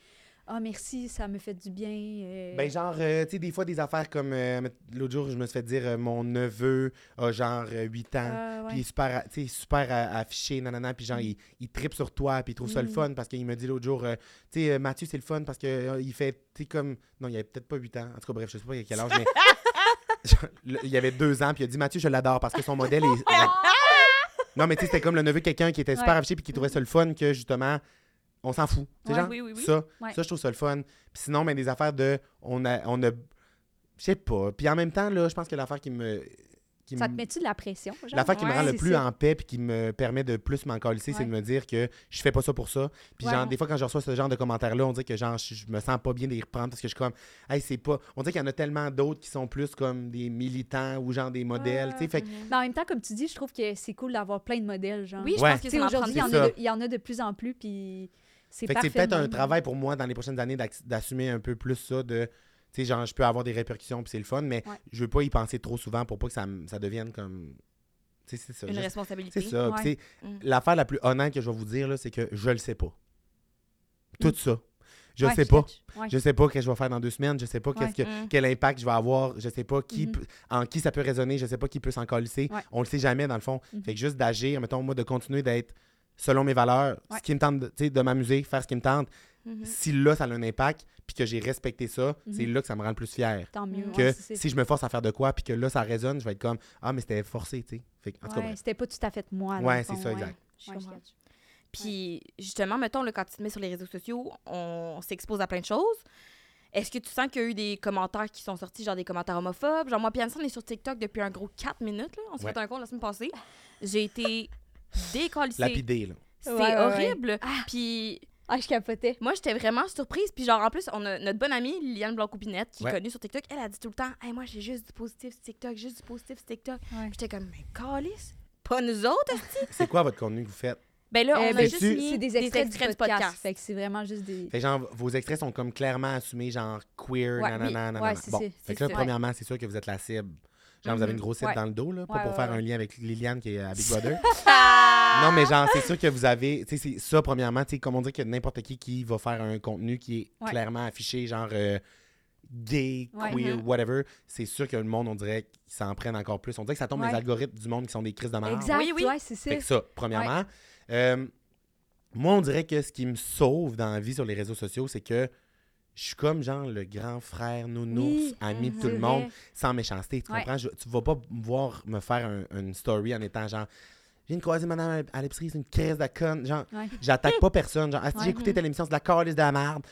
[SPEAKER 3] Ah, merci, ça me fait du bien. euh,
[SPEAKER 5] Ben, genre, euh, tu sais, des fois, des affaires comme. euh, L'autre jour, je me suis fait dire, mon neveu a genre euh, 8 ans.
[SPEAKER 3] ah,
[SPEAKER 5] Puis il est super, super affiché, nanana, puis genre, il, il tripe sur toi, puis il trouve ça le
[SPEAKER 3] Mm.
[SPEAKER 5] fun, parce qu'il me dit l'autre jour, tu sais, Mathieu, c'est le fun, parce que il fait, tu sais, comme, non, il avait peut-être pas 8 ans, en tout cas, bref, je sais pas quel âge, mais il y avait 2 ans, puis il a dit, Mathieu, je l'adore, parce que son modèle est... non, mais tu sais, c'était comme le neveu quelqu'un qui était super
[SPEAKER 3] Ouais.
[SPEAKER 5] affiché, puis qui trouvait ça le fun, que justement, on s'en fout,
[SPEAKER 3] Ouais,
[SPEAKER 5] genre,
[SPEAKER 4] oui, oui, oui.
[SPEAKER 5] ça,
[SPEAKER 3] Ouais.
[SPEAKER 5] ça, je trouve ça le fun. Puis sinon, mais des affaires de, on a, on a, je sais pas, puis en même temps, là, je pense que l'affaire qui me... qui
[SPEAKER 3] Ça
[SPEAKER 5] me-
[SPEAKER 3] te met-tu de la pression?
[SPEAKER 5] L'affaire qui me rend le plus
[SPEAKER 3] ça.
[SPEAKER 5] en paix puis qui me permet de plus m'en calisser, c'est de me dire que je fais pas ça pour ça. Puis
[SPEAKER 3] Ouais.
[SPEAKER 5] genre, des fois, quand je reçois ce genre de commentaires-là, on dirait que genre, je, je me sens pas bien de les reprendre parce que je suis comme, hey, c'est pas. On dirait qu'il y en a tellement d'autres qui sont plus comme des militants ou genre des modèles, tu sais. Fait que-
[SPEAKER 3] Mais en même temps, comme tu dis, je trouve que c'est cool d'avoir plein de modèles. Genre.
[SPEAKER 4] Oui, je
[SPEAKER 5] Ouais.
[SPEAKER 4] pense que
[SPEAKER 3] aujourd'hui, il y, en
[SPEAKER 5] c'est
[SPEAKER 3] a de- il y en a de plus en plus, puis c'est
[SPEAKER 5] peut-être un travail pour moi dans les prochaines années d'assumer un peu plus ça de. Tu sais, genre, je peux avoir des répercussions puis c'est le fun, mais
[SPEAKER 3] Ouais.
[SPEAKER 5] je veux pas y penser trop souvent pour pas que ça, ça devienne comme. C'est ça.
[SPEAKER 4] une
[SPEAKER 5] Juste-
[SPEAKER 4] responsabilité.
[SPEAKER 5] C'est ça.
[SPEAKER 3] Ouais.
[SPEAKER 4] Mm.
[SPEAKER 5] L'affaire la plus honnête que je vais vous dire, là, c'est que je le sais pas. Tout ça. Je
[SPEAKER 3] Mm. Ouais,
[SPEAKER 5] sais pas.
[SPEAKER 3] Ouais.
[SPEAKER 5] Je sais pas ce que je vais faire dans deux semaines. Je sais pas que,
[SPEAKER 4] Mm.
[SPEAKER 5] quel impact je vais avoir. Je sais pas qui
[SPEAKER 3] Mhm.
[SPEAKER 5] peut- en qui ça peut résonner. Je sais pas qui peut s'en colisser. On le sait jamais, dans le fond.
[SPEAKER 3] Mhm.
[SPEAKER 5] Fait que juste d'agir, mettons, moi, de continuer d'être selon mes valeurs,
[SPEAKER 3] Ouais.
[SPEAKER 5] ce qui me tente, de- tu sais, de m'amuser, faire ce qui me tente.
[SPEAKER 4] Mhm.
[SPEAKER 5] Si là, ça a un impact, puis que j'ai respecté ça, c'est
[SPEAKER 3] Mhm.
[SPEAKER 5] là que ça me rend le plus fier.
[SPEAKER 3] Tant mieux.
[SPEAKER 5] Que
[SPEAKER 3] ouais, c'est-
[SPEAKER 5] si je me force à faire de quoi, puis que là, ça résonne, je vais être comme Ah, mais c'était forcé, tu sais. Fait que, en tout cas,
[SPEAKER 3] Ouais,
[SPEAKER 5] bref.
[SPEAKER 3] c'était pas tout à fait moi.
[SPEAKER 5] Ouais,
[SPEAKER 3] le
[SPEAKER 5] c'est ça,
[SPEAKER 3] ouais.
[SPEAKER 5] exact.
[SPEAKER 4] Je comprends. Puis, justement, mettons, là, quand tu te mets sur les réseaux sociaux, on s'expose à plein de choses. Est-ce que tu sens qu'il y a eu des commentaires qui sont sortis, genre des commentaires homophobes? Genre, moi, Pianson, on est sur TikTok depuis un gros 4 minutes, là. On s'est
[SPEAKER 5] Ouais.
[SPEAKER 4] fait un compte la semaine passée. J'ai été décollissée.
[SPEAKER 5] Lapidé, là.
[SPEAKER 4] C'est
[SPEAKER 3] Ouais, ouais, ouais.
[SPEAKER 4] horrible. Puis,
[SPEAKER 3] Ah, je capotais.
[SPEAKER 4] moi, j'étais vraiment surprise. Puis, genre, en plus, on a notre bonne amie, Liliane Blanc-Coupinette, qui
[SPEAKER 5] Ouais.
[SPEAKER 4] est connue sur TikTok. Elle a dit tout le temps Hey, moi, j'ai juste du positif sur TikTok, juste du positif sur TikTok. J'étais comme Mais, calice, pas nous autres.
[SPEAKER 5] C'est quoi votre contenu que vous faites?
[SPEAKER 4] Ben là,
[SPEAKER 3] Euh,
[SPEAKER 4] on
[SPEAKER 3] ben,
[SPEAKER 4] a juste
[SPEAKER 5] c'est-
[SPEAKER 4] mis
[SPEAKER 3] C'est des extraits, du podcast. Fait que c'est vraiment juste des.
[SPEAKER 5] Fait que genre, vos extraits sont comme clairement assumés, genre queer,
[SPEAKER 3] Ouais,
[SPEAKER 5] nanana,
[SPEAKER 3] oui.
[SPEAKER 5] nanana.
[SPEAKER 3] Ouais, c'est
[SPEAKER 5] bon. Fait que là, premièrement, c'est sûr que vous êtes la cible. Genre, vous avez une grosse tête
[SPEAKER 3] Ouais.
[SPEAKER 5] dans le dos, là, pas
[SPEAKER 3] Ouais,
[SPEAKER 5] pour
[SPEAKER 3] ouais,
[SPEAKER 5] faire un lien avec Liliane qui est à Big Brother.
[SPEAKER 4] Ah!
[SPEAKER 5] non, mais genre, c'est sûr que vous avez. Tu sais, c'est ça, premièrement, tu sais, comme on dit que n'importe qui qui va faire un contenu qui est
[SPEAKER 3] Ouais.
[SPEAKER 5] clairement affiché, genre euh, gay,
[SPEAKER 3] Ouais.
[SPEAKER 5] queer,
[SPEAKER 4] Mhm.
[SPEAKER 5] whatever, c'est sûr que le monde, on dirait qu'ils s'en prennent encore plus. On dirait que ça tombe
[SPEAKER 3] Ouais.
[SPEAKER 5] les algorithmes du monde qui sont des crises de merde.
[SPEAKER 3] Exact,
[SPEAKER 4] Oui, oui.
[SPEAKER 3] ouais, c'est ça.
[SPEAKER 5] Fait que ça, premièrement. Euh, moi, on dirait que ce qui me sauve dans la vie sur les réseaux sociaux, c'est que je suis comme genre le grand frère nounours,
[SPEAKER 3] Oui,
[SPEAKER 5] ami de tout le monde, sans méchanceté. Tu
[SPEAKER 3] Ouais.
[SPEAKER 5] comprends? Je- tu vas pas me voir me faire un- une story en étant genre. Je viens de croiser madame à l'épicerie, c'est une crise de conne. Genre,
[SPEAKER 3] Ouais.
[SPEAKER 5] j'attaque pas personne. Genre, Ah, si
[SPEAKER 3] Ouais.
[SPEAKER 5] j'ai écouté telle émission, c'est de la calice de la merde.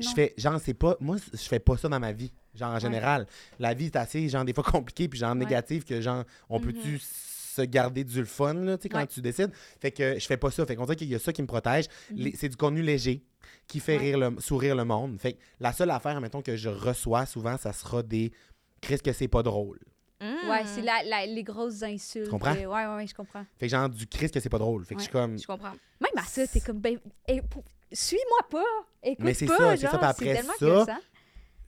[SPEAKER 5] Je fais, genre, c'est pas. Moi, je fais pas ça dans ma vie. Genre, en général. La vie est assez, genre, des fois compliquée, puis genre, négative, que genre, on peut-tu se garder du fun, là, tu sais, quand
[SPEAKER 3] Ouais.
[SPEAKER 5] tu décides. Fait que je fais pas ça. Fait qu'on dirait qu'il y a ça qui me protège. Les- C'est du contenu léger qui fait
[SPEAKER 3] Mhm. Ouais.
[SPEAKER 5] rire le, sourire le monde. Fait que la seule affaire, mettons, que je reçois souvent, ça sera des. Chris, que c'est pas drôle.
[SPEAKER 4] Mm.
[SPEAKER 3] Ouais, c'est la, la- les grosses insultes.
[SPEAKER 5] Tu comprends?
[SPEAKER 3] ouais, ouais, ouais, je comprends.
[SPEAKER 5] Fait que genre, du Chris, que c'est pas drôle. Fait que je suis comme.
[SPEAKER 4] Je comprends.
[SPEAKER 3] Même à ça, t'es comme, ben, suis-moi pas. Écoute
[SPEAKER 5] Mais c'est
[SPEAKER 3] pas,
[SPEAKER 5] ça, c'est ça, puis après
[SPEAKER 3] tellement
[SPEAKER 5] ça,
[SPEAKER 3] gossant.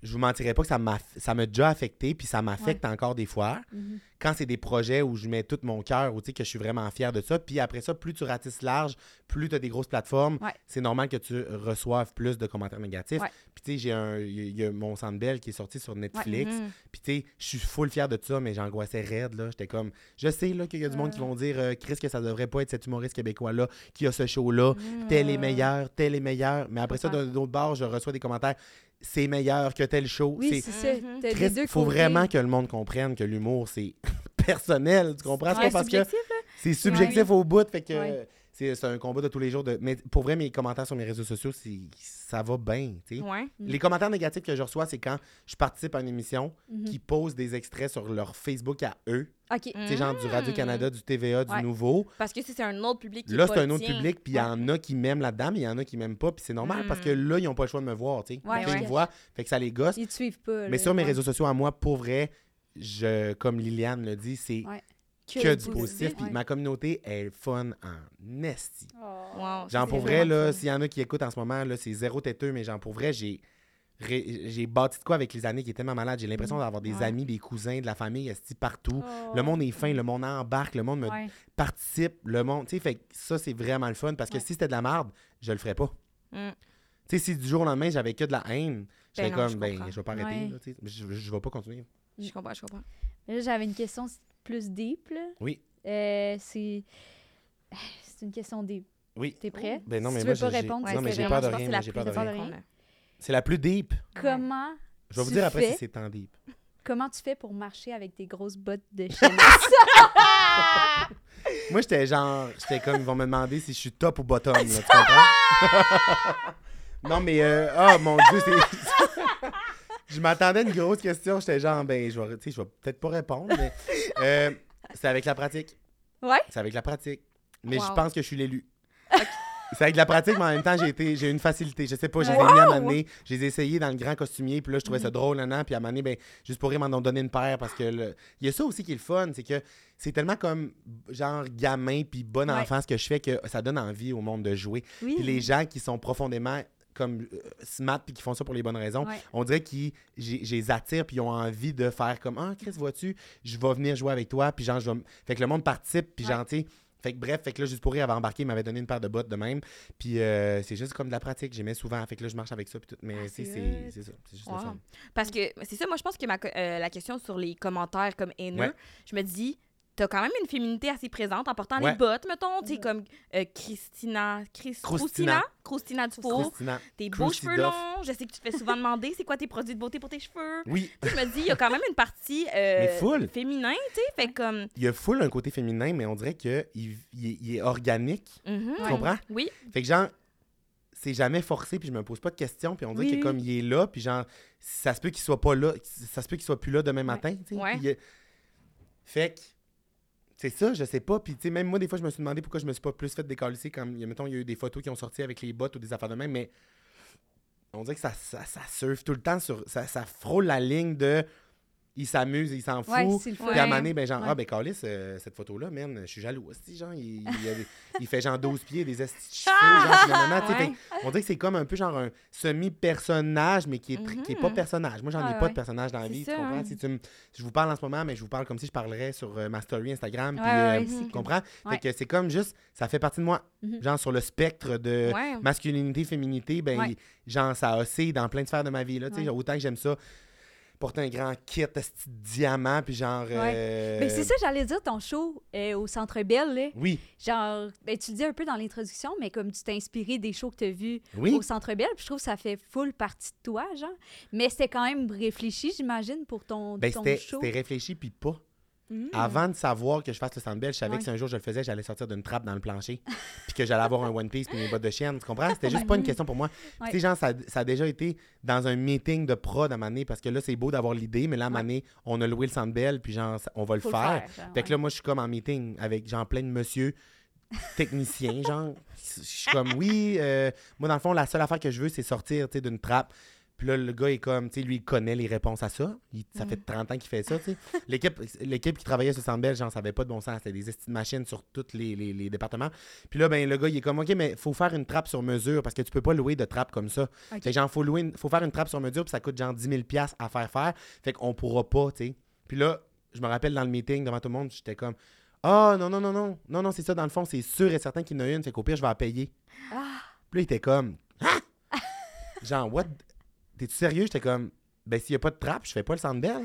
[SPEAKER 5] Je vous mentirais pas que ça m'a ça m'a déjà affecté, puis ça m'affecte encore des fois.
[SPEAKER 3] Mhm.
[SPEAKER 5] quand c'est des projets où je mets tout mon cœur, ou tu sais, que je suis vraiment fier de ça. Puis après ça, plus tu ratisses large, plus tu as des grosses plateformes,
[SPEAKER 3] Ouais.
[SPEAKER 5] c'est normal que tu reçoives plus de commentaires négatifs.
[SPEAKER 3] Ouais.
[SPEAKER 5] Puis tu sais, j'ai un, il y a- il y a mon Sandbell qui est sorti sur Netflix.
[SPEAKER 4] Mhm.
[SPEAKER 5] Puis tu sais, je suis full fier de ça, mais j'angoissais raide, là. J'étais comme, je sais, là, qu'il y a du monde qui vont dire, euh, Chris, que ça devrait pas être cet humoriste québécois-là, qui a ce show-là, tel est meilleur, tel est meilleur. Mais après ça, d'un autre bord, je reçois des commentaires, c'est meilleur que tel show.
[SPEAKER 3] Oui,
[SPEAKER 5] C'est-
[SPEAKER 3] ça.
[SPEAKER 4] Mhm.
[SPEAKER 3] Deux
[SPEAKER 5] faut
[SPEAKER 3] côtés.
[SPEAKER 5] vraiment que le monde comprenne que l'humour, c'est personnel. Tu comprends? C'est
[SPEAKER 4] Ouais,
[SPEAKER 5] pas parce que
[SPEAKER 4] subjectif, là.
[SPEAKER 5] c'est subjectif au bout. Fait que
[SPEAKER 3] Ouais.
[SPEAKER 5] C'est un combat de tous les jours. De... Mais pour vrai, mes commentaires sur mes réseaux sociaux, ça va bien.
[SPEAKER 4] Ouais.
[SPEAKER 3] Mm.
[SPEAKER 5] Les commentaires négatifs que je reçois, c'est quand je participe à une émission
[SPEAKER 3] Mhm.
[SPEAKER 5] qui pose des extraits sur leur Facebook à eux.
[SPEAKER 3] OK.
[SPEAKER 5] Genre du Radio-Canada, du TVA, du
[SPEAKER 3] Ouais.
[SPEAKER 5] Nouveau.
[SPEAKER 4] Parce que c'est un autre public qui
[SPEAKER 5] Là,
[SPEAKER 4] est
[SPEAKER 5] c'est un autre
[SPEAKER 4] tien.
[SPEAKER 5] public, puis il y en a qui m'aiment là-dedans, mais il y en a qui m'aiment pas, puis c'est normal parce
[SPEAKER 4] Mm.
[SPEAKER 5] que là, ils n'ont pas le choix de me voir, tu sais.
[SPEAKER 3] Ouais, ouais.
[SPEAKER 5] me voient, fait que ça les gosse.
[SPEAKER 3] Ils te suivent pas.
[SPEAKER 5] Mais
[SPEAKER 3] là,
[SPEAKER 5] sur mes réseaux sociaux, à moi, pour vrai, je, comme Liliane le dit, c'est Que,
[SPEAKER 3] du
[SPEAKER 5] positif. Puis
[SPEAKER 3] ouais.
[SPEAKER 5] ma communauté est fun en esti.
[SPEAKER 3] Oh.
[SPEAKER 4] Wow.
[SPEAKER 5] Genre, pour vrai, là, s'il y en a qui écoutent en ce moment, là, c'est zéro têteux, mais genre, pour vrai, j'ai. J'ai bâti de quoi avec les années qui est tellement malade. J'ai l'impression d'avoir des
[SPEAKER 3] Ouais.
[SPEAKER 5] amis, des cousins, de la famille, esti partout.
[SPEAKER 3] Oh.
[SPEAKER 5] Le monde est fin, le monde embarque, le monde me
[SPEAKER 3] Ouais.
[SPEAKER 5] participe, le monde. Tu sais, fait que ça, c'est vraiment le fun parce que
[SPEAKER 3] Ouais.
[SPEAKER 5] si c'était de la merde, je le ferais pas.
[SPEAKER 4] Mm.
[SPEAKER 5] Tu sais, si du jour au lendemain, j'avais que de la haine, je serais
[SPEAKER 4] non,
[SPEAKER 5] comme,
[SPEAKER 4] je
[SPEAKER 5] ben, je vais pas arrêter,
[SPEAKER 3] Ouais.
[SPEAKER 5] là, je, je vais pas continuer.
[SPEAKER 4] Je comprends, je comprends.
[SPEAKER 3] Mais Là, j'avais une question plus deep. Là.
[SPEAKER 5] Oui.
[SPEAKER 3] Euh, c'est. C'est une question deep.
[SPEAKER 5] Oui.
[SPEAKER 3] T'es prêt?
[SPEAKER 5] Ben non,
[SPEAKER 3] Si
[SPEAKER 5] mais
[SPEAKER 3] tu
[SPEAKER 5] moi,
[SPEAKER 3] veux pas
[SPEAKER 5] j'ai-
[SPEAKER 3] répondre,
[SPEAKER 5] non,
[SPEAKER 3] c'est
[SPEAKER 5] mais j'ai
[SPEAKER 3] vraiment-
[SPEAKER 5] peur de
[SPEAKER 4] je pense que
[SPEAKER 5] rien,
[SPEAKER 4] c'est la
[SPEAKER 5] moi, j'ai
[SPEAKER 4] plus
[SPEAKER 5] peur de
[SPEAKER 3] rien.
[SPEAKER 4] difficile qu'on a.
[SPEAKER 5] C'est la plus deep.
[SPEAKER 3] Comment,
[SPEAKER 5] Je vais vous
[SPEAKER 3] Tu
[SPEAKER 5] dire après
[SPEAKER 3] fais-
[SPEAKER 5] si c'est tant deep.
[SPEAKER 3] comment tu fais pour marcher avec des grosses bottes de Chanel?
[SPEAKER 5] Moi, j'étais genre, j'étais comme, ils vont me demander si je suis top ou bottom, là, tu comprends? non, mais, euh, oh mon Dieu, c'est. Je m'attendais à une grosse question, j'étais genre, ben, je vais, je peut-être pas répondre, mais. euh, c'est avec la pratique.
[SPEAKER 3] Ouais?
[SPEAKER 5] C'est avec la pratique. Mais je pense que je suis l'élu. C'est avec la pratique, mais en même temps, j'ai été, j'ai eu une facilité. Je sais pas, je les ai mis à m'amener. Je les ai essayés dans le grand costumier, puis là, je trouvais ça drôle, nan, nan, puis à m'amener, ben, juste pour rire, m'en ont donné une paire, parce que le- il y a ça aussi qui est le fun, c'est que c'est tellement comme, genre, gamin, puis bon
[SPEAKER 3] Ouais.
[SPEAKER 5] enfant, ce que je fais, que ça donne envie au monde de jouer.
[SPEAKER 3] Oui.
[SPEAKER 5] Puis les gens qui sont profondément comme euh, smart puis qui font ça pour les bonnes raisons,
[SPEAKER 3] Ouais.
[SPEAKER 5] on dirait qu'ils les attire puis ils ont envie de faire comme ah Chris vois-tu, je vais venir jouer avec toi puis genre je vais m- fait que le monde participe puis
[SPEAKER 3] Ouais.
[SPEAKER 5] sais, fait que bref, fait que là juste pour rire avait embarqué, il m'avait donné une paire de bottes de même puis euh, c'est juste comme de la pratique, j'aimais souvent fait que là je marche avec ça puis tout mais
[SPEAKER 3] Ah, c'est
[SPEAKER 5] c'est
[SPEAKER 3] hot.
[SPEAKER 5] c'est ça, c'est juste
[SPEAKER 4] Wow.
[SPEAKER 5] le fun.
[SPEAKER 4] Parce que c'est ça, moi je pense que ma, euh, la question sur les commentaires comme haineux,
[SPEAKER 5] Ouais.
[SPEAKER 4] je me dis, t'as quand même une féminité assez présente en portant
[SPEAKER 5] Ouais.
[SPEAKER 4] les bottes, mettons, tu sais, comme euh, Christina, Chris,
[SPEAKER 5] Croustina.
[SPEAKER 4] Croustina, Croustina Dufour, tes beaux cheveux longs, je sais que tu te fais souvent demander c'est quoi tes produits de beauté pour tes cheveux?
[SPEAKER 5] Oui,
[SPEAKER 4] Tu sais, je me dis, il y a quand même une partie euh,
[SPEAKER 5] full.
[SPEAKER 4] féminin, tu sais, fait comme...
[SPEAKER 5] il y a full un côté féminin mais on dirait que il, il est- il est organique, tu
[SPEAKER 3] Ouais.
[SPEAKER 5] comprends?
[SPEAKER 4] Oui,
[SPEAKER 5] Fait que genre, c'est jamais forcé, puis je me pose pas de questions, puis on dirait
[SPEAKER 3] Oui,
[SPEAKER 5] que comme il est là, puis genre, ça se peut qu'il soit pas là, ça se peut qu'il soit plus là demain matin, tu sais.
[SPEAKER 4] Ouais.
[SPEAKER 5] puis, euh, fait que, c'est ça, je sais pas, puis tu sais, même moi, des fois, je me suis demandé pourquoi je me suis pas plus fait décalisser, a, mettons, il y a eu des photos qui ont sorti avec les bottes ou des affaires de même, mais on dirait que ça, ça, ça surfe tout le temps sur, ça, ça frôle la ligne de, il s'amuse, il s'en fout.
[SPEAKER 3] Ouais, c'est le fun.
[SPEAKER 5] Puis à un moment donné, ben genre, ah ben Calis, euh, cette photo-là, man, je suis jaloux aussi, genre, il, il, a des- il fait genre 12 pieds, des
[SPEAKER 4] Ouais.
[SPEAKER 5] fait que on dirait que c'est comme un peu genre un semi-personnage, mais qui est, tr- qui est pas
[SPEAKER 4] Mhm.
[SPEAKER 5] personnage. Moi, j'en ai
[SPEAKER 3] Ouais,
[SPEAKER 5] pas
[SPEAKER 3] ouais.
[SPEAKER 5] de personnage dans la
[SPEAKER 3] C'est
[SPEAKER 5] vie,
[SPEAKER 3] ça,
[SPEAKER 5] tu comprends?
[SPEAKER 3] hein.
[SPEAKER 5] Si tu me- je vous parle en ce moment, mais je vous parle comme si je parlerais sur euh, ma story Instagram, puis
[SPEAKER 3] Ouais, ouais,
[SPEAKER 5] euh,
[SPEAKER 3] ouais,
[SPEAKER 5] tu comprends?
[SPEAKER 3] Ouais.
[SPEAKER 5] Fait que c'est comme juste, ça fait partie de moi.
[SPEAKER 3] Mhm.
[SPEAKER 5] Genre sur le spectre de
[SPEAKER 4] Ouais.
[SPEAKER 5] masculinité, féminité, ben,
[SPEAKER 3] Ouais.
[SPEAKER 5] genre, ça oscille dans plein de sphères de ma vie, là, tu sais,
[SPEAKER 3] Ouais.
[SPEAKER 5] autant que j'aime ça, porter un grand kit, petit diamant, puis genre... euh,
[SPEAKER 3] Ben, c'est ça, j'allais dire, ton show euh, au Centre Bell, là.
[SPEAKER 5] Oui,
[SPEAKER 3] Genre, ben, tu le dis un peu dans l'introduction, mais comme tu t'es inspiré des shows que tu as vus
[SPEAKER 5] oui.
[SPEAKER 3] au Centre Bell, puis je trouve que ça fait full partie de toi, genre. Mais c'était quand même réfléchi, j'imagine, pour ton,
[SPEAKER 5] Ben,
[SPEAKER 3] ton show.
[SPEAKER 5] c'était réfléchi, puis pas.
[SPEAKER 4] Mm.
[SPEAKER 5] Avant de savoir que je fasse le Sandbell, je savais
[SPEAKER 3] Ouais.
[SPEAKER 5] que si un jour je le faisais, j'allais sortir d'une trappe dans le plancher. puis que j'allais avoir un One Piece puis mes bottes de chienne. Tu comprends? C'était juste pas une question pour moi.
[SPEAKER 3] Ouais.
[SPEAKER 5] Tu sais, genre, ça, ça a déjà été dans un meeting de prod à donné, parce que là, c'est beau d'avoir l'idée, mais là, à donné, on a loué le Sandbell, puis genre, on va le
[SPEAKER 3] Faut
[SPEAKER 5] faire.
[SPEAKER 3] le faire, genre,
[SPEAKER 5] Fait que là, moi, je suis comme en meeting avec genre plein de monsieur techniciens, genre. Je suis comme, oui, euh, moi, dans le fond, la seule affaire que je veux, c'est sortir, tu sais, d'une trappe. Puis là, le gars est comme, tu sais, lui, il connaît les réponses à ça. Il- ça fait 30 ans qu'il fait ça, tu sais. L'équipe, qui travaillait sur Sandbell, genre, ça avait pas de bon sens. C'était des machines sur tous les, les- les départements. Puis là, ben, le gars, il est comme, OK, mais faut faire une trappe sur mesure parce que tu peux pas louer de trappe comme ça.
[SPEAKER 3] Ok.
[SPEAKER 5] Fait que genre, faut, louer une- faut faire une trappe sur mesure, puis ça coûte genre 10 000 piastres à faire faire. Fait qu'on pourra pas, tu sais. Puis là, je me rappelle dans le meeting, devant tout le monde, j'étais comme, ah, non, non, non, non, non, non, c'est ça, dans le fond, c'est sûr et certain qu'il y en a une, fait qu'au pire, je vais la payer.
[SPEAKER 3] Ah.
[SPEAKER 5] Puis là, il était comme, Hein? genre, what? T'es-tu sérieux? J'étais comme, ben, s'il y a pas de trappe, je fais pas le Sandbell.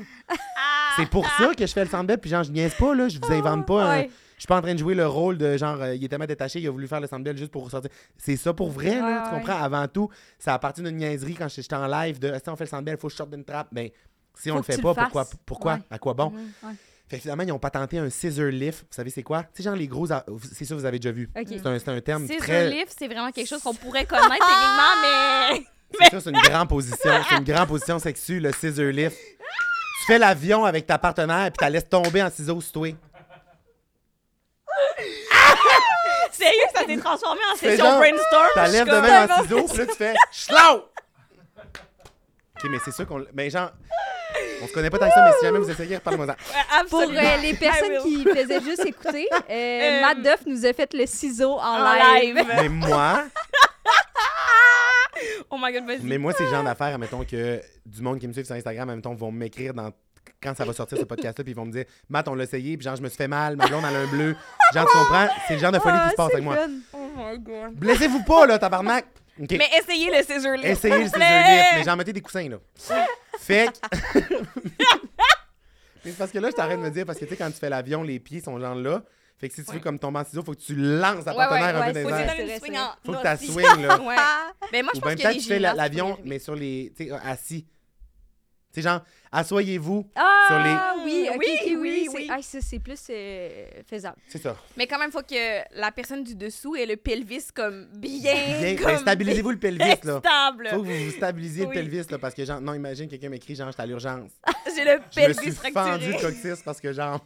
[SPEAKER 5] C'est pour ça que je fais le Sandbell, puis genre, je niaise pas, là, je vous invente pas.
[SPEAKER 3] Ah, Ouais.
[SPEAKER 5] Je suis pas en train de jouer le rôle de genre, euh, il est tellement détaché, il a voulu faire le Sandbell juste pour ressortir. C'est ça pour vrai, là,
[SPEAKER 3] Ouais,
[SPEAKER 5] tu comprends? Avant tout, ça a parti d'une niaiserie quand j'étais en live de, si on fait le Sandbell, il faut que je sorte d'une trappe. Ben, si on
[SPEAKER 3] Faut
[SPEAKER 5] le
[SPEAKER 3] que
[SPEAKER 5] fait
[SPEAKER 3] tu
[SPEAKER 5] pas, pourquoi?
[SPEAKER 3] fasses.
[SPEAKER 5] Pourquoi?
[SPEAKER 3] Ouais.
[SPEAKER 5] À quoi bon?
[SPEAKER 3] Mhm, ouais.
[SPEAKER 5] Fait que finalement, ils ont patenté un scissor lift. Vous savez, c'est quoi? Tu sais, genre les gros. a- C'est ça, vous avez déjà vu.
[SPEAKER 3] Ok.
[SPEAKER 5] C'est un, c'est un terme
[SPEAKER 4] C'est
[SPEAKER 5] très.
[SPEAKER 4] lift, c'est vraiment quelque chose qu'on pourrait connaître techniquement, mais.
[SPEAKER 5] C'est ça, c'est une grande position. C'est une grande position sexue, le scissor lift. Tu fais l'avion avec ta partenaire puis tu la laisses tomber en ciseaux sur toi.
[SPEAKER 4] Sérieux, ça s'est transformé en session
[SPEAKER 5] genre-
[SPEAKER 4] brainstorm.
[SPEAKER 5] Tu lèves de même en ciseaux, puis là, tu fais Schlau! Ok, mais c'est sûr qu'on. Mais genre. On se connaît pas tant que ça, mais si jamais vous essayez, parlez-moi ça.
[SPEAKER 4] Ouais,
[SPEAKER 3] Pour euh, les personnes qui faisaient juste écouter, euh,
[SPEAKER 4] Euh,
[SPEAKER 3] Matt Duff nous a fait le ciseau en,
[SPEAKER 4] En
[SPEAKER 3] live.
[SPEAKER 4] live.
[SPEAKER 5] Mais moi,
[SPEAKER 4] Oh my god, vas-y.
[SPEAKER 5] mais moi, c'est le genre d'affaires, admettons que du monde qui me suit sur Instagram, admettons, vont m'écrire dans quand ça va sortir ce podcast-là, puis ils vont me dire Matt, on l'a essayé, puis genre, je me suis fait mal, ma blonde, elle a un bleu. Genre, tu comprends? C'est le genre de folie
[SPEAKER 3] Ah,
[SPEAKER 5] qui se passe avec moi.
[SPEAKER 4] Oh my god.
[SPEAKER 5] Blessez-vous pas, là, tabarnak! OK.
[SPEAKER 4] Mais essayez le scissor lift.
[SPEAKER 5] Essayez le scissor lift, mais j'en mettais des coussins, là. Fait que... mais parce que là, je t'arrête de me dire, parce que tu sais, quand tu fais l'avion, les pieds sont genre là. Fait que si tu veux comme tomber en ciseaux, faut que tu lances ta
[SPEAKER 4] Ouais, ouais,
[SPEAKER 5] partenaire un
[SPEAKER 3] ouais,
[SPEAKER 5] peu
[SPEAKER 3] faut
[SPEAKER 5] dans les
[SPEAKER 3] que C'est
[SPEAKER 5] Faut que tu swing, là.
[SPEAKER 4] Ouais. Mais moi, je
[SPEAKER 5] Ou
[SPEAKER 4] pense a
[SPEAKER 5] peut-être tu fais l'avion, mais sur les... Tu sais, assis. Tu sais, genre, asseyez-vous.
[SPEAKER 3] Ah
[SPEAKER 5] Sur
[SPEAKER 3] oui, ok,
[SPEAKER 4] Oui,
[SPEAKER 3] oui,
[SPEAKER 4] oui,
[SPEAKER 3] c'est-
[SPEAKER 4] oui.
[SPEAKER 3] ah, ça, c'est plus euh, faisable.
[SPEAKER 5] C'est ça.
[SPEAKER 4] Mais quand même, faut que la personne du dessous ait le pelvis comme bien.
[SPEAKER 5] Bien,
[SPEAKER 4] comme
[SPEAKER 5] ben, stabilisez-vous le pelvis, là.
[SPEAKER 4] Stable.
[SPEAKER 5] Faut que vous vous stabilisiez
[SPEAKER 4] Oui.
[SPEAKER 5] le pelvis, là, parce que genre, non, imagine quelqu'un m'écrit, genre, j'étais à l'urgence.
[SPEAKER 4] J'ai le
[SPEAKER 5] Je me
[SPEAKER 4] pelvis
[SPEAKER 5] suis fendu
[SPEAKER 4] fracturé.
[SPEAKER 5] le coccyx parce que, genre,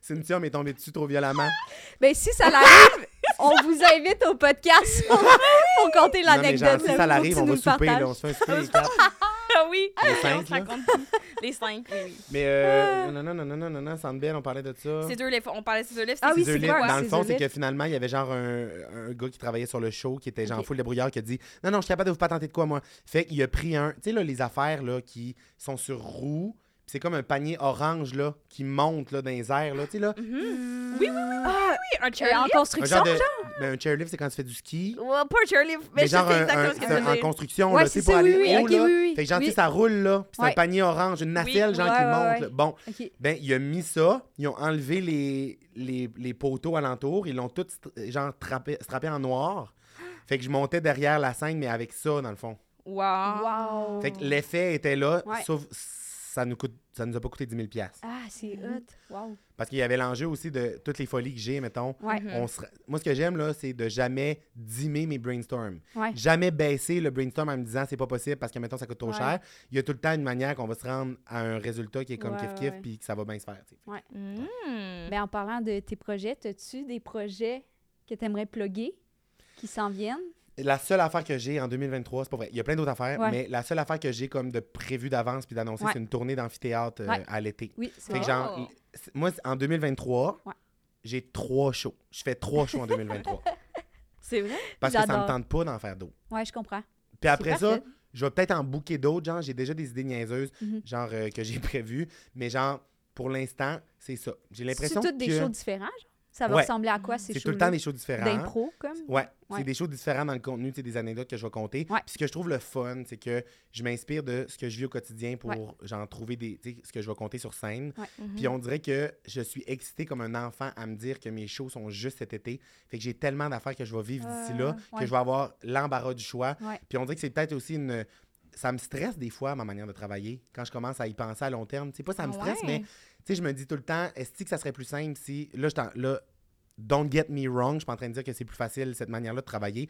[SPEAKER 5] Cynthia m'est tombée dessus trop violemment?
[SPEAKER 3] Ben, si ça l'arrive, on vous invite au podcast pour, pour compter
[SPEAKER 5] Non, mais genre,
[SPEAKER 3] l'anecdote.
[SPEAKER 5] si ça l'arrive, on va
[SPEAKER 3] le
[SPEAKER 5] souper, là. On se fait un souper, les quatre.
[SPEAKER 4] Ah oui.
[SPEAKER 5] Les
[SPEAKER 4] on
[SPEAKER 5] cinq,
[SPEAKER 4] se
[SPEAKER 5] là.
[SPEAKER 4] raconte tout. Les cinq, oui, oui.
[SPEAKER 5] Mais, euh, non, non, non, non, non, non, non, Sandbell, on parlait de ça.
[SPEAKER 4] C'est deux livres. On parlait de ces deux livres.
[SPEAKER 3] Ah oui,
[SPEAKER 5] Scissor
[SPEAKER 3] c'est
[SPEAKER 5] lift,
[SPEAKER 3] quoi,
[SPEAKER 5] Dans le fond, c'est que finalement, il y avait genre un, un gars qui travaillait sur le show qui était genre
[SPEAKER 3] Ok.
[SPEAKER 5] full de brouillard qui a dit Non, non, je suis capable de vous patenter de quoi, moi? Fait qu'il a pris un. Tu sais, là, les affaires là, qui sont sur roue, c'est comme un panier orange là, qui monte là, dans les airs, là, tu sais, là.
[SPEAKER 4] Mhm. Oui, oui, oui,
[SPEAKER 3] Ah,
[SPEAKER 4] oui. Un
[SPEAKER 3] euh, en
[SPEAKER 4] chairlift.
[SPEAKER 5] Un
[SPEAKER 3] construction,
[SPEAKER 5] genre de. Ben, un chairlift, c'est quand tu fais du ski.
[SPEAKER 4] Ouais, pas un chairlift. Mais,
[SPEAKER 5] Mais
[SPEAKER 4] je
[SPEAKER 5] genre
[SPEAKER 4] sais
[SPEAKER 5] un,
[SPEAKER 4] exactement
[SPEAKER 5] un-
[SPEAKER 4] ce que
[SPEAKER 5] c'est en construction,
[SPEAKER 3] Ouais,
[SPEAKER 5] là,
[SPEAKER 3] c'est
[SPEAKER 5] pour
[SPEAKER 3] ça,
[SPEAKER 5] aller
[SPEAKER 3] oui, oui,
[SPEAKER 5] haut,
[SPEAKER 3] ok,
[SPEAKER 5] là.
[SPEAKER 3] oui, oui.
[SPEAKER 5] Fait que genre,
[SPEAKER 3] Oui.
[SPEAKER 5] ça roule, là, puis c'est
[SPEAKER 3] Ouais.
[SPEAKER 5] un panier orange, une nacelle,
[SPEAKER 4] Oui,
[SPEAKER 5] genre,
[SPEAKER 3] ouais,
[SPEAKER 5] qui
[SPEAKER 3] ouais,
[SPEAKER 5] monte.
[SPEAKER 3] ouais.
[SPEAKER 5] là. Bon,
[SPEAKER 3] OK.
[SPEAKER 5] ben, il a mis ça, ils ont enlevé les, les, les poteaux alentour, ils l'ont tout, genre, trappé, strappé en noir. Fait que je montais derrière la scène, mais avec ça, dans le fond.
[SPEAKER 4] Wow.
[SPEAKER 3] Wow.
[SPEAKER 5] Fait que l'effet était là, sauf ça nous coûte ça nous a pas coûté 10 000 piastres.
[SPEAKER 3] Ah, c'est hot. Wow.
[SPEAKER 5] Parce qu'il y avait l'enjeu aussi de toutes les folies que j'ai, mettons.
[SPEAKER 3] Ouais.
[SPEAKER 4] Mhm.
[SPEAKER 5] On se- Moi, ce que j'aime, là, c'est de jamais dimmer mes brainstorms.
[SPEAKER 3] Ouais.
[SPEAKER 5] Jamais baisser le brainstorm en me disant c'est pas possible parce que, mettons, ça coûte trop
[SPEAKER 3] Ouais.
[SPEAKER 5] cher. Il y a tout le temps une manière qu'on va se rendre à un résultat qui est comme
[SPEAKER 3] Ouais,
[SPEAKER 5] kiff-kiff puis que ça va bien se faire.
[SPEAKER 4] Mm.
[SPEAKER 3] Ben, en parlant de tes projets, as-tu des projets que tu aimerais plugger qui s'en viennent?
[SPEAKER 5] La seule affaire que j'ai en 2023, c'est pas vrai, il y a plein d'autres affaires,
[SPEAKER 3] Ouais.
[SPEAKER 5] mais la seule affaire que j'ai comme de prévu d'avance puis d'annoncer,
[SPEAKER 3] Ouais.
[SPEAKER 5] c'est une tournée d'amphithéâtre euh,
[SPEAKER 3] Ouais.
[SPEAKER 5] à l'été.
[SPEAKER 3] Oui, c'est
[SPEAKER 5] que
[SPEAKER 3] vrai.
[SPEAKER 5] genre,
[SPEAKER 4] Oh.
[SPEAKER 5] c'est- moi, c'est- en 2023,
[SPEAKER 3] Ouais.
[SPEAKER 5] j'ai trois shows. Je fais trois shows en 2023.
[SPEAKER 4] C'est vrai?
[SPEAKER 5] Parce que ça me tente pas d'en faire d'autres.
[SPEAKER 3] Ouais, je comprends.
[SPEAKER 5] Puis après ça,
[SPEAKER 3] parfait.
[SPEAKER 5] je vais peut-être en booker d'autres, genre, j'ai déjà des idées niaiseuses,
[SPEAKER 3] Mhm.
[SPEAKER 5] genre, euh, que j'ai prévues, mais genre, pour l'instant, c'est ça. J'ai
[SPEAKER 3] C'est
[SPEAKER 5] l'impression
[SPEAKER 3] toutes des
[SPEAKER 5] que
[SPEAKER 3] shows différents, genre? Ça va
[SPEAKER 5] Ouais.
[SPEAKER 3] ressembler à quoi, ces
[SPEAKER 5] c'est
[SPEAKER 3] shows
[SPEAKER 5] tout le temps des shows différents.
[SPEAKER 3] D'impro, comme?
[SPEAKER 5] Ouais,
[SPEAKER 3] Ouais.
[SPEAKER 5] c'est des choses différentes dans le contenu, c'est des anecdotes que je vais compter.
[SPEAKER 3] Ouais.
[SPEAKER 5] Puis ce que je trouve le fun, c'est que je m'inspire de ce que je vis au quotidien pour genre trouver des ce que je vais compter sur scène.
[SPEAKER 3] Ouais.
[SPEAKER 5] Puis on dirait que je suis excitée comme un enfant à me dire que mes shows sont juste cet été. Fait que j'ai tellement d'affaires que je vais vivre d'ici là
[SPEAKER 3] Euh,
[SPEAKER 5] que je vais avoir l'embarras du choix. Puis on dirait que c'est peut-être aussi une ça me stresse des fois ma manière de travailler quand je commence à y penser à long terme. C'est pas ça me stresse mais sais je me dis tout le temps est-ce que ça serait plus simple si là je t'en- là don't get me wrong, je suis pas en train de dire que c'est plus facile cette manière-là de travailler,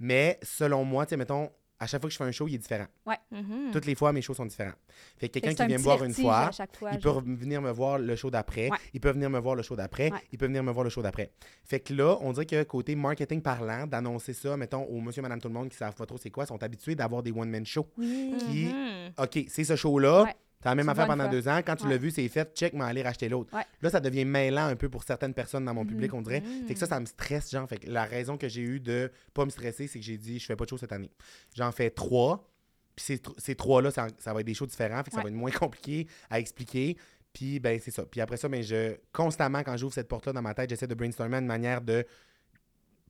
[SPEAKER 5] mais selon moi, tu sais mettons à chaque fois que je fais un show, il est différent.
[SPEAKER 4] Mhm.
[SPEAKER 5] Toutes les fois, mes shows sont différents. Fait que quelqu'un qui vient me voir une fois,
[SPEAKER 3] fois,
[SPEAKER 5] il peut venir me voir le show d'après,
[SPEAKER 3] Ouais.
[SPEAKER 5] il peut venir me voir le show d'après,
[SPEAKER 3] Ouais.
[SPEAKER 5] il peut venir me voir le show d'après. Fait que là, on dirait que côté marketing parlant, d'annoncer ça, mettons, aux monsieur, madame, tout le monde qui savent pas trop c'est quoi, sont habitués d'avoir des one-man shows.
[SPEAKER 3] Oui.
[SPEAKER 5] qui-
[SPEAKER 4] Mhm.
[SPEAKER 5] OK, c'est ce show-là.
[SPEAKER 3] Ouais.
[SPEAKER 5] T'as la même affaire pendant
[SPEAKER 3] fois.
[SPEAKER 5] deux ans. Quand tu
[SPEAKER 3] Ouais.
[SPEAKER 5] l'as vu, c'est fait. Check, m'en aller racheter l'autre.
[SPEAKER 3] Ouais.
[SPEAKER 5] Là, ça devient mêlant un peu pour certaines personnes dans mon public, on dirait. Fait que ça, ça me stresse, genre. Fait que la raison que j'ai eu de pas me stresser, c'est que j'ai dit, je fais pas de show cette année. J'en fais trois. Puis ces, ces trois-là, ça, ça va être des shows différents. Fait que ça va être moins compliqué à expliquer. Puis, ben, c'est ça. Puis après ça, ben, je, constamment, quand j'ouvre cette porte-là dans ma tête, j'essaie de brainstormer une manière de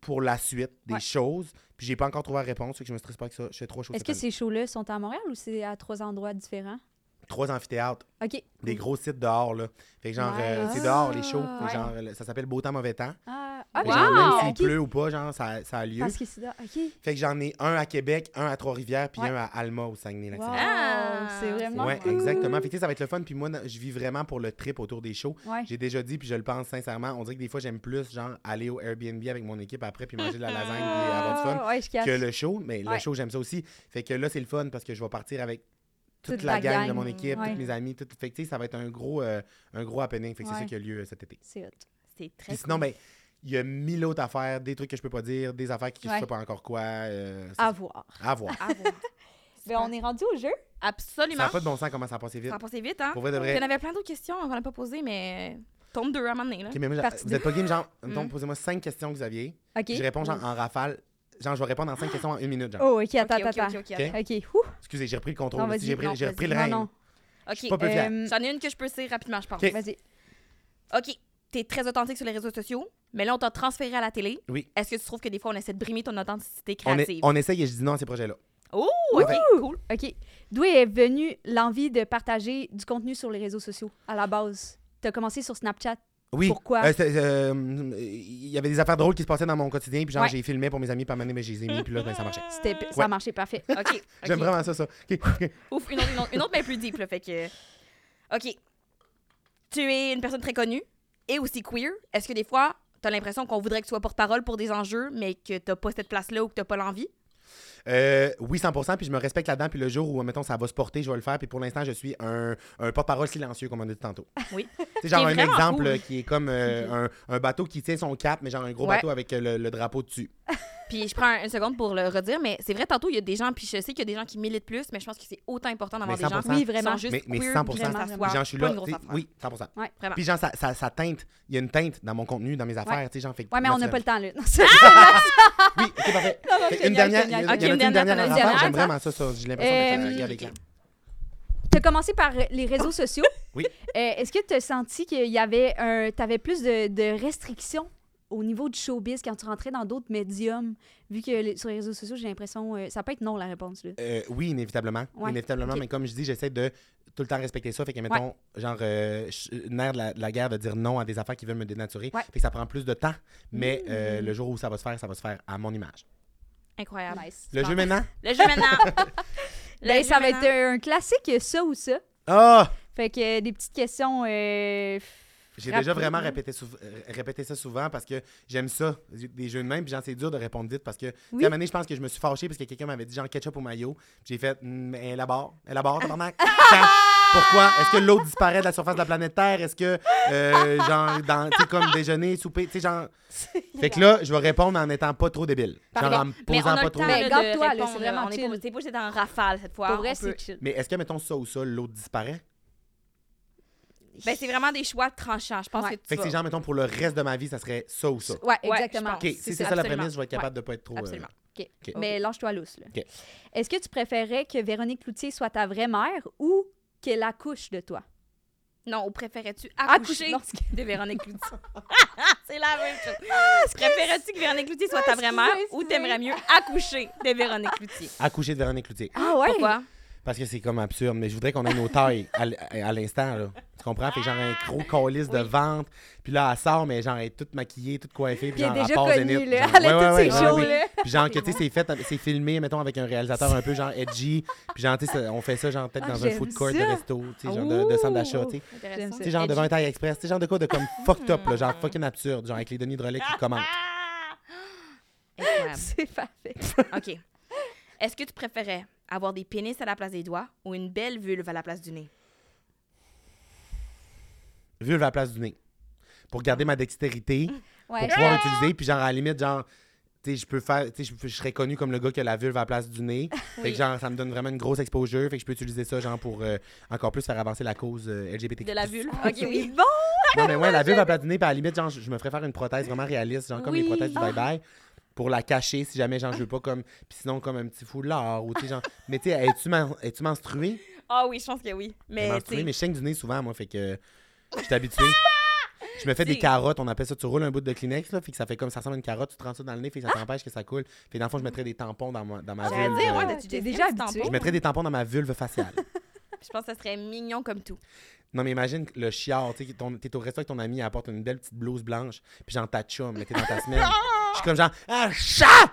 [SPEAKER 5] pour la suite des
[SPEAKER 3] Ouais.
[SPEAKER 5] choses. Puis j'ai pas encore trouvé la réponse, fait que je me stresse pas avec ça. Je fais trois choses.
[SPEAKER 3] Est-ce que ces shows-là sont à Montréal ou c'est à trois endroits différents?
[SPEAKER 5] Trois amphithéâtres.
[SPEAKER 3] OK.
[SPEAKER 5] Des gros sites dehors, là. Fait que genre, euh, c'est dehors, les shows.
[SPEAKER 3] Ouais.
[SPEAKER 5] genre, euh, ça s'appelle Beau temps, mauvais temps.
[SPEAKER 3] Ah,
[SPEAKER 5] Fait
[SPEAKER 3] ah wow!
[SPEAKER 5] genre, même s'il pleut ou pas, genre, ça, ça a lieu.
[SPEAKER 3] Parce que c'est là. OK.
[SPEAKER 5] Fait que j'en ai un à Québec, un à Trois-Rivières, puis
[SPEAKER 3] Ouais.
[SPEAKER 5] un à Alma, au Saguenay-Lac-Saint-Jean.
[SPEAKER 3] Wow,
[SPEAKER 4] Ah,
[SPEAKER 3] c'est vraiment
[SPEAKER 5] Ouais,
[SPEAKER 3] cool.
[SPEAKER 5] exactement. Fait que tu sais, ça va être le fun. Puis moi, je vis vraiment pour le trip autour des shows.
[SPEAKER 3] Ouais.
[SPEAKER 5] J'ai déjà dit, puis je le pense sincèrement, on dirait que des fois, j'aime plus, genre, aller au Airbnb avec mon équipe après, puis manger de la lasagne, puis avoir du fun,
[SPEAKER 3] Ah,
[SPEAKER 5] que le show. Mais le show, j'aime ça aussi. Fait que là, c'est le fun parce que je vais partir avec toute,
[SPEAKER 3] Toute
[SPEAKER 5] la
[SPEAKER 3] la
[SPEAKER 5] gang, de mon équipe,
[SPEAKER 3] ouais.
[SPEAKER 5] tous mes amis. Tout... Fait que tu sais, ça va être un gros, euh, un gros happening. Fait que c'est
[SPEAKER 3] Ouais.
[SPEAKER 5] ça qui a lieu euh, cet été.
[SPEAKER 3] C'est hot.
[SPEAKER 4] C'est très
[SPEAKER 5] Puis sinon,
[SPEAKER 4] cool.
[SPEAKER 5] ben, il y a mille autres affaires, des trucs que je peux pas dire, des affaires qui
[SPEAKER 3] Ouais.
[SPEAKER 5] je sais pas encore quoi. euh,
[SPEAKER 3] À
[SPEAKER 5] ça.
[SPEAKER 3] voir.
[SPEAKER 5] à voir.
[SPEAKER 4] À voir.
[SPEAKER 3] Ben, on est rendu au jeu.
[SPEAKER 5] Ça
[SPEAKER 4] Absolument.
[SPEAKER 5] n'a pas de bon sens comment ça a passé vite.
[SPEAKER 4] Ça a passé vite, hein?
[SPEAKER 5] Pour vrai de
[SPEAKER 4] Il y
[SPEAKER 5] vrai.
[SPEAKER 4] en avait plein d'autres questions qu'on n'a pas posées, mais tombe deux à un moment donné, là.
[SPEAKER 5] Mais moi,
[SPEAKER 3] Partie
[SPEAKER 5] vous
[SPEAKER 3] deux.
[SPEAKER 5] êtes pas game, genre,
[SPEAKER 4] Mm.
[SPEAKER 5] posez-moi cinq questions que vous aviez. Je réponds genre en rafale. Genre, je vais répondre en cinq questions en une minute. Genre.
[SPEAKER 3] Oh, OK, attends, attends.
[SPEAKER 4] ok, ok,
[SPEAKER 5] Ok?
[SPEAKER 3] Ouh.
[SPEAKER 5] Excusez, j'ai repris le contrôle.
[SPEAKER 3] Non, vas-y.
[SPEAKER 5] J'ai repris,
[SPEAKER 3] Non,
[SPEAKER 5] j'ai repris le
[SPEAKER 3] vas-y.
[SPEAKER 5] règne.
[SPEAKER 3] Non, non.
[SPEAKER 4] Ok.
[SPEAKER 5] suis pas peu fier.
[SPEAKER 3] Euh,
[SPEAKER 4] J'en ai une que je peux dire rapidement, je pense.
[SPEAKER 5] Ok.
[SPEAKER 3] Vas-y.
[SPEAKER 4] OK. T'es très authentique sur les réseaux sociaux, mais là, on t'a transféré à la télé.
[SPEAKER 5] Oui.
[SPEAKER 4] Est-ce que tu trouves que des fois, on essaie de brimer ton authenticité
[SPEAKER 5] On, est-
[SPEAKER 4] créative?
[SPEAKER 5] on essaye et je dis non à ces projets-là.
[SPEAKER 4] Oh, OK, cool.
[SPEAKER 3] OK. D'où est venue l'envie de partager du contenu sur les réseaux sociaux à la base? Tu as commencé sur Snapchat.
[SPEAKER 5] Oui.
[SPEAKER 3] Pourquoi?
[SPEAKER 5] Euh, c'est- euh, Il y avait des affaires drôles qui se passaient dans mon quotidien, puis genre,
[SPEAKER 3] Ouais.
[SPEAKER 5] j'ai filmé pour mes amis, par mais je les ai mis, puis là, ben, ça marchait.
[SPEAKER 3] C'était, Ça
[SPEAKER 5] Ouais.
[SPEAKER 3] marché parfait.
[SPEAKER 4] OK.
[SPEAKER 5] J'aime vraiment ça, ça.
[SPEAKER 4] Ouf, une autre, une autre, une autre, mais plus deep, là. Fait que. OK. Tu es une personne très connue et aussi queer. Est-ce que des fois, t'as l'impression qu'on voudrait que tu sois porte-parole pour des enjeux, mais que t'as pas cette place-là ou que t'as pas l'envie?
[SPEAKER 5] Euh, oui, 100%, puis je me respecte là-dedans, puis le jour où, mettons, ça va se porter, je vais le faire, puis pour l'instant, je suis un, un porte-parole silencieux, comme on a dit tantôt.
[SPEAKER 4] Oui.
[SPEAKER 5] C'est genre un exemple
[SPEAKER 4] cool.
[SPEAKER 5] qui est comme euh, un, un bateau qui tient son cap, mais genre un gros
[SPEAKER 4] Ouais.
[SPEAKER 5] bateau avec euh, le, le drapeau dessus.
[SPEAKER 4] Puis je prends un- une seconde pour le redire, mais c'est vrai, tantôt, il y a des gens, puis je sais qu'il y a des gens qui militent plus, mais je pense que c'est autant important d'avoir des gens
[SPEAKER 5] 100%.
[SPEAKER 3] Oui,
[SPEAKER 4] qui
[SPEAKER 3] vraiment.
[SPEAKER 4] sont juste
[SPEAKER 5] Mais- mais
[SPEAKER 4] queer,
[SPEAKER 5] 100%.
[SPEAKER 4] puis que ça
[SPEAKER 3] Vraiment,
[SPEAKER 4] soit
[SPEAKER 5] Puis genre, je suis là. Oui, 100%.
[SPEAKER 4] Vraiment.
[SPEAKER 5] Puis genre, ça, ça, ça teinte. Il y a une teinte dans mon contenu, dans mes affaires, tu sais, genre, fait
[SPEAKER 3] Ouais, mais on n'a pas le temps, là.
[SPEAKER 5] Oui, ok, parfait. Une dernière, il y en a
[SPEAKER 4] une
[SPEAKER 5] une
[SPEAKER 4] dernière,
[SPEAKER 5] dernière
[SPEAKER 4] dernière,
[SPEAKER 5] j'aime vraiment ça, ça. J'ai l'impression d'être
[SPEAKER 3] Euh,
[SPEAKER 5] regarde l'écran.
[SPEAKER 3] Tu as commencé par les réseaux sociaux.
[SPEAKER 5] Oui.
[SPEAKER 3] Euh, Est-ce que tu as senti qu'il y avait un. Tu avais plus de, de restrictions au niveau du showbiz quand tu rentrais dans d'autres médiums? Vu que les- sur les réseaux sociaux, j'ai l'impression. euh, ça peut être non, la réponse. Là.
[SPEAKER 5] Euh, oui, inévitablement.
[SPEAKER 3] Ouais,
[SPEAKER 5] Inévitablement, mais comme je dis, j'essaie de tout le temps respecter ça. Fait que, mettons, genre, euh, nerf de la, de la guerre de dire non à des affaires qui veulent me dénaturer.
[SPEAKER 3] Ouais.
[SPEAKER 5] Fait que ça prend plus de temps, mais euh,
[SPEAKER 3] Mm.
[SPEAKER 5] le jour où ça va se faire, ça va se faire à mon image.
[SPEAKER 4] Incroyable.
[SPEAKER 3] Nice.
[SPEAKER 5] Le jeu maintenant?
[SPEAKER 4] Le jeu maintenant. Le
[SPEAKER 3] Ben,
[SPEAKER 4] jeu
[SPEAKER 3] ça va être un classique, ça ou ça.
[SPEAKER 5] Ah!
[SPEAKER 3] Fait que euh, des petites questions.
[SPEAKER 5] J'ai déjà vraiment répété, euh, répété ça souvent parce que j'aime ça, des jeux de même. Puis genre, c'est dur de répondre vite parce que,
[SPEAKER 3] Oui.
[SPEAKER 5] à un moment donné, je pense que je me suis fâché parce que quelqu'un m'avait dit genre ketchup au maillot. J'ai fait, Mm, élabore, élabore, tabarnak. Pourquoi? Est-ce que l'eau disparaît de la surface de la planète Terre? Est-ce que, euh, genre, dans, tu sais, comme déjeuner, souper, tu sais, genre... Fait que là, je vais répondre en n'étant pas trop débile. Genre, en me
[SPEAKER 4] Mais on
[SPEAKER 5] posant
[SPEAKER 4] a
[SPEAKER 5] pas
[SPEAKER 4] le
[SPEAKER 5] trop...
[SPEAKER 4] temps
[SPEAKER 3] Mais
[SPEAKER 4] là,
[SPEAKER 3] garde-toi,
[SPEAKER 4] de
[SPEAKER 3] là,
[SPEAKER 4] répondre,
[SPEAKER 3] c'est vraiment
[SPEAKER 4] On est
[SPEAKER 3] chill.
[SPEAKER 4] pas- t'es pas obligé d'être en rafale cette fois.
[SPEAKER 3] Pour vrai,
[SPEAKER 4] on peut-
[SPEAKER 3] c'est chill.
[SPEAKER 5] Mais est-ce que, mettons, ça ou ça, l'eau disparaît?
[SPEAKER 4] Ben, c'est vraiment des choix tranchants. Je pense
[SPEAKER 3] Ouais.
[SPEAKER 4] que tu
[SPEAKER 5] Fait que
[SPEAKER 4] vas-
[SPEAKER 5] c'est genre, mettons, pour le reste de ma vie, ça serait ça ou ça.
[SPEAKER 3] Ouais, exactement.
[SPEAKER 5] OK, si
[SPEAKER 3] C'est ça,
[SPEAKER 5] la prémisse, je vais être capable de pas être trop... euh,
[SPEAKER 4] Absolument.
[SPEAKER 3] Mais lâche-toi lousse. Là. Est-ce que tu préférais que Véronique Cloutier soit ta vraie mère ou qu'elle accouche de toi?
[SPEAKER 4] Non, ou préférais-tu
[SPEAKER 3] Accoucher.
[SPEAKER 4] de Véronique Cloutier? c'est la même chose. Préférais-tu que Véronique Cloutier soit ta vraie mère ou t'aimerais mieux accoucher de Véronique Cloutier?
[SPEAKER 5] Accoucher de Véronique Cloutier.
[SPEAKER 3] Ah ouais?
[SPEAKER 4] Pourquoi?
[SPEAKER 5] Parce que c'est comme absurde, mais je voudrais qu'on ait nos tailles à, l'instant, là. Tu comprends? Fait que genre un gros calice de
[SPEAKER 4] Oui.
[SPEAKER 5] ventre, puis là, elle sort, mais genre, elle est toute maquillée, toute coiffée, puis
[SPEAKER 3] Puis elle
[SPEAKER 5] genre,
[SPEAKER 3] est
[SPEAKER 5] elle
[SPEAKER 3] déjà
[SPEAKER 5] part
[SPEAKER 3] connue, là. Elle a tous
[SPEAKER 5] ouais,
[SPEAKER 3] ses
[SPEAKER 5] ouais,
[SPEAKER 3] shows,
[SPEAKER 5] ouais.
[SPEAKER 3] là.
[SPEAKER 5] Puis genre, que tu sais, c'est fait, c'est filmé, mettons, avec un réalisateur un peu genre edgy, puis genre, tu sais, on fait ça, genre, peut-être
[SPEAKER 3] Ah,
[SPEAKER 5] dans un food court de resto, tu sais, genre, de, de centre d'achat, tu sais. Genre, devant un taille express, tu sais, genre de quoi de comme fucked up, là, genre fucking absurde, genre avec les Denis Drolet qui commentent.
[SPEAKER 4] Incroyable.
[SPEAKER 3] C'est parfait.
[SPEAKER 4] OK. Est-ce que tu préférais avoir des pénis à la place des doigts ou une belle vulve à la place du nez?
[SPEAKER 5] Vulve à la place du nez. Pour garder ma dextérité,
[SPEAKER 3] Ouais.
[SPEAKER 5] pour pouvoir utiliser, puis genre, à la limite, genre, tu sais, je peux faire, tu sais, je, serais connu comme le gars qui a la vulve à la place du nez. Fait
[SPEAKER 4] Oui.
[SPEAKER 5] que genre, ça me donne vraiment une grosse exposure, fait que je peux utiliser ça, genre, pour euh, encore plus faire avancer la cause euh, LGBT.
[SPEAKER 4] De la vulve?
[SPEAKER 3] Ah,
[SPEAKER 4] OK, oui.
[SPEAKER 3] bon!
[SPEAKER 5] Non, mais ouais, la vulve à la place du nez, puis à la limite, genre, je, je me ferais faire une prothèse vraiment réaliste, genre, comme les prothèses du bye-bye. Pour la cacher si jamais, genre, je veux pas comme. Puis sinon, comme un petit foulard, ou tu sais, genre. Mais tu sais, es-tu men- es-tu menstruée?
[SPEAKER 4] Ah oui, je pense que oui. Mais, tu
[SPEAKER 5] menstruée, mais je saigne du nez souvent, moi, fait que. Je suis habituée. Je me fais des carottes, on appelle ça, tu roules un bout de Kleenex, là, fait que ça fait comme ça ressemble à une carotte, tu te rends ça dans le nez, fait que ça t'empêche que ça coule. Fait que dans le fond, je mettrais des tampons dans ma, dans ma vulve.
[SPEAKER 4] dire,
[SPEAKER 5] euh,
[SPEAKER 4] ouais,
[SPEAKER 3] Ah,
[SPEAKER 4] déjà tampon?
[SPEAKER 5] je mettrais des tampons dans ma vulve faciale.
[SPEAKER 4] Je pense que ça serait mignon comme tout.
[SPEAKER 5] non, mais imagine le chiard, tu sais, t'es au resto avec ton ami, elle apporte une belle petite blouse blanche, puis genre ta chum, mais t'es dans ta semaine. Je suis comme genre, ah, chat!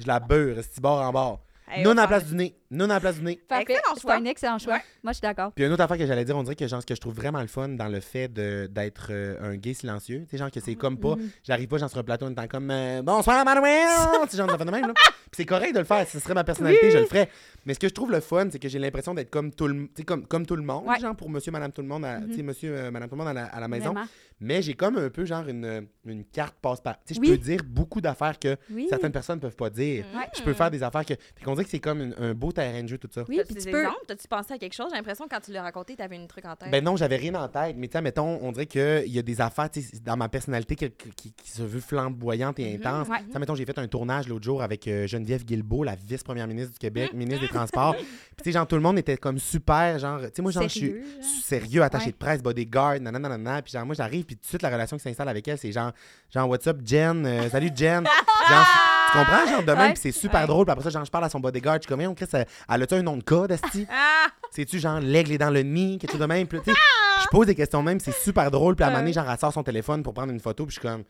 [SPEAKER 5] Je la beurre, c'est bord en bord?
[SPEAKER 4] Hey,
[SPEAKER 5] non
[SPEAKER 4] va
[SPEAKER 5] place du nez. Non à la place du nez.
[SPEAKER 3] Parfait.
[SPEAKER 4] Excellent
[SPEAKER 3] C'est
[SPEAKER 4] choix.
[SPEAKER 3] un excellent choix.
[SPEAKER 4] Ouais.
[SPEAKER 3] Moi, je suis d'accord.
[SPEAKER 5] Puis une autre affaire que j'allais dire, on dirait que genre ce que je trouve vraiment le fun dans le fait de- d'être euh, un gay silencieux, tu sais genre que c'est comme pas,
[SPEAKER 3] Mhm.
[SPEAKER 5] j'arrive pas genre sur un plateau en étant comme euh, bonsoir mademoiselle, tu sais genre de même là. Puis c'est correct de le faire, si ce serait ma personnalité, je le ferais. Mais ce que je trouve le fun, c'est que j'ai l'impression d'être comme tout le tu sais comme comme tout le monde,
[SPEAKER 3] Ouais.
[SPEAKER 5] genre pour monsieur madame tout le monde, à- tu sais monsieur euh, madame tout le monde à la, à la maison,
[SPEAKER 3] Vraiment.
[SPEAKER 5] mais j'ai comme un peu genre une, une carte passe par. Tu sais je
[SPEAKER 3] Oui.
[SPEAKER 5] peux dire beaucoup d'affaires que
[SPEAKER 3] Oui.
[SPEAKER 5] certaines personnes peuvent pas dire.
[SPEAKER 3] Ouais.
[SPEAKER 5] Je peux faire des affaires que fait qu'on dirait que c'est comme une- un beau jeu tout ça.
[SPEAKER 3] Oui, puis tu peux.
[SPEAKER 4] T'as-tu pensé à quelque chose? J'ai l'impression que quand tu l'as raconté, t'avais une truc en tête.
[SPEAKER 5] Ben non, j'avais rien en tête. Mais tu sais, mettons, on dirait qu'il y a des affaires dans ma personnalité qui, qui- qui se veut flamboyante et intense.
[SPEAKER 3] Ouais.
[SPEAKER 5] Tu sais, mettons, j'ai fait un tournage l'autre jour avec euh, Geneviève Guilbeault, la vice-première ministre du Québec, ministre des Transports. Puis tu sais, genre, tout le monde était comme super, genre, tu sais, moi, genre, je suis
[SPEAKER 3] Sérieux,
[SPEAKER 5] attaché
[SPEAKER 3] Ouais.
[SPEAKER 5] de presse, bodyguard, nanana, nanana. Puis genre, moi, j'arrive, puis tout de suite, la relation qui s'installe avec elle, c'est genre, genre, what's up, Jen? Euh, salut, Jen. genre, tu comprends, genre, de même,
[SPEAKER 3] Ouais.
[SPEAKER 5] puis c'est super
[SPEAKER 4] Ouais.
[SPEAKER 5] drôle. Puis après ça, genre, je parle à son bodyguard, je suis comme, on Chris, elle elle a-tu un nom de code, Asti?
[SPEAKER 4] Ah!
[SPEAKER 5] C'est-tu genre l'aigle est dans le nid, quelque chose de même? Puis tu sais, je pose des questions de même, c'est super drôle. Puis à un moment donné, genre, elle sort son téléphone pour prendre une photo, puis je suis comme.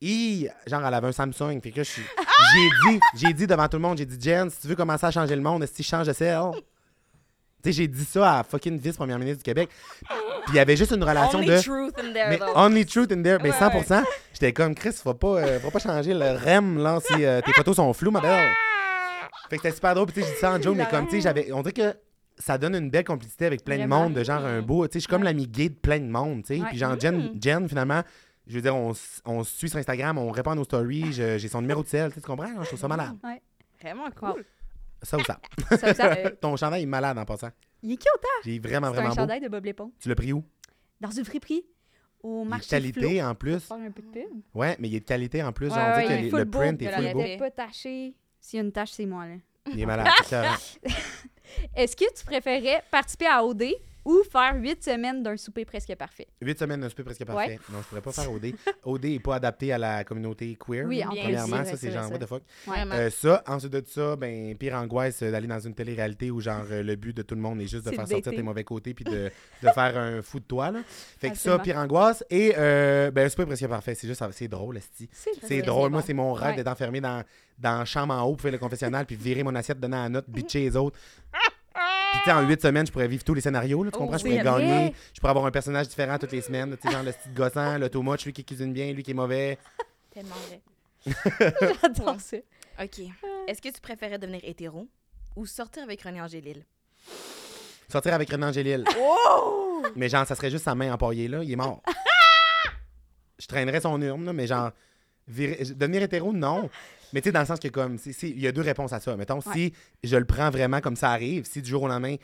[SPEAKER 5] Hi! Genre, elle avait un Samsung. Fait que là, je suis. J'ai dit, j'ai dit devant tout le monde, j'ai dit, Jen, si tu veux commencer à changer le monde, est-ce que tu changes de sel? Tu sais, j'ai dit ça à fucking vice-première ministre du Québec. Puis il y avait juste une relation
[SPEAKER 4] Only
[SPEAKER 5] de.
[SPEAKER 4] truth in there,
[SPEAKER 5] Mais
[SPEAKER 4] though.
[SPEAKER 5] only truth in there, mais
[SPEAKER 4] Ouais,
[SPEAKER 5] 100%. J'étais comme, Chris, faut pas, euh, faut pas changer le REM, là, si euh, tes photos sont floues, ma belle. Fait que c'était super drôle, puis tu sais, j'ai dit ça en joke, mais comme, tu sais, j'avais. On dirait que ça donne une belle complicité avec plein de monde, de genre un beau. Tu sais, je suis comme l'ami gay de plein de monde, tu sais.
[SPEAKER 3] Ouais.
[SPEAKER 5] Puis genre, Jen,
[SPEAKER 4] Mm.
[SPEAKER 5] Jen, finalement, je veux dire, on, on se suit sur Instagram, on répond à nos stories, j'ai son numéro de sel, tu sais, tu comprends? Je trouve ça malade.
[SPEAKER 4] Vraiment cool.
[SPEAKER 5] Ça ou ça.
[SPEAKER 3] Ça, ça, euh,
[SPEAKER 5] Ton chandail est malade en passant.
[SPEAKER 3] il est cute, hein?
[SPEAKER 5] J'ai vraiment,
[SPEAKER 3] C'est
[SPEAKER 5] vraiment
[SPEAKER 3] un
[SPEAKER 5] beau.
[SPEAKER 3] chandail de Bob l'éponge.
[SPEAKER 5] Tu l'as pris où?
[SPEAKER 3] Dans une friperie. Au
[SPEAKER 5] Il est de
[SPEAKER 3] marché
[SPEAKER 5] qualité en plus.
[SPEAKER 3] Un peu de pub.
[SPEAKER 5] Ouais, mais il est de qualité en plus.
[SPEAKER 3] Ouais,
[SPEAKER 5] on
[SPEAKER 3] ouais,
[SPEAKER 5] dit que
[SPEAKER 3] il
[SPEAKER 5] le print est full
[SPEAKER 3] Il
[SPEAKER 5] beau.
[SPEAKER 3] était pas taché. S'il y a une tache, c'est moi, là.
[SPEAKER 5] Il est malade. c'est.
[SPEAKER 3] Est-ce que tu préférais participer à OD ou faire huit semaines d'un souper presque parfait?
[SPEAKER 5] Huit semaines d'un souper presque parfait. Non, je pourrais pas faire OD. OD n'est pas adapté à la communauté queer.
[SPEAKER 3] Oui, en
[SPEAKER 5] Premièrement,
[SPEAKER 3] c'est
[SPEAKER 5] ça, c'est genre, what the fuck. Euh, ça, ensuite de ça, ben, pire angoisse euh, d'aller dans une télé-réalité où, genre, euh, le but de tout le monde est juste de faire sortir tes mauvais côtés puis de, de faire un fou de toi, là. Fait que ça, pire angoisse. Et, euh, ben, un souper presque parfait. C'est juste, c'est drôle, esti.
[SPEAKER 3] C'est
[SPEAKER 5] drôle. Moi, c'est mon rêve
[SPEAKER 3] Ouais.
[SPEAKER 5] d'être enfermé dans, dans la chambre en haut pour faire le confessionnal puis virer mon assiette, donner la note, bitcher les autres. Puis, tu sais, en huit semaines, je pourrais vivre tous les scénarios, là, tu
[SPEAKER 4] Oh,
[SPEAKER 5] comprends? je
[SPEAKER 3] c'est
[SPEAKER 5] pourrais gagner. Je pourrais avoir un personnage différent toutes les semaines. Tu sais, genre le style gossant, le too much, lui qui cuisine bien, lui qui est mauvais.
[SPEAKER 4] Tellement vrai.
[SPEAKER 3] J'adore ça.
[SPEAKER 4] OK. Est-ce que tu préférais devenir hétéro ou sortir avec René Angélil?
[SPEAKER 5] Sortir avec René Angélil.
[SPEAKER 3] Oh!
[SPEAKER 5] Mais genre, ça serait juste sa main empaillée, là. Il est mort. je traînerais son urne, là, mais genre, virer- devenir hétéro, non. Mais tu sais, dans le sens que, comme, c'est- c'est- il y a deux réponses à ça. Mettons, si je le prends vraiment comme ça arrive, si du jour au lendemain,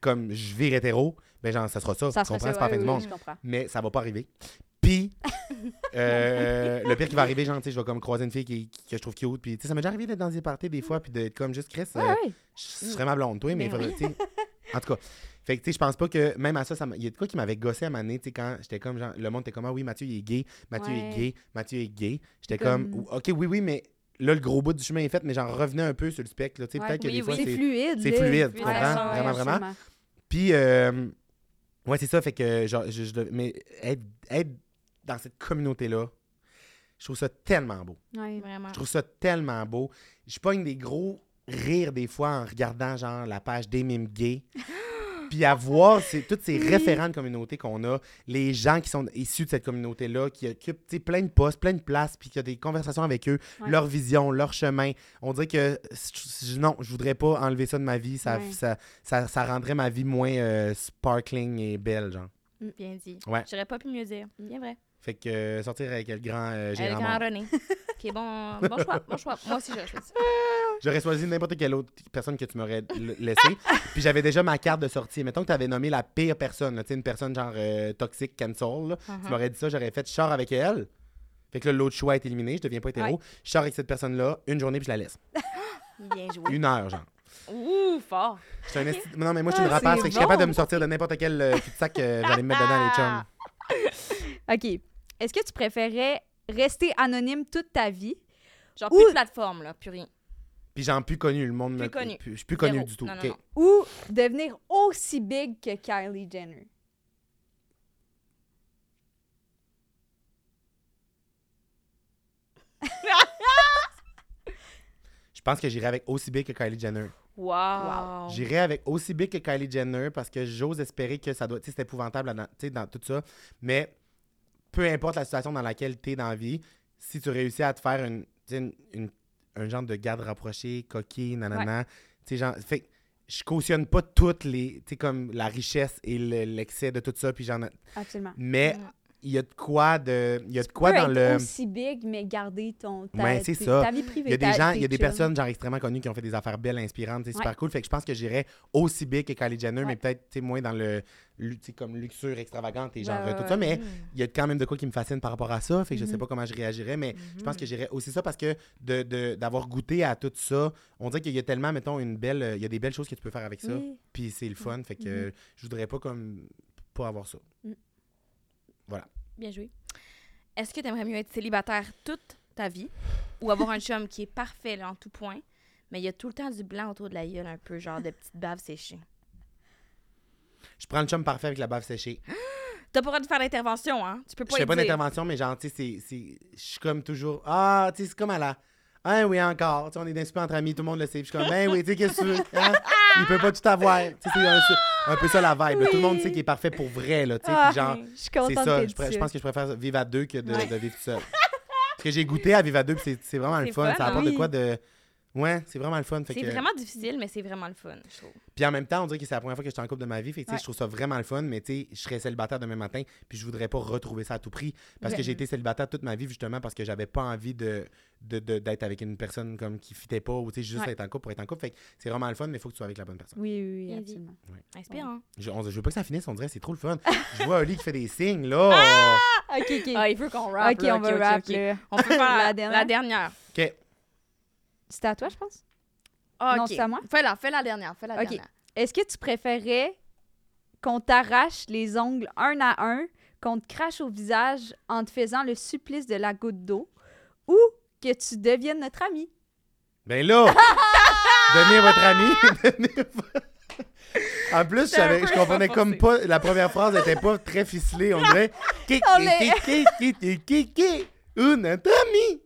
[SPEAKER 5] comme je vire hétéro, ben genre, ça sera ça.
[SPEAKER 3] Ça
[SPEAKER 5] tu comprends? C'est pas la fin du monde. Mais ça va pas arriver. Puis, euh, le pire qui va arriver, genre, tu sais, je vais comme croiser une fille qui, qui- que je trouve cute. Puis, tu sais, ça m'est déjà arrivé d'être dans des parties des fois, puis d'être comme juste Chris. euh,
[SPEAKER 3] Ouais, ouais.
[SPEAKER 5] je serais ma blonde, toi, mais faudrait, tu sais. En tout cas. Fait que, tu sais, je pense pas que même à ça, il y a de quoi qui m'avait gossé à ma tu sais, quand j'étais comme, genre, le monde était comme, ah oui, Mathieu, il est gay, Mathieu
[SPEAKER 3] Ouais.
[SPEAKER 5] est gay, Mathieu est gay. J'étais
[SPEAKER 3] Comme-
[SPEAKER 5] comme, ok, oui, oui, mais là, le gros bout du chemin est fait, mais j'en revenais un peu sur le spectre, là, tu sais,
[SPEAKER 3] Ouais.
[SPEAKER 5] peut-être que
[SPEAKER 4] Oui,
[SPEAKER 5] des fois,
[SPEAKER 4] oui.
[SPEAKER 3] C'est
[SPEAKER 5] c'est.
[SPEAKER 3] fluide.
[SPEAKER 5] c'est fluide, tu
[SPEAKER 4] comprends?
[SPEAKER 5] Vraiment, vraiment. Puis, euh, ouais, c'est ça, fait que, genre, je, je- mais être, être dans cette communauté-là, je trouve ça tellement beau.
[SPEAKER 3] Ouais.
[SPEAKER 4] Vraiment.
[SPEAKER 5] Je trouve ça tellement beau. Je pogne des gros rires des fois en regardant genre la page des mimes gays. Puis à voir toutes ces référents de communauté qu'on a, les gens qui sont issus de cette communauté-là, qui occupent plein de postes, plein de places, puis qu'il y a des conversations avec eux,
[SPEAKER 3] Ouais.
[SPEAKER 5] leur vision, leur chemin. On dirait que non, je voudrais pas enlever ça de ma vie. Ça,
[SPEAKER 3] Ouais.
[SPEAKER 5] ça, ça, ça rendrait ma vie moins euh, sparkling et belle, genre.
[SPEAKER 4] Bien dit.
[SPEAKER 5] Ouais.
[SPEAKER 4] J'aurais pas pu mieux dire. Bien vrai.
[SPEAKER 5] Fait que euh, sortir avec le grand euh,
[SPEAKER 4] Euh, Le
[SPEAKER 5] Gérard
[SPEAKER 4] grand. René. ok, bon, bon choix. Bon choix. Moi aussi, j'aurais choisi.
[SPEAKER 5] J'aurais choisi n'importe quelle autre personne que tu m'aurais laissé. Puis j'avais déjà ma carte de sortie. Mettons que tu avais nommé la pire personne, là, tu sais, une personne genre euh, toxique, cancel. là. Tu m'aurais dit ça, j'aurais fait je sors avec elle. Fait que là, l'autre choix est éliminé, je deviens pas hétéro. Je sors avec cette personne-là une journée puis je la laisse.
[SPEAKER 4] Bien joué.
[SPEAKER 5] Une heure, genre.
[SPEAKER 4] Ouh, fort.
[SPEAKER 5] Un esti- Non, mais moi, je suis une rapace. Fait que je suis capable de me sortir de n'importe quel euh, cul-de-sac que j'allais me mettre dedans les chums.
[SPEAKER 3] OK. Est-ce que tu préférais rester anonyme toute ta vie?
[SPEAKER 4] Genre,
[SPEAKER 3] Ouh.
[SPEAKER 4] plus de plateforme, là, plus rien.
[SPEAKER 5] Puis j'en plus connu, le monde.
[SPEAKER 4] Plus
[SPEAKER 5] me-
[SPEAKER 4] connu.
[SPEAKER 5] plus- Je suis plus connu
[SPEAKER 4] Zéro.
[SPEAKER 5] du tout.
[SPEAKER 4] Non, non,
[SPEAKER 5] Ok.
[SPEAKER 4] non.
[SPEAKER 3] ou devenir aussi big que Kylie Jenner?
[SPEAKER 5] Je pense que j'irai avec aussi big que Kylie Jenner.
[SPEAKER 4] Wow.
[SPEAKER 5] J'irai avec aussi big que Kylie Jenner parce que j'ose espérer que ça doit. Tu sais, c'est épouvantable là-dedans, tu sais, dans tout ça. Mais peu importe la situation dans laquelle tu es dans la vie, si tu réussis à te faire une, un genre de garde rapproché, coquille, nanana, tu sais, genre. Fait que je cautionne pas toutes les. Tu sais, comme la richesse et le- l'excès de tout ça. Puis j'en. ai-
[SPEAKER 3] Absolument.
[SPEAKER 5] Mais. Il y a de quoi de. Il y a de
[SPEAKER 3] Tu
[SPEAKER 5] quoi
[SPEAKER 3] peux
[SPEAKER 5] dans
[SPEAKER 3] être
[SPEAKER 5] le.
[SPEAKER 3] aussi big, mais garder ton, ta,
[SPEAKER 5] Ouais, c'est
[SPEAKER 3] tes-
[SPEAKER 5] ça.
[SPEAKER 3] ta vie privée.
[SPEAKER 5] Il y a des gens, il y a des personnes genre extrêmement connues qui ont fait des affaires belles, inspirantes, c'est
[SPEAKER 3] Ouais.
[SPEAKER 5] super cool. Fait que je pense que j'irais aussi big que Kylie Jenner, mais peut-être moins dans le comme luxure extravagante et genre euh, tout ça. Mais
[SPEAKER 4] Mm.
[SPEAKER 5] il y a quand même de quoi qui me fascine par rapport à ça. Fait que je sais
[SPEAKER 3] Mhm.
[SPEAKER 5] pas comment je réagirais, mais je pense
[SPEAKER 4] Mhm.
[SPEAKER 5] que j'irais aussi ça parce que de- de- d'avoir goûté à tout ça, on dirait qu'il y a tellement, mettons, une belle. Il y a des belles choses que tu peux faire avec ça.
[SPEAKER 3] Oui.
[SPEAKER 5] Puis c'est le fun. Fait que je voudrais pas comme pas avoir ça.
[SPEAKER 4] Bien joué. Est-ce que tu aimerais mieux être célibataire toute ta vie ou avoir un chum qui est parfait là, en tout point, mais il y a tout le temps du blanc autour de la gueule, un peu genre de petites baves séchées?
[SPEAKER 5] Je prends le chum parfait avec la bave séchée.
[SPEAKER 4] T'as pas le droit de faire d'intervention, hein? Tu peux
[SPEAKER 5] Je
[SPEAKER 4] pas
[SPEAKER 5] fais
[SPEAKER 4] y
[SPEAKER 5] pas d'intervention, mais genre, tu sais, c'est- je suis comme toujours. Ah, tu sais, c'est comme à la. Ah oui, encore. Tu sais, on est d'un super entre amis, tout le monde le sait. Je suis comme, ben oui, tu sais, qu'est-ce que tu veux? Hein? Il peut pas tout avoir. C'est un, un peu ça la vibe. Tout le monde sait qu'il est parfait pour vrai, là.
[SPEAKER 3] Ah,
[SPEAKER 5] genre,
[SPEAKER 3] je suis contente
[SPEAKER 5] ça. Je, pense que je préfère vivre à deux que de,
[SPEAKER 3] Ouais.
[SPEAKER 5] de vivre tout seul. Parce que j'ai goûté à vivre à deux, c'est- vraiment le fun.
[SPEAKER 4] fun,
[SPEAKER 5] Ça
[SPEAKER 4] hein?
[SPEAKER 5] apporte de quoi de. Ouais, c'est vraiment le fun.
[SPEAKER 4] C'est
[SPEAKER 5] que-
[SPEAKER 4] vraiment difficile, mais c'est vraiment le fun, je trouve.
[SPEAKER 5] puis en même temps, on dirait que c'est la première fois que je suis en couple de ma vie. Fait que, tu sais,
[SPEAKER 3] Ouais.
[SPEAKER 5] je trouve ça vraiment le fun, mais tu sais, je serais célibataire demain matin, puis je voudrais pas retrouver ça à tout prix. Parce que j'ai été célibataire toute ma vie, justement, parce que j'avais pas envie de de- de- d'être avec une personne comme qui fitait pas, ou tu sais, juste
[SPEAKER 3] Ouais.
[SPEAKER 5] être en couple pour être en couple. Fait que c'est vraiment le fun, mais il faut que tu sois avec la bonne personne.
[SPEAKER 3] Oui, oui, oui, absolument.
[SPEAKER 4] Inspirant.
[SPEAKER 5] Je, on- je veux pas que ça finisse, on dirait, c'est trop le fun. je vois Oli qui fait des signes, là.
[SPEAKER 3] OK, OK.
[SPEAKER 4] Ah, il veut qu'on rap.
[SPEAKER 3] OK,
[SPEAKER 4] là,
[SPEAKER 3] on va rap.
[SPEAKER 4] On peut faire
[SPEAKER 3] La
[SPEAKER 4] la,
[SPEAKER 3] dernière?
[SPEAKER 4] la dernière.
[SPEAKER 5] OK.
[SPEAKER 3] C'était à toi, je pense?
[SPEAKER 4] Ah,
[SPEAKER 3] Non,
[SPEAKER 4] ok.
[SPEAKER 3] c'est à moi?
[SPEAKER 4] Fais-la, fais la dernière, fais la
[SPEAKER 3] Ok.
[SPEAKER 4] dernière.
[SPEAKER 3] Est-ce que tu préférais qu'on t'arrache les ongles un à un, qu'on te crache au visage en te faisant le supplice de la goutte d'eau, ou que tu deviennes notre ami?
[SPEAKER 5] Ben là, devenez votre ami. devenez vo- En plus, je,
[SPEAKER 4] C'est un
[SPEAKER 5] savais-
[SPEAKER 4] peu
[SPEAKER 5] je comprenais comme pas. La première phrase n'était pas très ficelée. On dirait. Ki-
[SPEAKER 3] On
[SPEAKER 5] ki-
[SPEAKER 3] est-
[SPEAKER 5] ki- ki- ki- ki- ki- Une amie.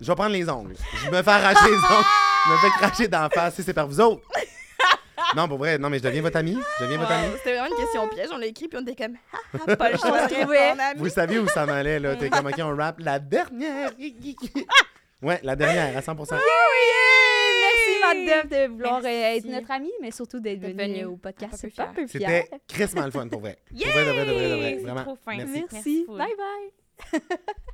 [SPEAKER 5] Je vais prendre les ongles. Je me fais arracher les ongles. Je me fais cracher d'en face. Si c'est par vous autres. Non, pour vrai, non, mais je deviens votre ami. Je deviens votre ami.
[SPEAKER 4] C'était vraiment une question piège. On l'a écrit, puis on était comme, ah, ah, pas le choix de répondre
[SPEAKER 5] Vous saviez où ça m'allait, là. T'es comme, OK, on rap la dernière. Ouais, la dernière, à 100%.
[SPEAKER 3] Merci, Geneviève de vouloir euh, être notre amie, mais surtout d'être venue. au podcast. C'est pas
[SPEAKER 4] fière.
[SPEAKER 3] peu fier.
[SPEAKER 5] C'était crissement le fun, pour vrai. Pour vrai, de vrai, de vrai, de vrai.
[SPEAKER 4] C'est
[SPEAKER 5] Vraiment.
[SPEAKER 4] trop fin.
[SPEAKER 5] Merci.
[SPEAKER 3] Merci.
[SPEAKER 4] full.
[SPEAKER 3] Bye bye.